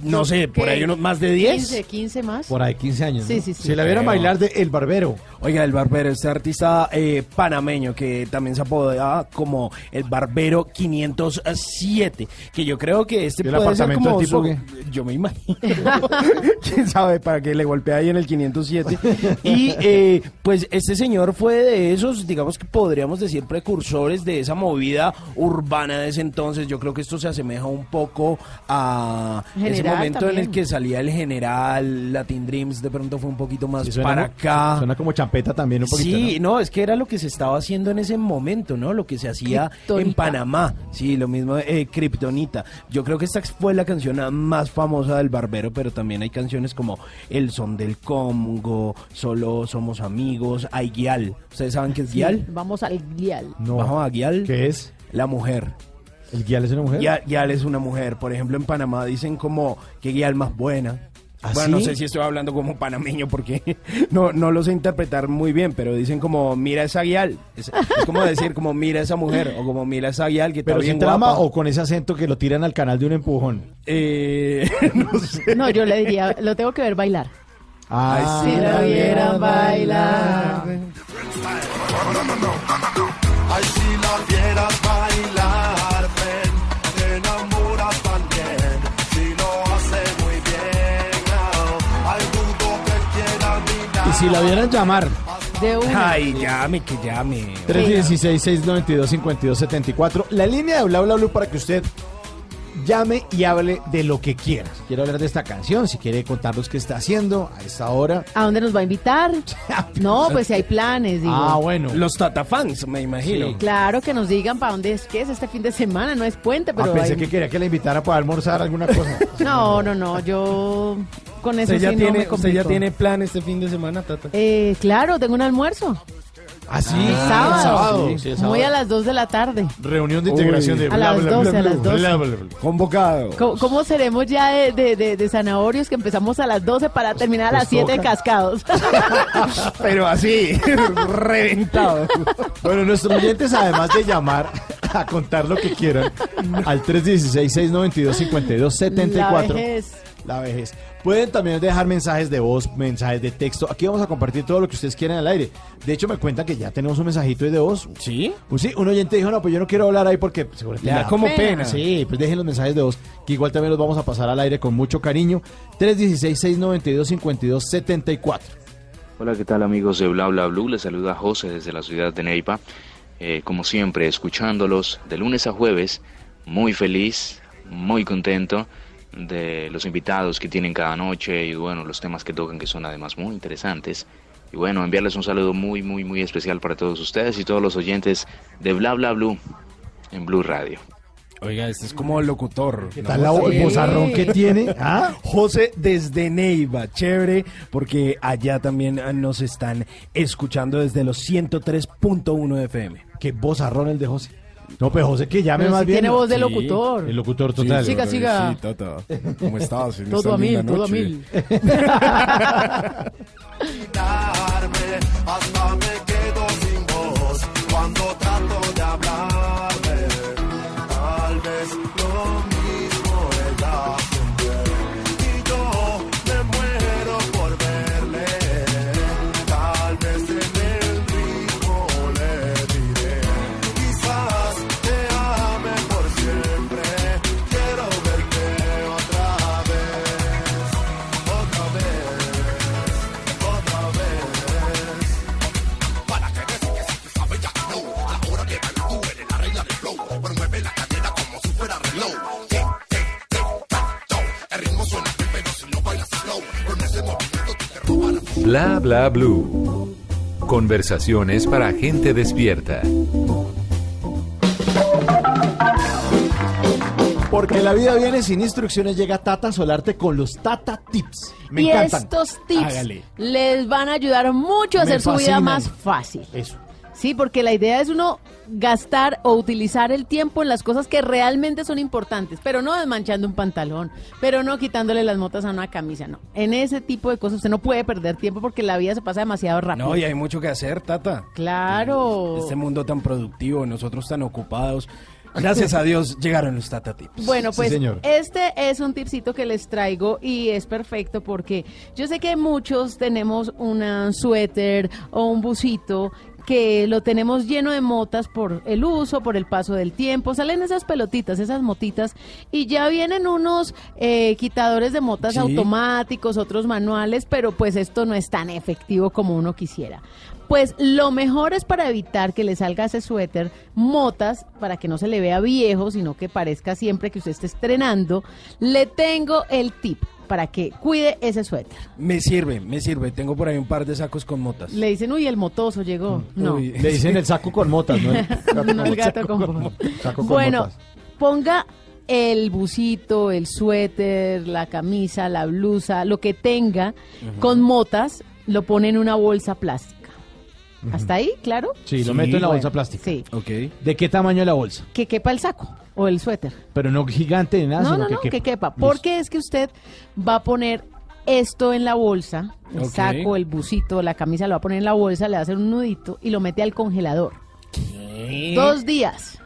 No sé, por ¿Qué? ahí unos más de 10. 15, 15 más. Por ahí 15 años. Sí, ¿no? sí, sí. Si la vieron Creo. bailar de El Barbero. Oiga, el barbero, este artista eh, panameño que también se apodaba como el barbero 507, que yo creo que este ¿Y el puede ser apartamento como del tipo su-? Yo me imagino, quién sabe para que le golpee ahí en el 507 y eh, pues este señor fue de esos, digamos que podríamos decir precursores de esa movida urbana de ese entonces. Yo creo que esto se asemeja un poco a ese momento en el que salía el general Latin Dreams, de pronto fue un poquito más Sí, suena para como- acá. Suena como champeta también un poquito. Sí, ¿no? es que era lo que se estaba haciendo en ese momento, ¿no? Lo que se hacía en. Panamá. Sí, lo mismo, eh, Kryptonita. Yo creo que esta fue la canción más famosa del Barbero, pero también hay canciones como El Son del Congo, Solo Somos Amigos, Hay Guial. ¿Ustedes saben qué es Guial? Vamos al guial. No. Vamos a Guial. ¿Qué es? La mujer. ¿El guial es una mujer? Guial, Guial es una mujer. Por ejemplo, en Panamá dicen como que Guial más buena. ¿Ah, bueno, no sé si estoy hablando como panameño porque no, no lo sé interpretar muy bien, pero dicen como mira esa guial. Es, es como decir como mira esa mujer o como mira esa guial que está ¿Pero bien sin trama guapa. o con ese acento que lo tiran al canal de un empujón? Eh, no sé. No, yo le diría, lo tengo que ver bailar. Ah, Si lo vieran bailar. Si la vieran llamar, De una. Ay, llame, que llame. 316-692-5274. La línea de Bla Bla Blue para que usted llame y hable de lo que quiera. Si quiere hablar de esta canción, si quiere contarnos qué está haciendo a esta hora. ¿A dónde nos va a invitar? No, pues si hay planes, digo. Ah, bueno. Los Tatafans, me imagino. Sí. Claro que nos digan para dónde es que es este fin de semana, no es puente, pero ah, pensé hay- que quería que la invitara para almorzar alguna cosa. No, no, no, yo con eso ¿Usted ya, sí no tiene, me ¿Usted ya tiene plan este fin de semana, Tata? Eh, claro, tengo un almuerzo. ¿Ah, sí? Ah, sábado. el sábado. Sí, el sábado. Muy a las 2 de la tarde. Reunión de integración de A las 12, a las 12. bla, bla, bla. Convocado. ¿Cómo, cómo seremos ya de, de, de- de zanahorios que empezamos a las 12 para terminar a las Pues 7 toca. cascados? Pero así, reventado. Bueno, nuestros oyentes, además de llamar a contar lo que quieran, al 316-692-5274. La vejez. La vejez. Pueden también dejar mensajes de voz, mensajes de texto. Aquí vamos a compartir todo lo que ustedes quieran al aire. De hecho, me cuentan que ya tenemos un mensajito de voz. ¿Sí? Pues sí, un oyente dijo, no, pues yo no quiero hablar ahí porque seguramente da como pena. Sí, pues dejen los mensajes de voz, que igual también los vamos a pasar al aire con mucho cariño. 316-692-5274. Hola, ¿qué tal amigos de Bla Bla Blue? Les saluda José desde la ciudad de Neipa. Eh, como siempre, escuchándolos de lunes a jueves, muy feliz, muy contento de los invitados que tienen cada noche y bueno, los temas que tocan que son además muy interesantes. Y bueno, enviarles un saludo muy, muy, muy especial para todos ustedes y todos los oyentes de Bla Bla Blue. en Blue Radio. Oiga, este es como locutor. ¿Qué tal la el que tiene? ¿Ah? José desde Neiva, chévere, porque allá también nos están escuchando desde los 103.1 FM. Qué vozarrón el de José. No, pero José que llame Pero más si bien. tiene voz de locutor. El locutor total. Sí, siga, siga. Sí, Tata. ¿Cómo estás? en Todo esta a mil, todo a mil. Hasta me quedo sin voz cuando trato de hablarme. Bla bla blue. Conversaciones para gente despierta. Porque la vida viene sin instrucciones, llega Tata Solarte con los Tata Tips. Me y encantan. estos tips Hágale. les van a ayudar mucho a Me hacer su vida fascinan. más fácil. Eso. Sí, porque la idea es uno gastar o utilizar el tiempo en las cosas que realmente son importantes, pero no desmanchando un pantalón, pero no quitándole las motas a una camisa, no. En ese tipo de cosas usted no puede perder tiempo porque la vida se pasa demasiado rápido. No, y hay mucho que hacer, Tata. Claro. Este mundo tan productivo, nosotros tan ocupados. Gracias a Dios llegaron los Tata Tips. Bueno, pues este es un tipcito que les traigo y es perfecto porque yo sé que muchos tenemos un suéter o un busito que lo tenemos lleno de motas por el uso, por el paso del tiempo. Salen esas pelotitas, esas motitas y ya vienen unos eh, quitadores de motas Sí. automáticos, otros manuales, pero pues esto no es tan efectivo como uno quisiera. Pues lo mejor es para evitar que le salga ese suéter motas, para que no se le vea viejo, sino que parezca siempre que usted esté estrenando. Le tengo el tip para que cuide ese suéter. Me sirve, me sirve. Tengo por ahí un par de sacos con motas. Le dicen, uy, el motoso llegó. No. Uy. Le dicen el saco con motas, ¿no? No, el gato con. Saco con Bueno, motas. ponga el busito, el suéter, la camisa, la blusa, lo que tenga con motas, lo pone en una bolsa plástica. ¿Hasta ahí? ¿Claro? Sí, lo meto en la Bueno, bolsa plástica. Sí. ¿De qué tamaño es la bolsa? Que quepa el saco o el suéter. Pero no gigante ni nada, No, sino no, que no, quepa. que quepa. Porque es que usted va a poner esto en la bolsa, el Ok. saco, el busito, la camisa, lo va a poner en la bolsa, le va a hacer un nudito y lo mete al congelador. Dos días.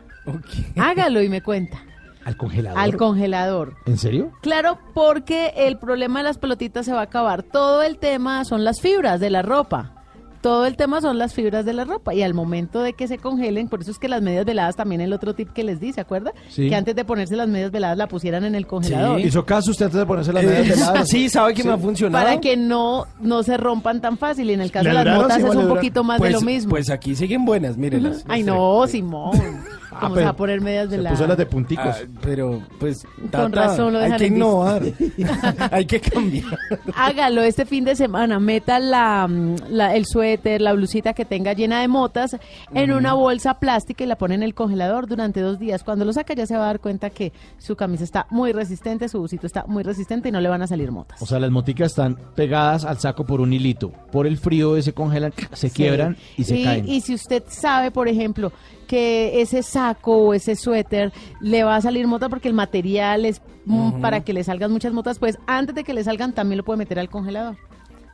Hágalo y me cuenta. ¿Al congelador? Al congelador. ¿En serio? Claro, porque el problema de las pelotitas se va a acabar. Todo el tema son las fibras de la ropa. Todo el tema son las fibras de la ropa y al momento de que se congelen, por eso es que las medias veladas también el otro tip que les di, ¿se acuerda? Sí. Que antes de ponerse las medias veladas la pusieran en el congelador. ¿Hizo caso usted antes de ponerse las Eh, medias veladas? sí, sabe que me ha funcionado. Para que no, no se rompan tan fácil. Y en el caso de ¿Le las Sí, es un poquito más pues, de lo mismo. Pues aquí siguen buenas, mírenlas. Ay, no, Simón. ¿Cómo se pero va a poner medias veladas? Ah, pero, pues, Con razón lo hay dejan que en innovar. hay que cambiar. Hágalo este fin de semana. Meta la, la- el suéter, la blusita que tenga llena de motas en una bolsa plástica y la pone en el congelador durante dos días. Cuando lo saca ya se va a dar cuenta que su camisa está muy resistente, su busito está muy resistente y no le van a salir motas. O sea, las moticas están pegadas al saco por un hilito. Por el frío se congelan, se Sí. quiebran y se caen. Y si usted sabe, por ejemplo, que ese saco o ese suéter le va a salir mota porque el material es mm, para que le salgan muchas motas, pues antes de que le salgan también lo puede meter al congelador.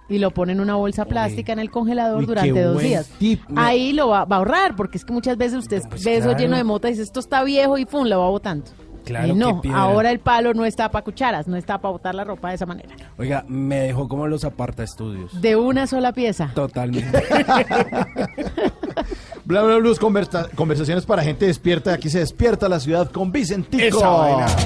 Y lo pone en una bolsa plástica en el congelador Uy, durante dos días. tip. Ahí lo va, va a ahorrar, porque es que muchas veces usted ve eso lleno de motas y dice, esto está viejo y ¡pum! lo va botando. Claro, y no, ahora el palo no está para cucharas, no está para botar la ropa de esa manera. Oiga, me dejó como los aparta estudios. De una sola pieza. Totalmente. Bla, bla, conversa- conversaciones para gente despierta. Aquí se despierta la ciudad con Vicentico. Esa.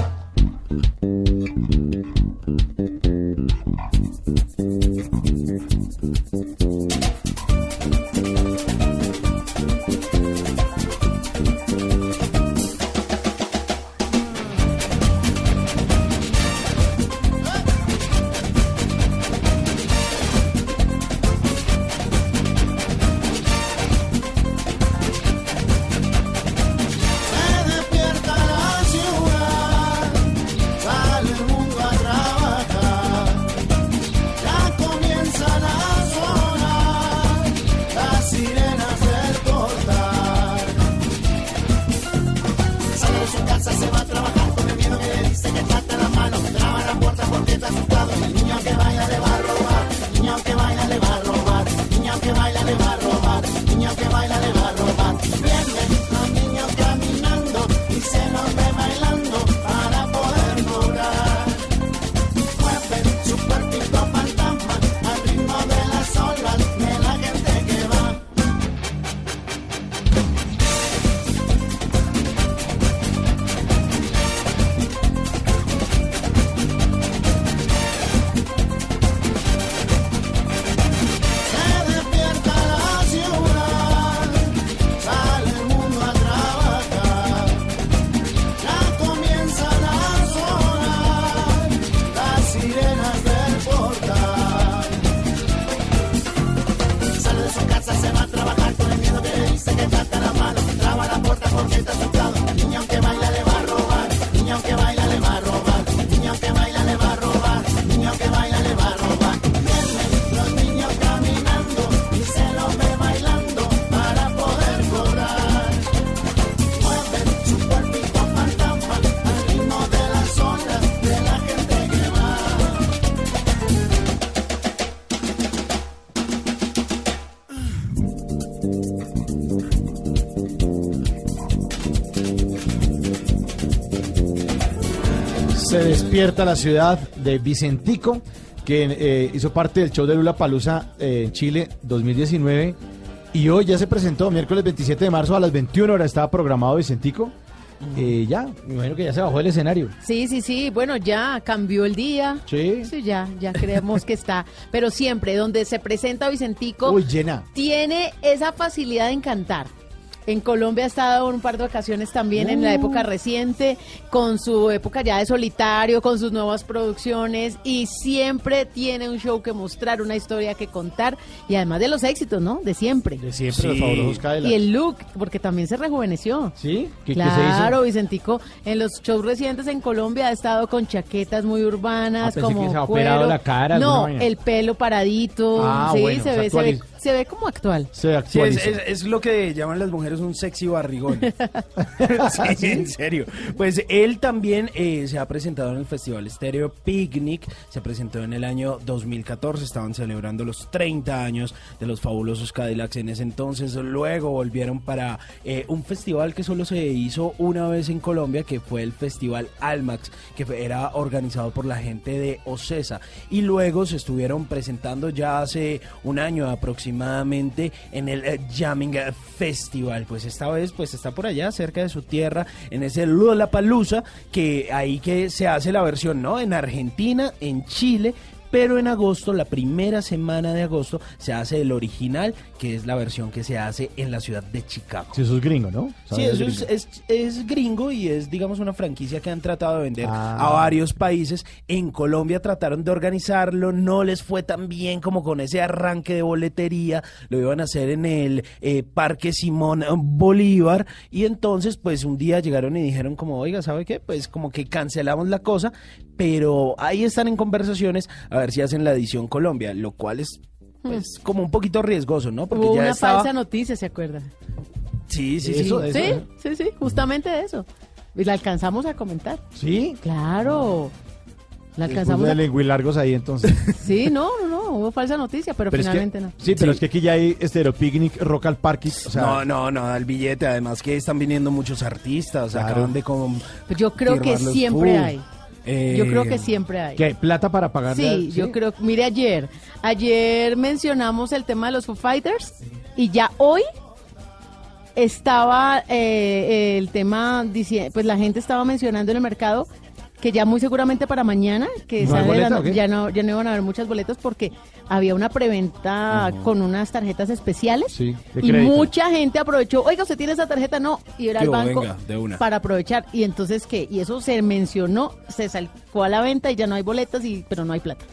Despierta la ciudad de Vicentico, que eh, hizo parte del show de Lula Palusa en Chile 2019. Y hoy ya se presentó, miércoles 27 de marzo a las 21 horas estaba programado Vicentico. Eh, ya, me imagino que ya se bajó el escenario. Sí, sí, sí. Bueno, ya cambió el día. Sí. ya, ya creemos que está. Pero siempre, donde se presenta Vicentico, Uy, llena. tiene esa facilidad de encantar. En Colombia ha estado un par de ocasiones también en la Uh. época reciente, con su época ya de solitario, con sus nuevas producciones y siempre tiene un show que mostrar, una historia que contar y además de los éxitos, ¿no? De siempre. De siempre, los fabulosos Cadillacs. Y el look, porque también se rejuveneció. ¿Sí? ¿Qué- qué se claro, hizo? Vicentico, en los shows recientes en Colombia ha estado con chaquetas muy urbanas, Ah, pensé como que se ha cuero. operado la cara, No, el pelo paradito. Ah, sí, bueno, se, se ve, se, ve. Se ve como actual. Se Sí, es, es- es lo que llaman las mujeres un sexy barrigón. sí, en serio. Pues él también eh, se ha presentado en el Festival Stereo Picnic, se presentó en el año 2014, estaban celebrando los 30 años de los fabulosos Cadillacs en ese entonces, luego volvieron para eh, un festival que solo se hizo una vez en Colombia, que fue el Festival Almax, que era organizado por la gente de Ocesa, y luego se estuvieron presentando ya hace un año aproximadamente en el eh, Jamming Festival, pues esta vez pues está por allá cerca de su tierra en ese Lollapalooza que ahí que se hace la versión, ¿no? En Argentina, en Chile, pero en agosto, la primera semana de agosto, se hace el original, que es la versión que se hace en la ciudad de Chicago. Sí, eso es gringo, ¿no? Sí, eso es, es- es gringo y es, digamos, una franquicia que han tratado de vender Ah. a varios países. En Colombia trataron de organizarlo, no les fue tan bien como con ese arranque de boletería. Lo iban a hacer en el eh, Parque Simón Bolívar y entonces, pues, un día llegaron y dijeron como, oiga, ¿sabe qué? Pues como que cancelamos la cosa, pero ahí están en conversaciones a ver si hacen la edición Colombia, lo cual es... Pues como un poquito riesgoso, ¿no? Porque Hubo ya una estaba... falsa noticia, ¿se acuerda? Sí, sí, Eso, sí. eso, sí, ¿eh? sí, sí, justamente de eso. Y la alcanzamos a comentar. ¿Sí? Claro. La Después alcanzamos de a... lenguilargos ahí entonces. Sí, no, no, no, hubo falsa noticia, pero, Pero es que- finalmente no. Sí, pero es que aquí ya hay Estero Picnic, Rock al Parque. O sea, no, no, no, da el billete. Además que están viniendo muchos artistas. Claro. Acaban de como Pues Yo creo que siempre Uh, hay. Eh, Yo creo que siempre hay. ¿Plata para pagar? Sí, yo creo, mire ayer, ayer mencionamos el tema de los Foo Fighters y ya hoy estaba eh, el tema, pues la gente estaba mencionando en el mercado que ya muy seguramente para mañana, que ¿No hay sale la- ya no ya no iban a haber muchas boletas porque había una preventa con unas tarjetas especiales Sí, y crédito. mucha gente aprovechó, oiga, usted tiene esa tarjeta, no, y era al banco venga, de una. para aprovechar y entonces qué, y eso se mencionó, se sacó a la venta y ya no hay boletas y pero no hay plata.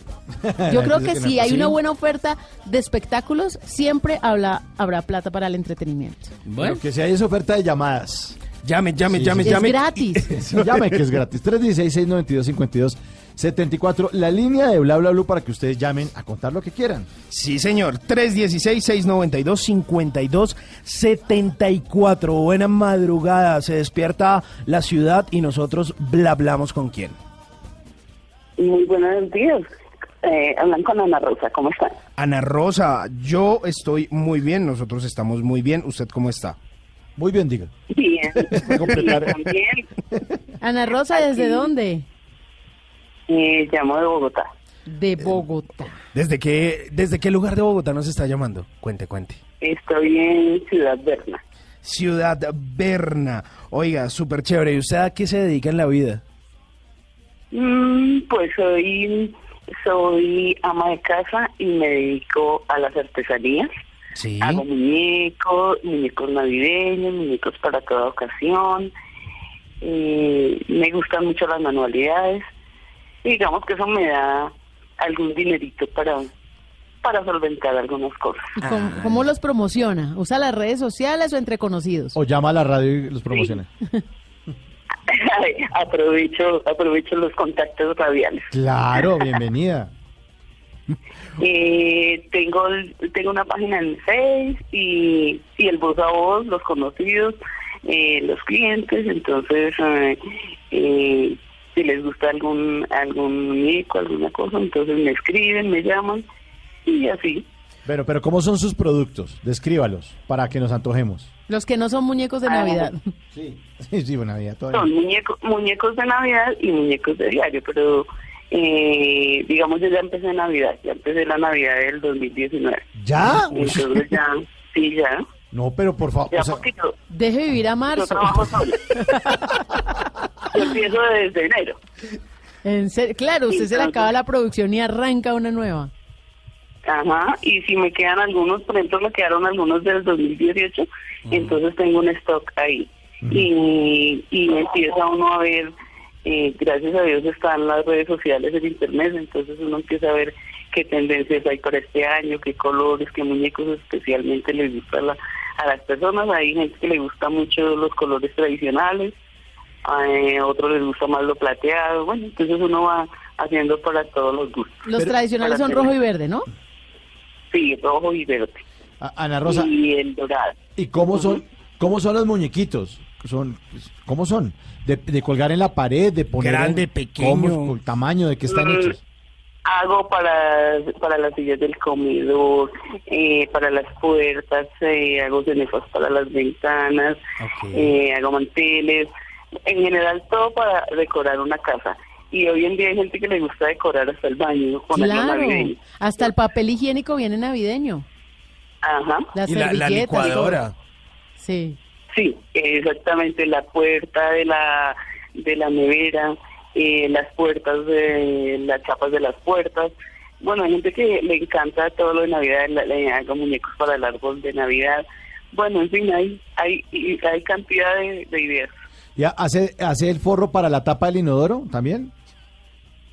Yo creo que si hay una buena oferta de espectáculos, siempre habla, habrá plata para el entretenimiento. Bueno, que si hay esa oferta de llamadas. Llame, llame, Sí, llame, sí. Es llame. gratis. Llame que es gratis. 316-692-5274. La línea de bla bla bla para que ustedes llamen a contar lo que quieran. Sí, señor. 316-692-5274. Buena madrugada. Se despierta la ciudad y nosotros blablamos con quién. Muy buenos días. Eh, hablan con Ana Rosa, ¿cómo están? Ana Rosa, yo estoy muy bien. Nosotros estamos muy bien. ¿Usted cómo está? Muy bien, diga. Bien. completar. Sí, también. Ana Rosa, ¿desde Aquí. dónde? Eh, llamo de Bogotá. De Bogotá. ¿Desde qué, ¿Desde qué lugar de Bogotá nos está llamando? Cuente, cuente. Estoy en Ciudad Berna. Ciudad Berna. Oiga, súper chévere. ¿Y usted a qué se dedica en la vida? Mm, pues soy, soy ama de casa y me dedico a las artesanías. Sí. Hago muñecos, muñecos navideños, muñecos para toda ocasión. Eh, me gustan mucho las manualidades. Y digamos que eso me da algún dinerito para, para solventar algunas cosas. ¿Y cómo, cómo los promociona? ¿Usa las redes sociales o entre conocidos? O llama a la radio y los promociona. aprovecho, aprovecho los contactos radiales. Claro, bienvenida. Eh, tengo el- tengo una página en Face y, y el voz a voz, los conocidos, eh, los clientes, entonces eh, eh, si les gusta algún algún muñeco, alguna cosa, entonces me escriben, me llaman y así. Pero, pero ¿cómo son sus productos? Descríbalos para que nos antojemos. Los que no son muñecos de Ah. Navidad. Sí. Sí, sí, buena vida, todavía. Son muñeco, muñecos de Navidad y muñecos de diario, pero eh, digamos yo ya empecé Navidad, ya empecé la Navidad del 2019. ¿Ya? Entonces ya, sí, ya. No, pero por favor, Ya o sea, yo, Deje vivir a yo marzo. trabajo sola. yo empiezo desde enero. En claro, usted se le acaba la producción y arranca una nueva. Ajá, y si me quedan algunos, por ejemplo, me quedaron algunos del 2018, entonces tengo un stock ahí. Y, y empieza uno a ver, eh, gracias a Dios están las redes sociales, el internet, entonces uno empieza a ver qué tendencias hay para este año, qué colores, qué muñecos especialmente les gusta a, la- a las personas. Hay gente que le gusta mucho los colores tradicionales, a eh, otros les gusta más lo plateado, bueno, entonces uno va haciendo para todos los gustos. Los tradicionales son tener- rojo y verde, ¿no? Sí, rojo y verde. Ana Rosa, Y el dorado. ¿y cómo son, cómo son los muñequitos? Son, ¿Cómo son? De, de colgar en la pared, de poner... Grande, en- pequeño. ¿cómo? ¿Con tamaño? ¿De qué están Mm, hechos? Hago para, para las sillas del comedor, eh, para las puertas, eh, hago cenefas para las ventanas, eh, hago manteles, en general todo para decorar una casa. Y hoy en día hay gente que le gusta decorar hasta el baño, ponerlo Claro. navideño. Hasta el papel higiénico viene navideño. Ajá. Las servilletas, todo. Sí. Sí, exactamente, la puerta de la de la nevera, eh, las puertas de las chapas de las puertas. Bueno, hay gente que le encanta todo lo de Navidad, le, le hago muñecos para el árbol de Navidad. Bueno, en fin, hay hay y hay cantidad de, de ideas. ¿Ya hace, hace el forro para la tapa del inodoro también?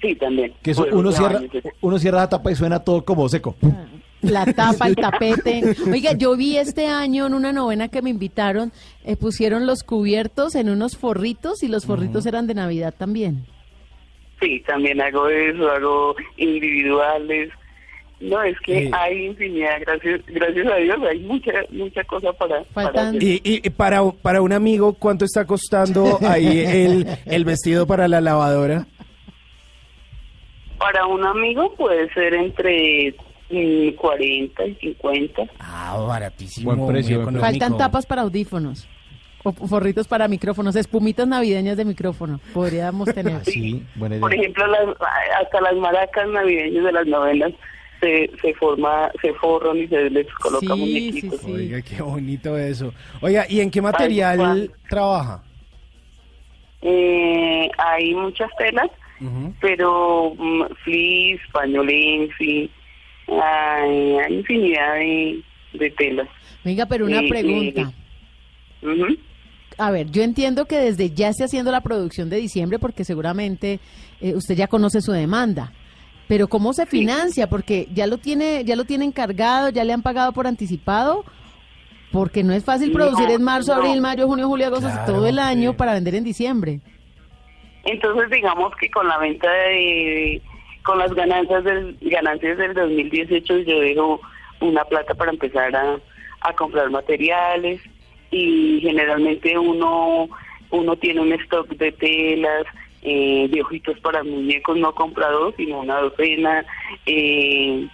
Sí, también. Que eso, uno, cierra, uno cierra la tapa y suena todo como seco. La tapa, el tapete. Oiga, yo vi este año en una novena que me invitaron, eh, pusieron los cubiertos en unos forritos y los forritos eran de Navidad también. Sí, también hago eso, hago individuales. No, es que Sí. hay infinidad, gracias gracias a Dios, hay mucha mucha cosa para, para hacer. Y- y para, para un amigo, ¿cuánto está costando ahí el, el vestido para la lavadora? Para un amigo puede ser entre mm, 40 y 50. Ah, baratísimo. Buen precio, buen. Faltan tapas para audífonos. O forritos para micrófonos, espumitas navideñas de micrófono. Podríamos tener. Sí, buena Por ejemplo, las, hasta las maracas navideñas de las novenas se, se forma, se forran y se les coloca Sí, muñequitos. Oiga, qué bonito eso. Oiga, ¿y en qué material trabaja? Eh, hay muchas telas, pero mm, fleece, pañolensi, hay, hay infinidad de, de telas. Venga, pero una Eh, pregunta. eh. A ver, yo entiendo que desde ya esté haciendo la producción de diciembre porque seguramente eh, usted ya conoce su demanda. Pero ¿cómo se financia? Porque ya lo tiene ya lo tiene encargado, ya le han pagado por anticipado. Porque no es fácil producir No, en marzo, no. abril, mayo, junio, julio, agosto, Claro, todo el año sí. para vender en diciembre. Entonces, digamos que con la venta de, con las ganancias del, ganancias del 2018, yo dejo una plata para empezar a, a comprar materiales y generalmente uno, uno tiene un stock de telas, eh, de ojitos para muñecos, no compra dos, sino una docena, eh,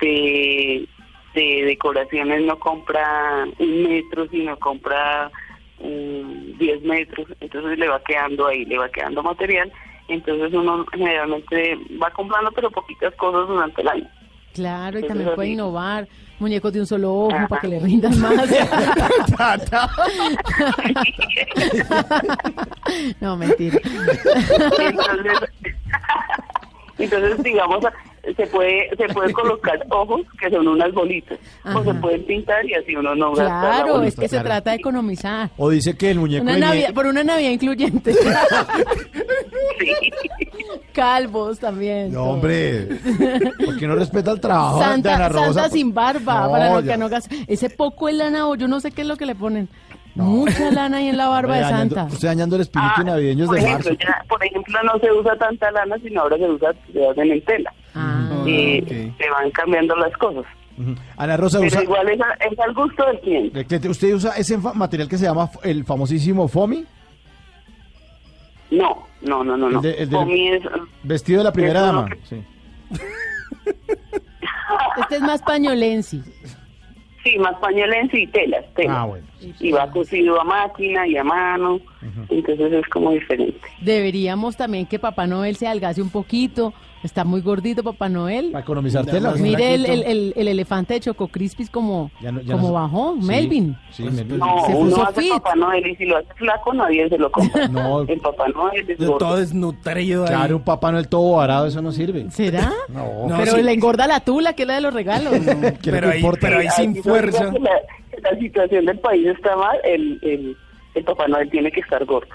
de, de decoraciones no compra un metro, sino compra mm, 10 metros, entonces le va quedando ahí, le va quedando material, entonces uno generalmente va comprando pero poquitas cosas durante el año. Claro, y también puede innovar. Muñecos de un solo ojo Ajá. para que le rindan más. no, mentira. Entonces, entonces digamos, se puede se puede colocar ojos que son unas bolitas, o se pueden pintar y así uno no gasta la Claro, bolita. es que se trata de economizar. O dice que el muñeco Una de por una Navidad incluyente. Calvos también. No, hombre. ¿Por qué no respeta el trabajo de Santa, Ana Rosa? Santa sin barba, No, para no, ya. que no gas- Ese poco de lana, o yo no sé qué es lo que le ponen. Mucha lana ahí en la barba de Santa. Usted dañando el espíritu navideño Ah, Por de ejemplo, marzo. ya, por ejemplo, no se usa tanta lana, sino ahora se usa, se hacen en tela. Ah, Eh, Se van cambiando las cosas. Ana Rosa Pero usa... igual es, a- es al gusto del cliente. del cliente. ¿Usted usa ese material que se llama el famosísimo FOMI? No, no, no, no. no. El de- el Fomi es, Vestido de la primera dama. Sí. Este es más pañolensi. Sí, más pañolense y telas, telas. Ah, bueno. Y va cosido a máquina y a mano, entonces es como diferente. Deberíamos también que Papá Noel se algase un poquito. Está muy gordito Papá Noel. Para economizar tela. Mire el, el, el- el elefante de Choco Crispis como, Ya no- ya como no bajó, Sí, Melvin. Sí, Melvin. No, Se uno puso hace fit. Papá Noel y si lo hace flaco nadie se lo compra. No. El Papá Noel es Todo gordo. desnutrido ahí. Claro, un papá no el todo varado, eso no sirve. ¿Será? No. No, Pero sí. le engorda la tula, que es la de los regalos. ¿Qué Pero ahí, importa? pero ahí sin fuerza. La, la situación del país está mal, el, el, el Papá Noel tiene que estar gordo.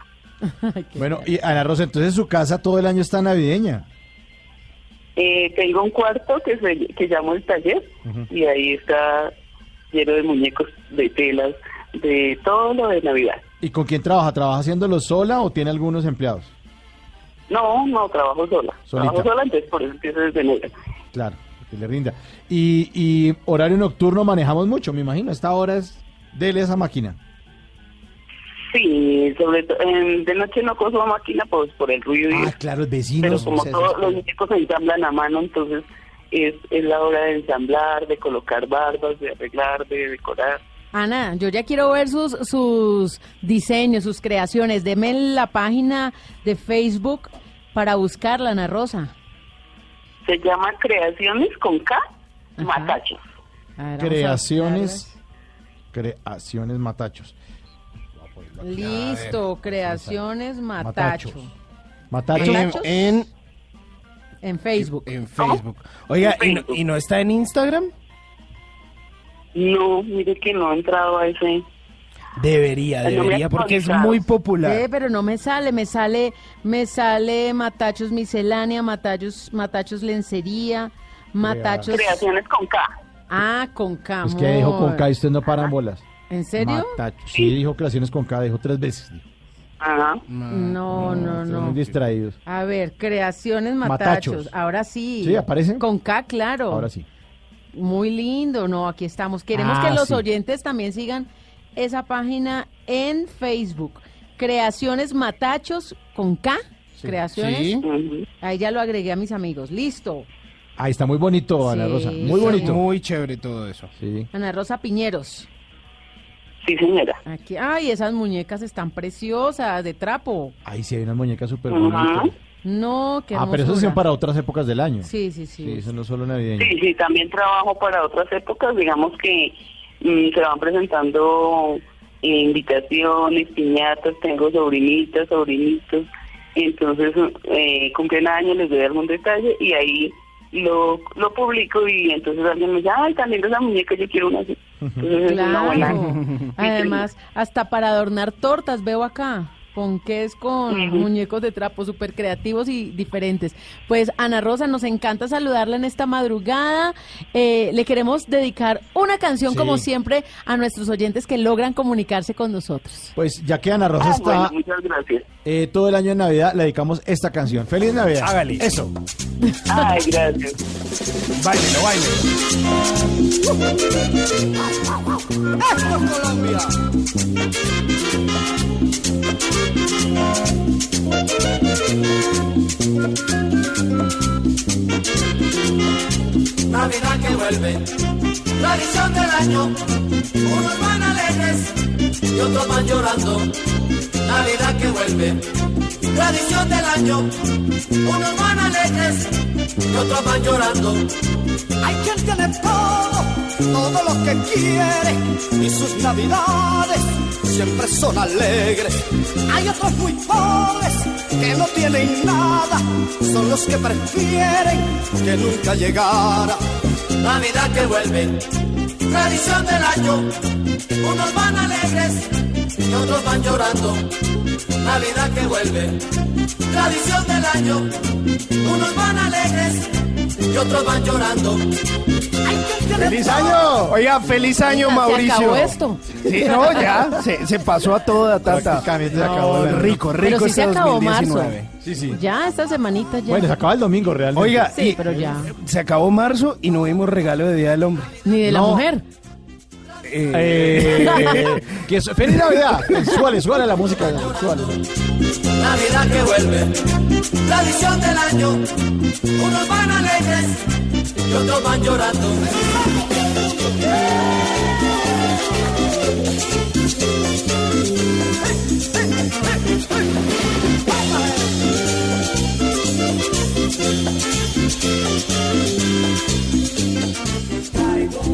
Bueno, y Ana Rosa, entonces su casa todo el año está navideña. Eh, tengo un cuarto que se que llamo el taller y ahí está lleno de muñecos, de telas, de todo lo de Navidad. ¿Y con quién trabaja? ¿Trabaja haciéndolo sola o tiene algunos empleados? No, no, trabajo sola. Solita. Trabajo sola, entonces por eso empiezo desde enero. Claro, que le rinda. Y, y horario nocturno manejamos mucho, me imagino. Esta hora es dele esa máquina. Sí, sobre todo, de noche no coso máquina pues por el ruido y Ah, eso. claro, pero vecinos. como se todos los muñecos se ensamblan a mano, entonces es, es la hora de ensamblar, de colocar barbas, de arreglar, de decorar. Ana, yo ya quiero ver sus, sus diseños, sus creaciones. Deme la página de Facebook para buscarla, Ana Rosa. Se llama Creaciones con K, Matachos. Ver, Creaciones. Creaciones Matachos. Listo, creaciones Matacho. Matachos. En, en, En Facebook. en Facebook. Oiga, ¿y no, ¿y no está en Instagram? No, mire que no he entrado a ese. Debería, Ay, no me debería, porque es muy popular. Ve, pero no me sale, me sale, me sale Matachos Miscelánea, Matachos, Matachos Lencería, Matachos. Creaciones con K. Ah, con K. Es que dijo con. K y usted no paran bolas. ¿En serio? Sí, dijo creaciones con K, dijo tres veces. Ajá. No, no, Están no. muy distraídos. A ver, creaciones matachos. Matachos. Ahora sí. Sí, ¿aparecen? Con K, claro. Ahora sí. Muy lindo, no, aquí estamos. Queremos Ah, que los sí. oyentes también sigan esa página en Facebook. Creaciones Matachos con K. Creaciones. Sí. Ahí ya lo agregué a mis amigos. Listo. Ahí está muy bonito, Ana Sí, Rosa. Muy sí. bonito. Muy chévere todo eso. Sí. Ana Rosa Piñeros. Sí, señora. Aquí, ay, esas muñecas están preciosas de trapo. Ahí sí hay unas muñecas súper bonitas. No, qué Ah, pero eso sí para otras épocas del año. Sí, sí, sí. Sí, eso no es solo navideño. Sí, sí, también trabajo para otras épocas, digamos que mm, se van presentando eh, invitaciones, piñatas, tengo sobrinitas, sobrinitos, entonces eh, cumplen años, les doy algún detalle y ahí lo, lo publico y entonces alguien me dice, ay, también de esa muñeca yo quiero una así. Entonces es una buena. Claro. Además, hasta para adornar tortas veo acá. Con que es con muñecos de trapo súper creativos y diferentes. Pues Ana Rosa, nos encanta saludarla en esta madrugada. Eh, le queremos dedicar una canción, Sí. como siempre, a nuestros oyentes que logran comunicarse con nosotros. Pues ya que Ana Rosa Ah, está bueno, muchas gracias. eh, todo el año en Navidad, le dedicamos esta canción. ¡Feliz Navidad! Hágale. Eso. Ay, gracias. Báilelo, báilelo. Navidad que vuelve, tradición del año. Unos van alegres y otros van llorando. Navidad que vuelve, tradición del año. Unos van alegres y otros van llorando. Hay quien tiene todo, todo lo que quiere y sus navidades siempre son alegres. Hay otros muy pobres que no tienen nada, son los que prefieren que nunca llegara. Navidad que vuelve, tradición del año. Unos van alegres y otros van llorando. Navidad que vuelve, tradición del año. Unos van alegres y otros van llorando. ¡Feliz año! Oiga, feliz año, Oiga, se Mauricio. acabó esto. Sí, no, ya, se, se pasó a toda tata. Prácticamente se No, acabó año. rico, rico Pero sí este se acabó marzo. 2019. Sí, sí. Ya, esta semanita ya. Bueno, se acaba el domingo realmente. Oiga, Sí, y pero ya. se acabó marzo y no vimos regalo de Día del Hombre. Ni de la No. mujer. Eh, Eh, que es- ¡Feliz Navidad! Suele, suele la música. Suele. Navidad que vuelve, tradición del año. Unos van alegres y otros van llorando.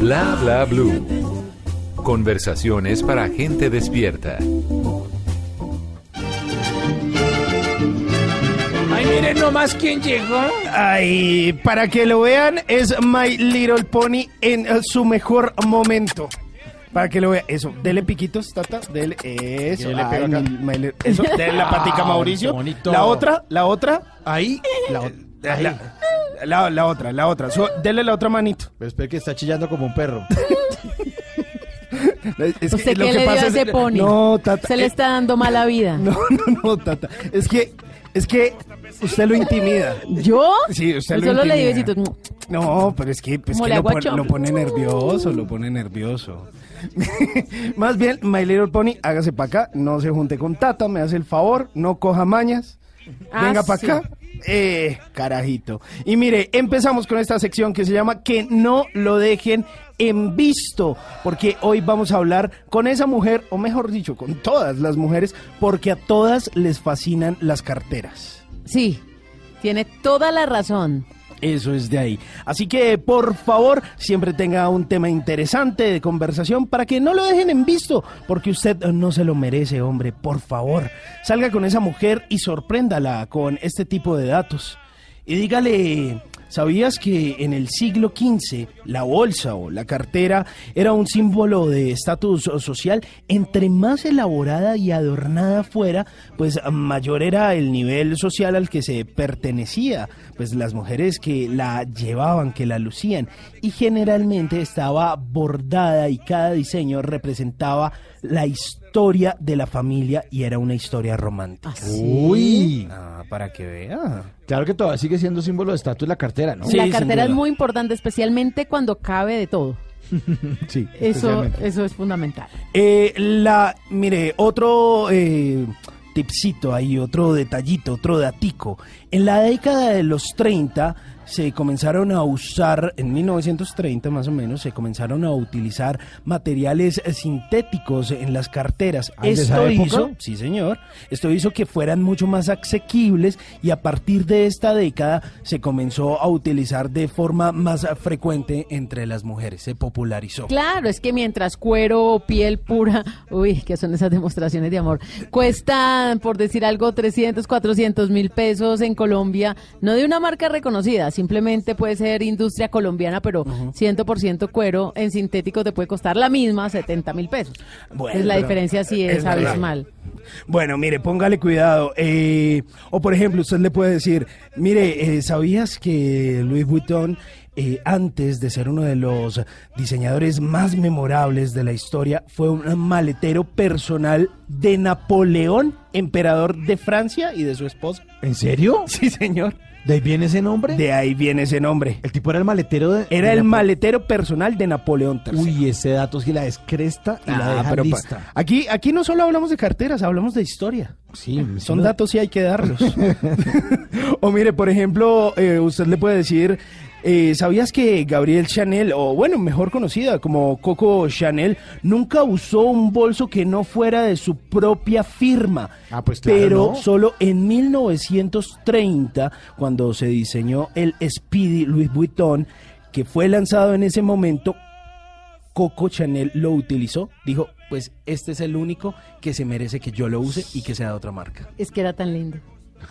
Bla bla blue. Conversaciones para gente despierta. Ay, miren nomás quién llegó. Ay, para que lo vean, es My Little Pony en eh, su mejor momento. Para que lo vean. Eso, dele piquitos, tata. Dele. Eso. ¿Qué le Ay, pego acá? mi- My Little- eso, dele la patica a Ah, Mauricio. bonito. La otra, la otra. Ahí. La, o- la, la- la otra, la otra. Su- dele la otra manito. Pero espera que está chillando como un perro. Es ¿Usted lo qué que le dio pasa a es- ese pony? No, tata. Se le está dando mala vida. No, no, no, tata. Es que, es que usted lo intimida. ¿Yo? Sí, usted Yo lo solo le di intimida. besitos. No, pero es que, pues, que lo, a pon- lo pone nervioso, lo pone nervioso. Más bien, My Little Pony, hágase para acá, no se junte con Tata, me hace el favor, no coja mañas. Ah, Venga para sí. acá. Eh, carajito. Y mire, empezamos con esta sección que se llama Que no lo dejen en visto, porque hoy vamos a hablar con esa mujer, o mejor dicho, con todas las mujeres, porque a todas les fascinan las carteras. Sí, tiene toda la razón. Eso es de ahí. Así que, por favor, siempre tenga un tema interesante de conversación para que no lo dejen en visto, porque usted no se lo merece, hombre. Por favor, salga con esa mujer y sorpréndala con este tipo de datos. Y dígale, ¿sabías que en el siglo XV la bolsa o la cartera era un símbolo de estatus social? Entre más elaborada y adornada fuera, pues mayor era el nivel social al que se pertenecía. Pues las mujeres que la llevaban, que la lucían. Y generalmente estaba bordada y cada diseño representaba la historia de la familia y era una historia romántica. Uy. Ah, para que vea. Claro que todavía sigue siendo símbolo de estatus la cartera, ¿no? la cartera es muy importante, especialmente cuando cabe de todo. sí. Eso, eso es fundamental. Eh, la, mire, otro eh, tipcito ahí, otro detallito, otro datico. En la década de los 30 se comenzaron a usar, en 1930 más o menos, se comenzaron a utilizar materiales eh, sintéticos en las carteras. Ah, ¿de esa Esto hizo, sí señor, esto hizo que fueran mucho más asequibles y a partir de esta década se comenzó a utilizar de forma más frecuente entre las mujeres, se popularizó. Claro, es que mientras cuero o piel pura, uy, que son esas demostraciones de amor, cuestan, por decir algo, 300, 400 mil pesos en Colombia, no de una marca reconocida, simplemente puede ser industria colombiana, pero 100% cuero en sintético te puede costar la misma, 70 mil pesos. Bueno, Entonces la diferencia sí es, abismal. Bueno, mire, póngale cuidado. eh, o por ejemplo, usted le puede decir, mire, eh, ¿sabías que Louis Vuitton, eh, antes de ser uno de los diseñadores más memorables de la historia, fue un maletero personal de Napoleón, emperador de Francia y de su esposa? ¿En serio? Sí, señor. ¿De ahí viene ese nombre? De ahí viene ese nombre. El tipo era el maletero de... Era de el Napo- maletero personal de Napoleón III. Uy, ese dato que la descresta y la Ah, deja pero lista. aquí, aquí no solo hablamos de carteras, hablamos de historia. Sí, Son no- datos y hay que darlos. o mire, por ejemplo, eh, usted le puede decir, eh, ¿sabías que Gabriel Chanel, o bueno, mejor conocida como Coco Chanel, nunca usó un bolso que no fuera de su propia firma? Ah, pues claro, Pero ¿no? solo en 1930, cuando se diseñó el Speedy Louis Vuitton, que fue lanzado en ese momento, Coco Chanel lo utilizó, dijo, pues este es el único que se merece que yo lo use y que sea de otra marca. Es que era tan lindo.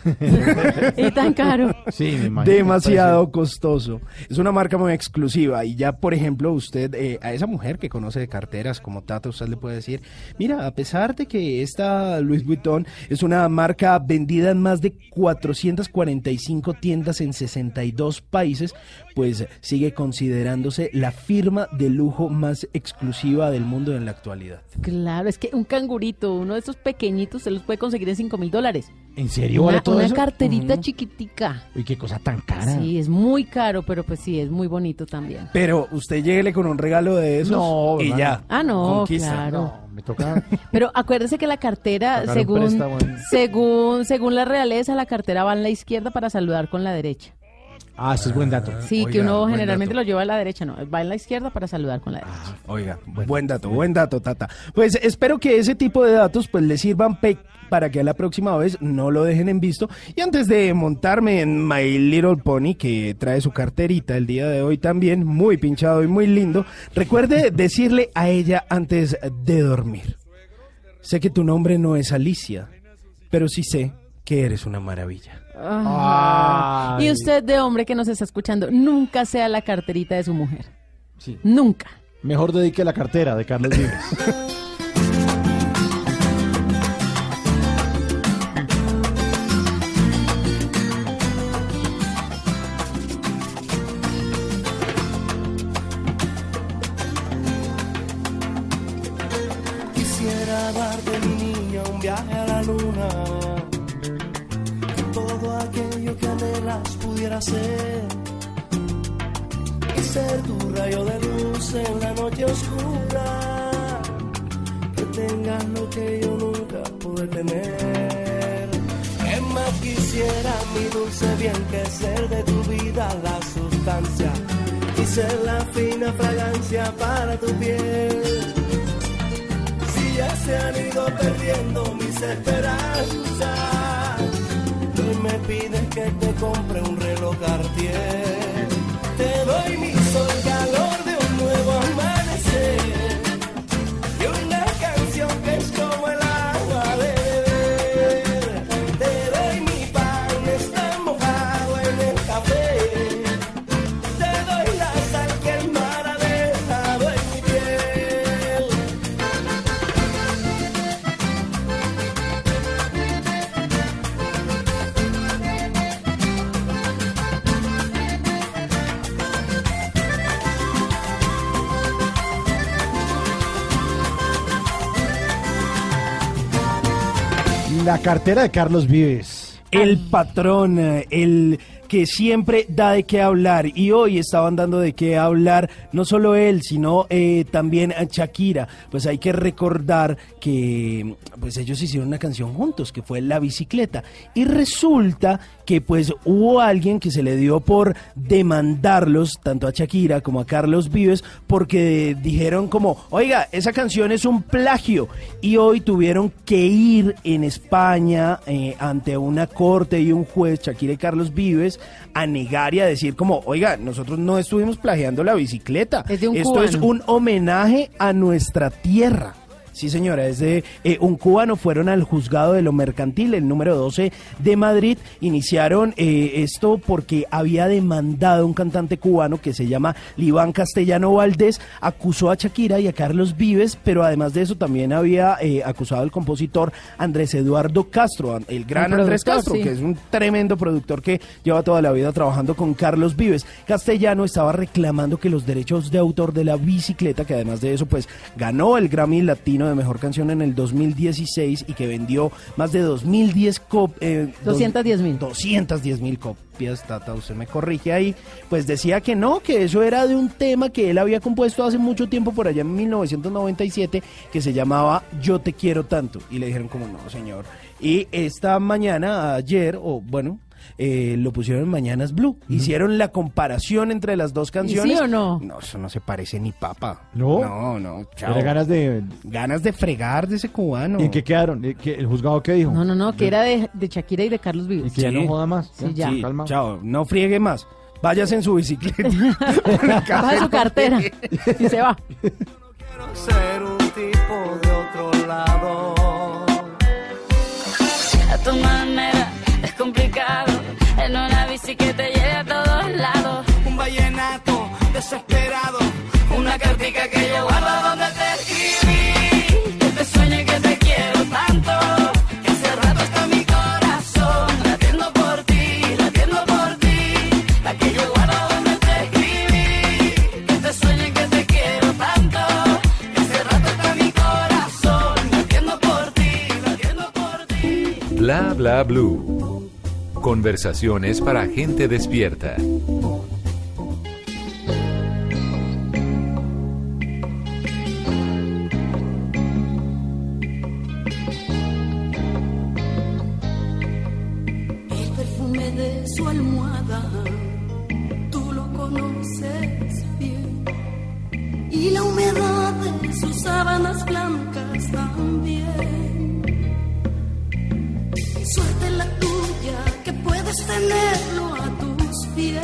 y tan caro. Sí, me imagino. Demasiado costoso. Es una marca muy exclusiva y ya, por ejemplo, usted, eh, a esa mujer que conoce de carteras como Tata, usted le puede decir, mira, a pesar de que esta Louis Vuitton es una marca vendida en más de 445 tiendas en 62 países, pues sigue considerándose la firma de lujo más exclusiva del mundo en la actualidad. Claro, es que un cangurito, uno de esos pequeñitos, se los puede conseguir en 5 mil dólares. ¿En serio Una, vale todo una eso? carterita chiquitica. Uy, qué cosa tan cara. Sí, es muy caro, pero pues sí, es muy bonito también. Pero usted lléguele con un regalo de esos No, y ya. Ah, no, conquista. claro. No, me toca... Pero acuérdese que la cartera, según, según, según la realeza, la cartera va en la izquierda para saludar con la derecha. Ah, ese es buen dato. Sí, que uno generalmente lo lleva a la derecha, no, va en la izquierda para saludar con la derecha. Oiga, buen dato, buen dato, Tata. Pues espero que ese tipo de datos pues le sirvan pe- para que a la próxima vez no lo dejen en visto. Y antes de montarme en My Little Pony, que trae su carterita el día de hoy también, muy pinchado y muy lindo, recuerde decirle a ella antes de dormir. Sé que tu nombre no es Alicia, pero sí sé que eres una maravilla. Ah. Ay. Y usted de hombre que nos está escuchando, nunca sea la carterita de su mujer. Sí. Nunca. Mejor dedique la cartera de Carlos Vives. Quisiera darte mi niña un viaje a la luna. Anhelas pudiera ser. Y ser tu rayo de luz en la noche oscura. Que tengas lo que yo nunca pude tener. ¿Qué más quisiera mi dulce bien que ser de tu vida la sustancia? Y ser la fina fragancia para tu piel si ya se han ido perdiendo mis esperanzas. Me pides que te compre un reloj Cartier. Te doy mi Cartera de Carlos Vives. El patrón, eh, el que siempre da de qué hablar. Y hoy estaban dando de qué hablar no solo él sino eh, también a Shakira. Pues hay que recordar que pues ellos hicieron una canción juntos que fue La bicicleta. Y resulta que pues hubo alguien que se le dio por demandarlos tanto a Shakira como a Carlos Vives porque dijeron como oiga esa canción es un plagio y hoy tuvieron que ir en España eh, ante una corte y un juez Shakira y Carlos Vives a negar y a decir como, oiga, nosotros no estuvimos plagiando la bicicleta. Es Esto es un homenaje a nuestra tierra. Sí, señora, es de eh, un cubano. Fueron al juzgado de lo mercantil, el número 12 de Madrid. Iniciaron eh, esto porque había demandado un cantante cubano que se llama Liván Castellano Valdés. Acusó a Shakira y a Carlos Vives, pero además de eso también había eh, acusado al compositor Andrés Eduardo Castro, el gran El Andrés Castro, sí. que es un tremendo productor que lleva toda la vida trabajando con Carlos Vives. Castellano estaba reclamando que los derechos de autor de la bicicleta, que además de eso, pues ganó el Grammy Latino de Mejor Canción en el 2016 y que vendió más de 2010 cop eh, 210 mil. 210 mil copias, Tata, usted me corrige ahí, pues decía que no, que eso era de un tema que él había compuesto hace mucho tiempo, por allá en 1997, que se llamaba Yo te quiero tanto. Y le dijeron como, no, señor. Y esta mañana, ayer, o bueno, eh, lo pusieron en Mañanas Blue. Hicieron la comparación entre las dos canciones. sí o no? No, eso no se parece ni papa. ¿No? No, no, chao. Tiene ganas de... Ganas de fregar de ese cubano. ¿Y en qué quedaron? ¿Eh, qué- ¿El juzgado qué dijo? No, no, no, que era de, de Shakira y de Carlos Y Vives. que ya no joda más. Sí, ya. Sí, calma. chao, no friegue más. Váyase en su bicicleta. Baja su cartera y se va. Quiero ser un tipo de otro lado. A tu manera es complicado. Que te lleve a todos lados. Un vallenato desesperado. Una cartica que yo guardo donde te escribí. Que te sueñe que te quiero tanto. Que hace rato está mi corazón. Latiendo por ti, latiendo por ti. La que yo guardo donde te escribí. Que te sueñe que te quiero tanto. Que hace rato está mi corazón. Latiendo por ti, latiendo por ti. Bla bla blue. Conversaciones para gente despierta. El perfume de su almohada conoces bien. Y la humedad de sus sábanas blancas también. Suerte la tuya que puedes tenerlo a tus pies.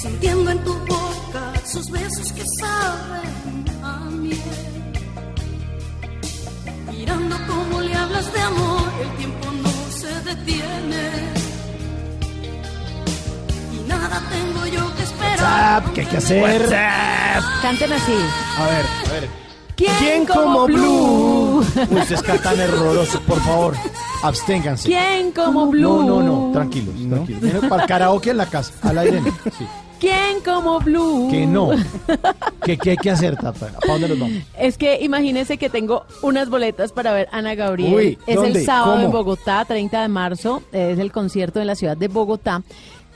Sintiendo en tu boca sus besos que saben a miel. Mirando cómo le hablas de amor, el tiempo no se detiene. Y nada tengo yo que esperar. WhatsApp, ¿qué hay que hacer? Canten así. A ver, a ver. ¿Quién, como Blue? Ustedes cantan errorosos, por favor. Absténganse. ¿Quién como Blue? No, no, no, tranquilos, tranquilos. Miren, Para el karaoke en la casa, al aire. no. Sí. ¿Quién como Blue? Que no. ¿Qué, ¿Qué hay que hacer, Tata? ¿Para dónde nos vamos? Es que imagínense que tengo unas boletas para ver a Ana Gabriel. Uy, es el sábado ¿Cómo? en Bogotá, 30 de marzo. Es el concierto en la ciudad de Bogotá.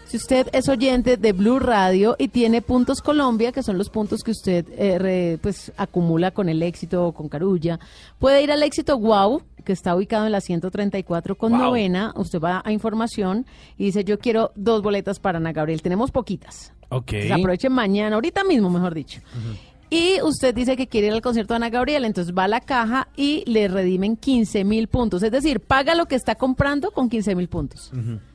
Si usted es oyente de Blue Radio y tiene puntos Colombia, que son los puntos que usted eh, re- pues acumula con el éxito o con Carulla, puede ir al éxito Wow, que está ubicado en la 134 con novena. Usted va a información y dice, yo quiero dos boletas para Ana Gabriel. Tenemos poquitas. Ok. Entonces, aprovechen mañana, ahorita mismo, mejor dicho. Y usted dice que quiere ir al concierto de Ana Gabriel, entonces va a la caja y le redimen 15 mil puntos. Es decir, paga lo que está comprando con 15 mil puntos.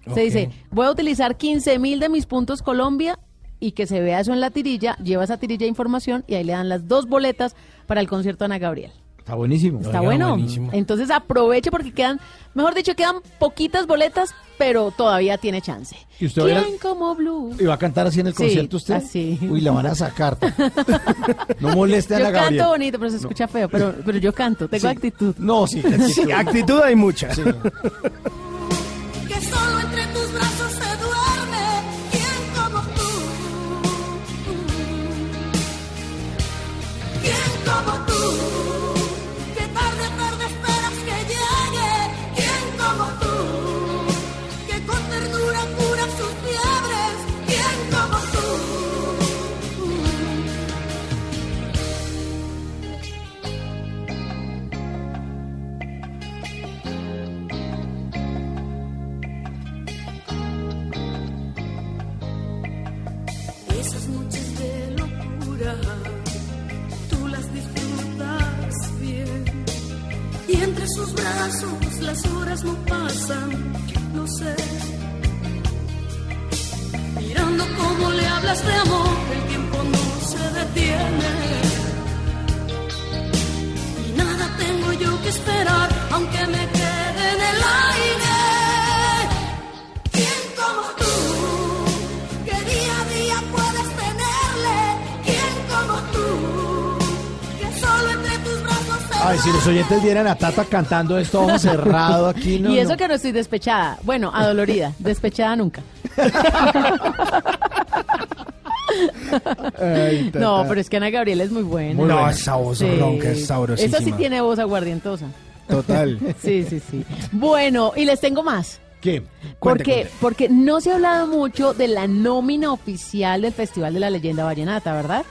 Usted dice, voy a utilizar 15 mil de mis puntos Colombia y que se vea eso en la tirilla, lleva esa tirilla de información y ahí le dan las dos boletas para el concierto de Ana Gabriel. Está buenísimo. Está bueno. Entonces aproveche porque quedan, mejor dicho, quedan poquitas boletas, pero todavía tiene chance. ¿Y usted va a ir al- ¿Quién como Blue? ¿Y va a cantar así en el Sí, concierto usted? así. Uy, la van a sacar. No moleste a Yo Ana Gabriel. canto bonito, pero se escucha feo, pero, pero yo canto, tengo Sí. actitud. No, sí, actitud. Sí, actitud hay mucha. tú las disfrutas bien. Y entre sus brazos las horas no pasan, no sé. Mirando cómo le hablas de amor, el tiempo no se detiene. Y nada tengo yo que esperar, aunque me quede en el aire. Ay, si los oyentes vieran a Tata cantando esto ojo cerrado aquí, no. y eso no. que no estoy despechada. Bueno, adolorida, despechada nunca. Ay. No, pero es que Ana Gabriel es muy buena. Muy No, buena. esa voz ronca es sabrosísima. Esa sí tiene voz aguardientosa. Total. Sí, sí, sí. Bueno, y les tengo más. ¿Qué? Porque, porque no se ha hablado mucho de la nómina oficial del Festival de la Leyenda Vallenata, ¿verdad?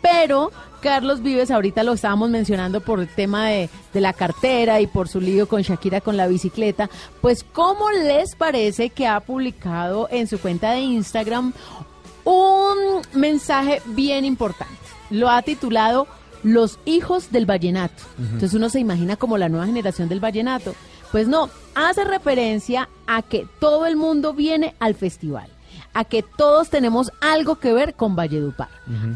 Pero Carlos Vives, ahorita lo estábamos mencionando por el tema de, de la cartera y por su lío con Shakira con la bicicleta. Pues, ¿cómo les parece que ha publicado en su cuenta de Instagram un mensaje bien importante? Lo ha titulado Los hijos del vallenato. Entonces uno se imagina como la nueva generación del vallenato. Pues no, hace referencia a que todo el mundo viene al festival, a que todos tenemos algo que ver con Valledupar,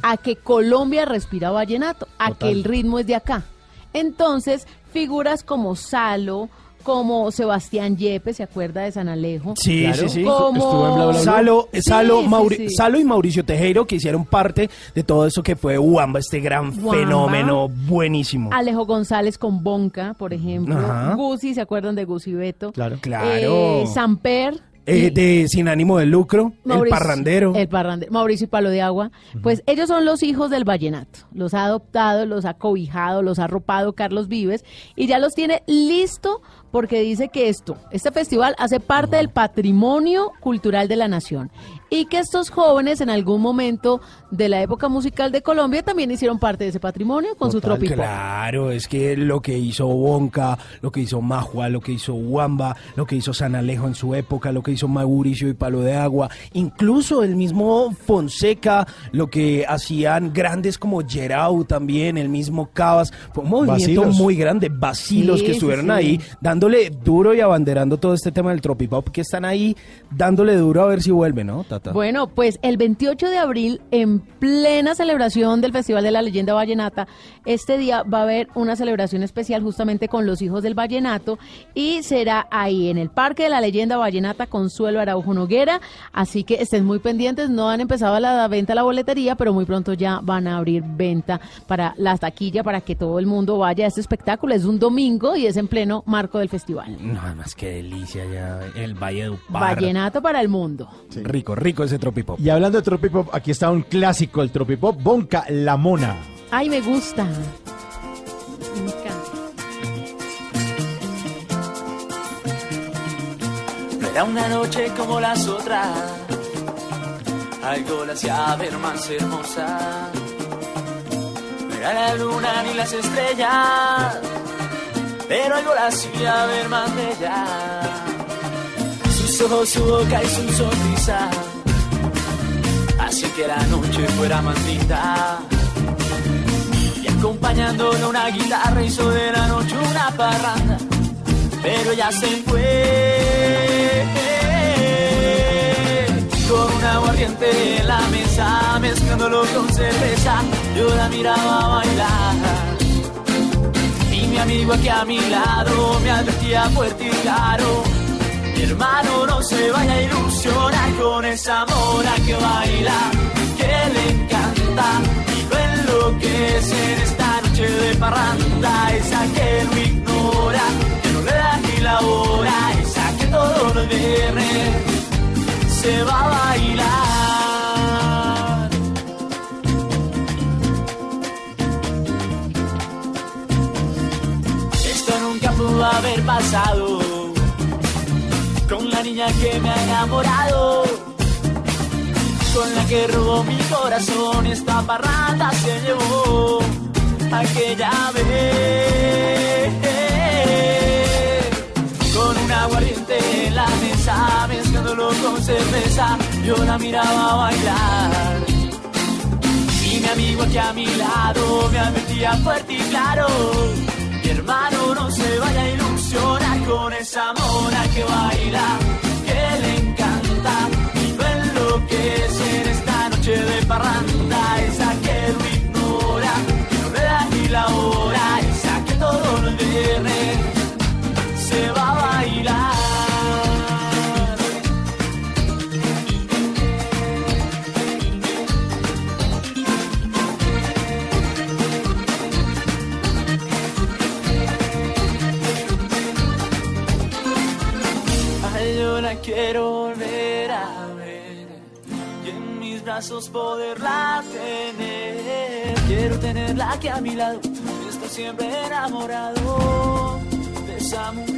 a que Colombia respira vallenato, a Total. que el ritmo es de acá. Entonces, figuras como Salo, como Sebastián Yepes, ¿se acuerda de San Alejo? Sí, sí, sí. Como... Salo, Sí, Salo, sí, Mauri- sí. Salo y Mauricio Tejero que hicieron parte de todo eso que fue Wamba, este gran fenómeno buenísimo. Alejo González con Bonca, por ejemplo. Ajá. Gusi, ¿se acuerdan de Gusi Beto? Claro. Claro. Eh, Samper. Eh, de Sin ánimo de lucro, el Mauricio- parrandero. El parrandero. Mauricio Palo de Agua. Pues ellos son los hijos del vallenato. Los ha adoptado, los ha cobijado, los ha arropado Carlos Vives y ya los tiene listo porque dice que esto, este festival hace parte del patrimonio cultural de la nación y que estos jóvenes en algún momento de la época musical de Colombia también hicieron parte de ese patrimonio con su tropipop. Claro, es que lo que hizo Bonca, lo que hizo Majua, lo que hizo Wamba, lo que hizo San Alejo en su época, lo que hizo Mauricio y Palo de Agua, incluso el mismo Fonseca, lo que hacían grandes como Gerau también, el mismo Cabas, fue un movimiento muy grande, vacilos Sí, que sí, estuvieron sí. ahí dándole duro y abanderando todo este tema del tropipop, que están ahí dándole duro a ver si vuelve, ¿no, Tata? Bueno, pues el 28 de abril, en plena celebración del Festival de la Leyenda Vallenata, este día va a haber una celebración especial justamente con los hijos del vallenato y será ahí en el Parque de la Leyenda Vallenata Consuelo Araujo Noguera, así que estén muy pendientes, no han empezado la venta a la boletería, pero muy pronto ya van a abrir venta para la taquilla para que todo el mundo vaya a este espectáculo. Es un domingo y es en pleno marco del festival. Nada más que delicia ya el Valle de Upar. Vallenato para el mundo. Rico, rico ese tropipop. Y hablando de tropipop, aquí está un clásico, el tropipop, Bonca La Mona. Ay, me gusta. Me encanta. No era una noche como las otras, algo la hacía ver más hermosa. No era la luna ni las estrellas, pero algo la hacía ver más bella. Sus ojos, su boca y su sonrisa, hacía que la noche fuera linda. Y acompañándolo una guitarra hizo de la noche una parranda. Pero ya se fue. Con un aguardiente en la mesa mezclándolo con cerveza yo la miraba bailar. Y mi amigo aquí a mi lado me advertía fuerte y claro mi hermano no se vaya a ilusionar con esa mona que baila que le encanta. Y lo enloquece en esta noche de parranda esa que lo ignora que no le da ni la hora esa que todos los viernes se va a bailar. Esto nunca pudo haber pasado con la niña que me ha enamorado con la que robó mi corazón esta parranda se llevó aquella vez. Con un aguardiente en la mesa mezclándolo con cerveza yo la miraba bailar. Y mi amigo aquí a mi lado me advertía fuerte y claro mi hermano no se vaya a ilusionar con esa mona que baila que le encanta y lo enloquece en esta noche de parranda poderla tener. Quiero tenerla aquí a mi lado, estoy siempre enamorado de esa mujer.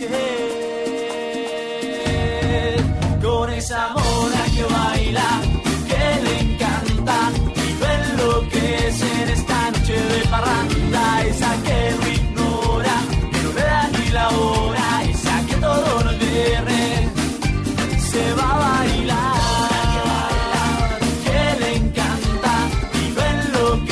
Con esa mona que baila, que le encanta y lo enloquece en esta noche de parranda. Esa que lo ignora, que no le da ni la hora,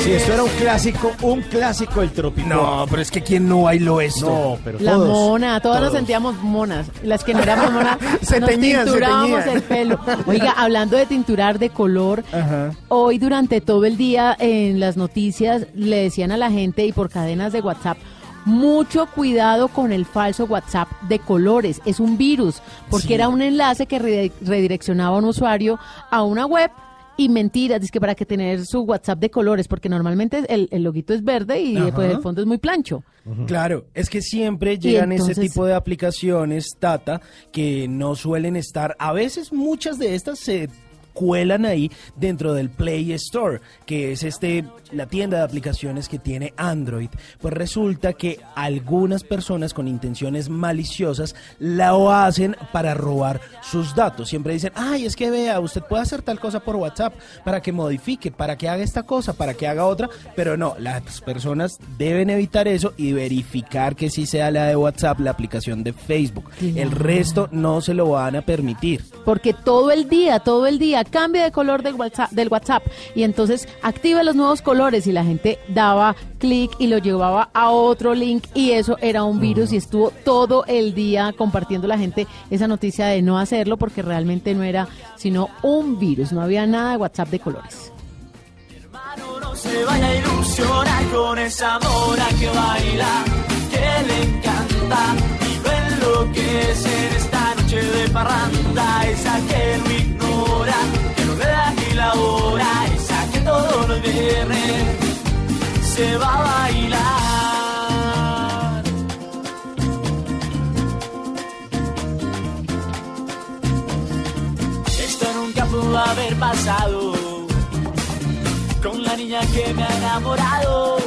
Sí, esto era un clásico, un clásico el tropipop. No, pero es que ¿quién no bailó esto? No, pero La todos. mona, todas nos todos. sentíamos monas. Las que no éramos monas, Se nos teñían, se tinturábamos teñían. el pelo. Oiga, hablando de tinturar de color, Ajá. hoy durante todo el día en las noticias le decían a la gente y por cadenas de WhatsApp, mucho cuidado con el falso WhatsApp de colores. Es un virus, porque Sí. era un enlace que redi- redireccionaba a un usuario a una web. Y mentiras, es que para que tener su WhatsApp de colores, porque normalmente el, el loguito es verde y Ajá. pues el fondo es muy plancho. Claro, es que siempre llegan ese tipo de aplicaciones, Tata, que no suelen estar, a veces muchas de estas se cuelan ahí dentro del Play Store, que es este la tienda de aplicaciones que tiene Android. Pues resulta que algunas personas con intenciones maliciosas lo hacen para robar sus datos. Siempre dicen, ay, es que vea, usted puede hacer tal cosa por WhatsApp para que modifique, para que haga esta cosa, para que haga otra, pero no, las personas deben evitar eso y verificar que sí sea la de WhatsApp, la aplicación de Facebook. El resto no se lo van a permitir. Porque todo el día, todo el día cambia de color del WhatsApp, del WhatsApp. Y entonces activa los nuevos colores. Y la gente daba clic y lo llevaba a otro link. Y eso era un virus y estuvo todo el día compartiendo la gente esa noticia de no hacerlo porque realmente no era sino un virus, no había nada de WhatsApp de colores. No se vaya a ilusionar con esa mora que baila, que le encanta. Y lo enloquece en esta noche de parranda. Esa que lo se va a bailar. Esto nunca pudo haber pasado con la niña que me ha enamorado,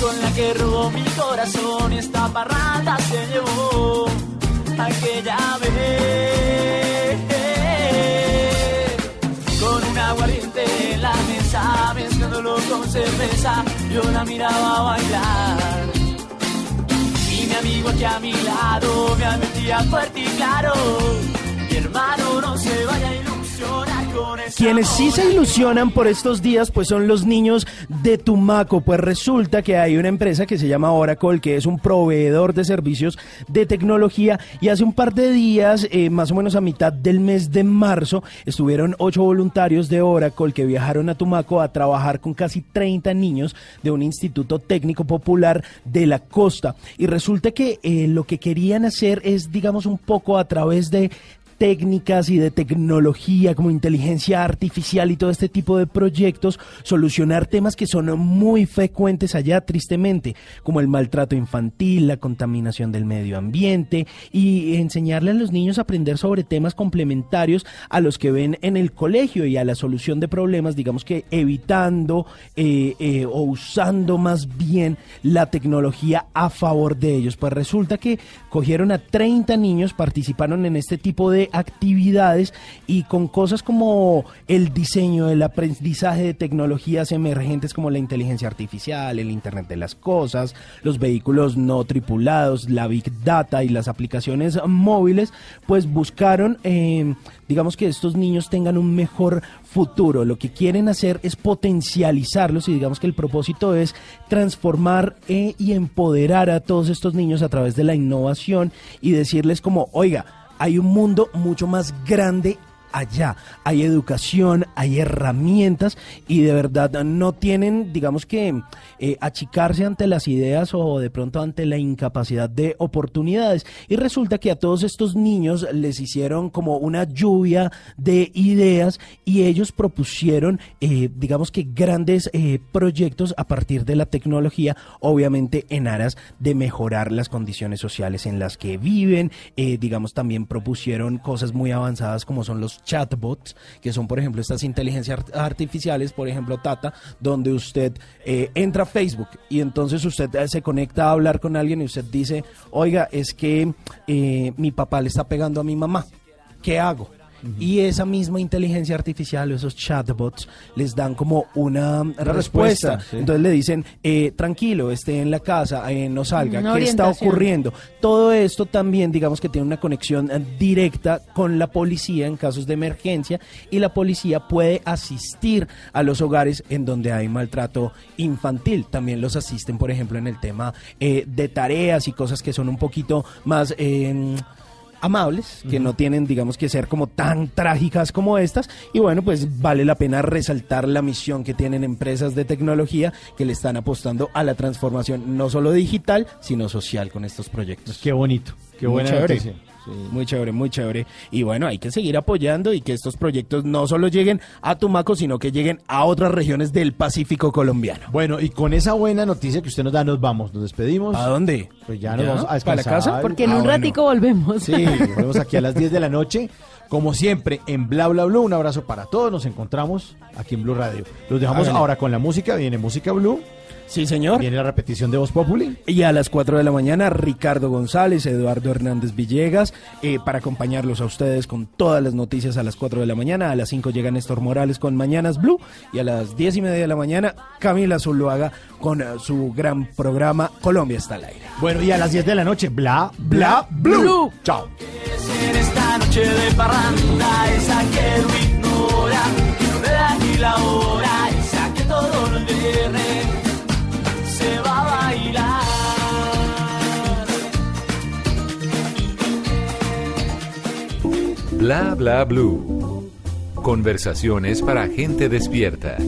con la que robó mi corazón y esta parranda se llevó aquella vez. Con un aguardiente en la mesa, mezclándolo con cerveza, yo la miraba bailar. Y mi amigo aquí a mi lado me admitía fuerte y claro, mi hermano no se vaya a ilusionar Quienes sí se ilusionan por estos días, pues son los niños de Tumaco. Pues resulta que hay una empresa que se llama Oracle, que es un proveedor de servicios de tecnología. Y hace un par de días, eh, más o menos a mitad del mes de marzo, estuvieron ocho voluntarios de Oracle que viajaron a Tumaco a trabajar con casi 30 niños de un instituto técnico popular de la costa. Y resulta que eh, lo que querían hacer es, digamos, un poco a través de técnicas y de tecnología como inteligencia artificial y todo este tipo de proyectos, solucionar temas que son muy frecuentes allá, tristemente, como el maltrato infantil, la contaminación del medio ambiente y enseñarle a los niños a aprender sobre temas complementarios a los que ven en el colegio y a la solución de problemas, digamos que evitando eh, eh, o usando más bien la tecnología a favor de ellos. Pues resulta que cogieron a 30 niños, participaron en este tipo de actividades y con cosas como el diseño, el aprendizaje de tecnologías emergentes como la inteligencia artificial, el Internet de las Cosas, los vehículos no tripulados, la Big Data y las aplicaciones móviles, pues buscaron, eh, digamos que estos niños tengan un mejor futuro. Lo que quieren hacer es potencializarlos y digamos que el propósito es transformar eh, y empoderar a todos estos niños a través de la innovación y decirles como, oiga, hay un mundo mucho más grande allá. Hay educación, hay herramientas y de verdad no tienen, digamos que, eh, achicarse ante las ideas o de pronto ante la incapacidad de oportunidades. Y resulta que a todos estos niños les hicieron como una lluvia de ideas y ellos propusieron, eh, digamos que, grandes eh, proyectos a partir de la tecnología, obviamente en aras de mejorar las condiciones sociales en las que viven. Eh, digamos, también propusieron cosas muy avanzadas como son los chatbots, que son, por ejemplo, estas inteligencias art- artificiales, por ejemplo, Tata, donde usted eh, entra a Facebook y entonces usted eh, se conecta a hablar con alguien y usted dice, oiga, es que eh, mi papá le está pegando a mi mamá, ¿qué hago? Y esa misma inteligencia artificial, esos chatbots, les dan como una, respuesta. respuesta, sí. Entonces le dicen, eh, tranquilo, esté en la casa, eh, no salga, Una ¿qué está ocurriendo? Todo esto también, digamos que tiene una conexión eh, directa con la policía en casos de emergencia y la policía puede asistir a los hogares en donde hay maltrato infantil. También los asisten, por ejemplo, en el tema eh, de tareas y cosas que son un poquito más... amables, que no tienen, digamos, que ser como tan trágicas como estas. Y bueno, pues vale la pena resaltar la misión que tienen empresas de tecnología que le están apostando a la transformación no solo digital, sino social con estos proyectos. Qué bonito, qué buena. Muy chévere, muy chévere. Y bueno, hay que seguir apoyando y que estos proyectos no solo lleguen a Tumaco, sino que lleguen a otras regiones del Pacífico colombiano. Bueno, y con esa buena noticia que usted nos da, nos vamos, nos despedimos. ¿A dónde? Pues ya nos ¿Ya? vamos a ¿Para descansar. la casa? Porque en Ah, un bueno. ratico volvemos. Sí, volvemos aquí a las 10 de la noche. Como siempre, en Bla Bla Blue. Un abrazo para todos. Nos encontramos aquí en Blue Radio. Los dejamos ahora con la música. Viene música Blue. Sí, señor. Viene la repetición de Voz Populi. Y a las 4 de la mañana, Ricardo González, Eduardo Hernández Villegas, eh, para acompañarlos a ustedes con todas las noticias a las 4 de la mañana. A las 5 llega Néstor Morales con Mañanas Blue. Y a las 10 y media de la mañana, Camila Zuluaga con eh, su gran programa Colombia está al aire. Bueno, y a las 10 de la noche, Bla Bla Blue. Chao. En esta noche de parranda, esa que lo ignora, que no le da ni la hora, esa que todo lo se va a bailar. Bla bla blue. Conversaciones para gente despierta.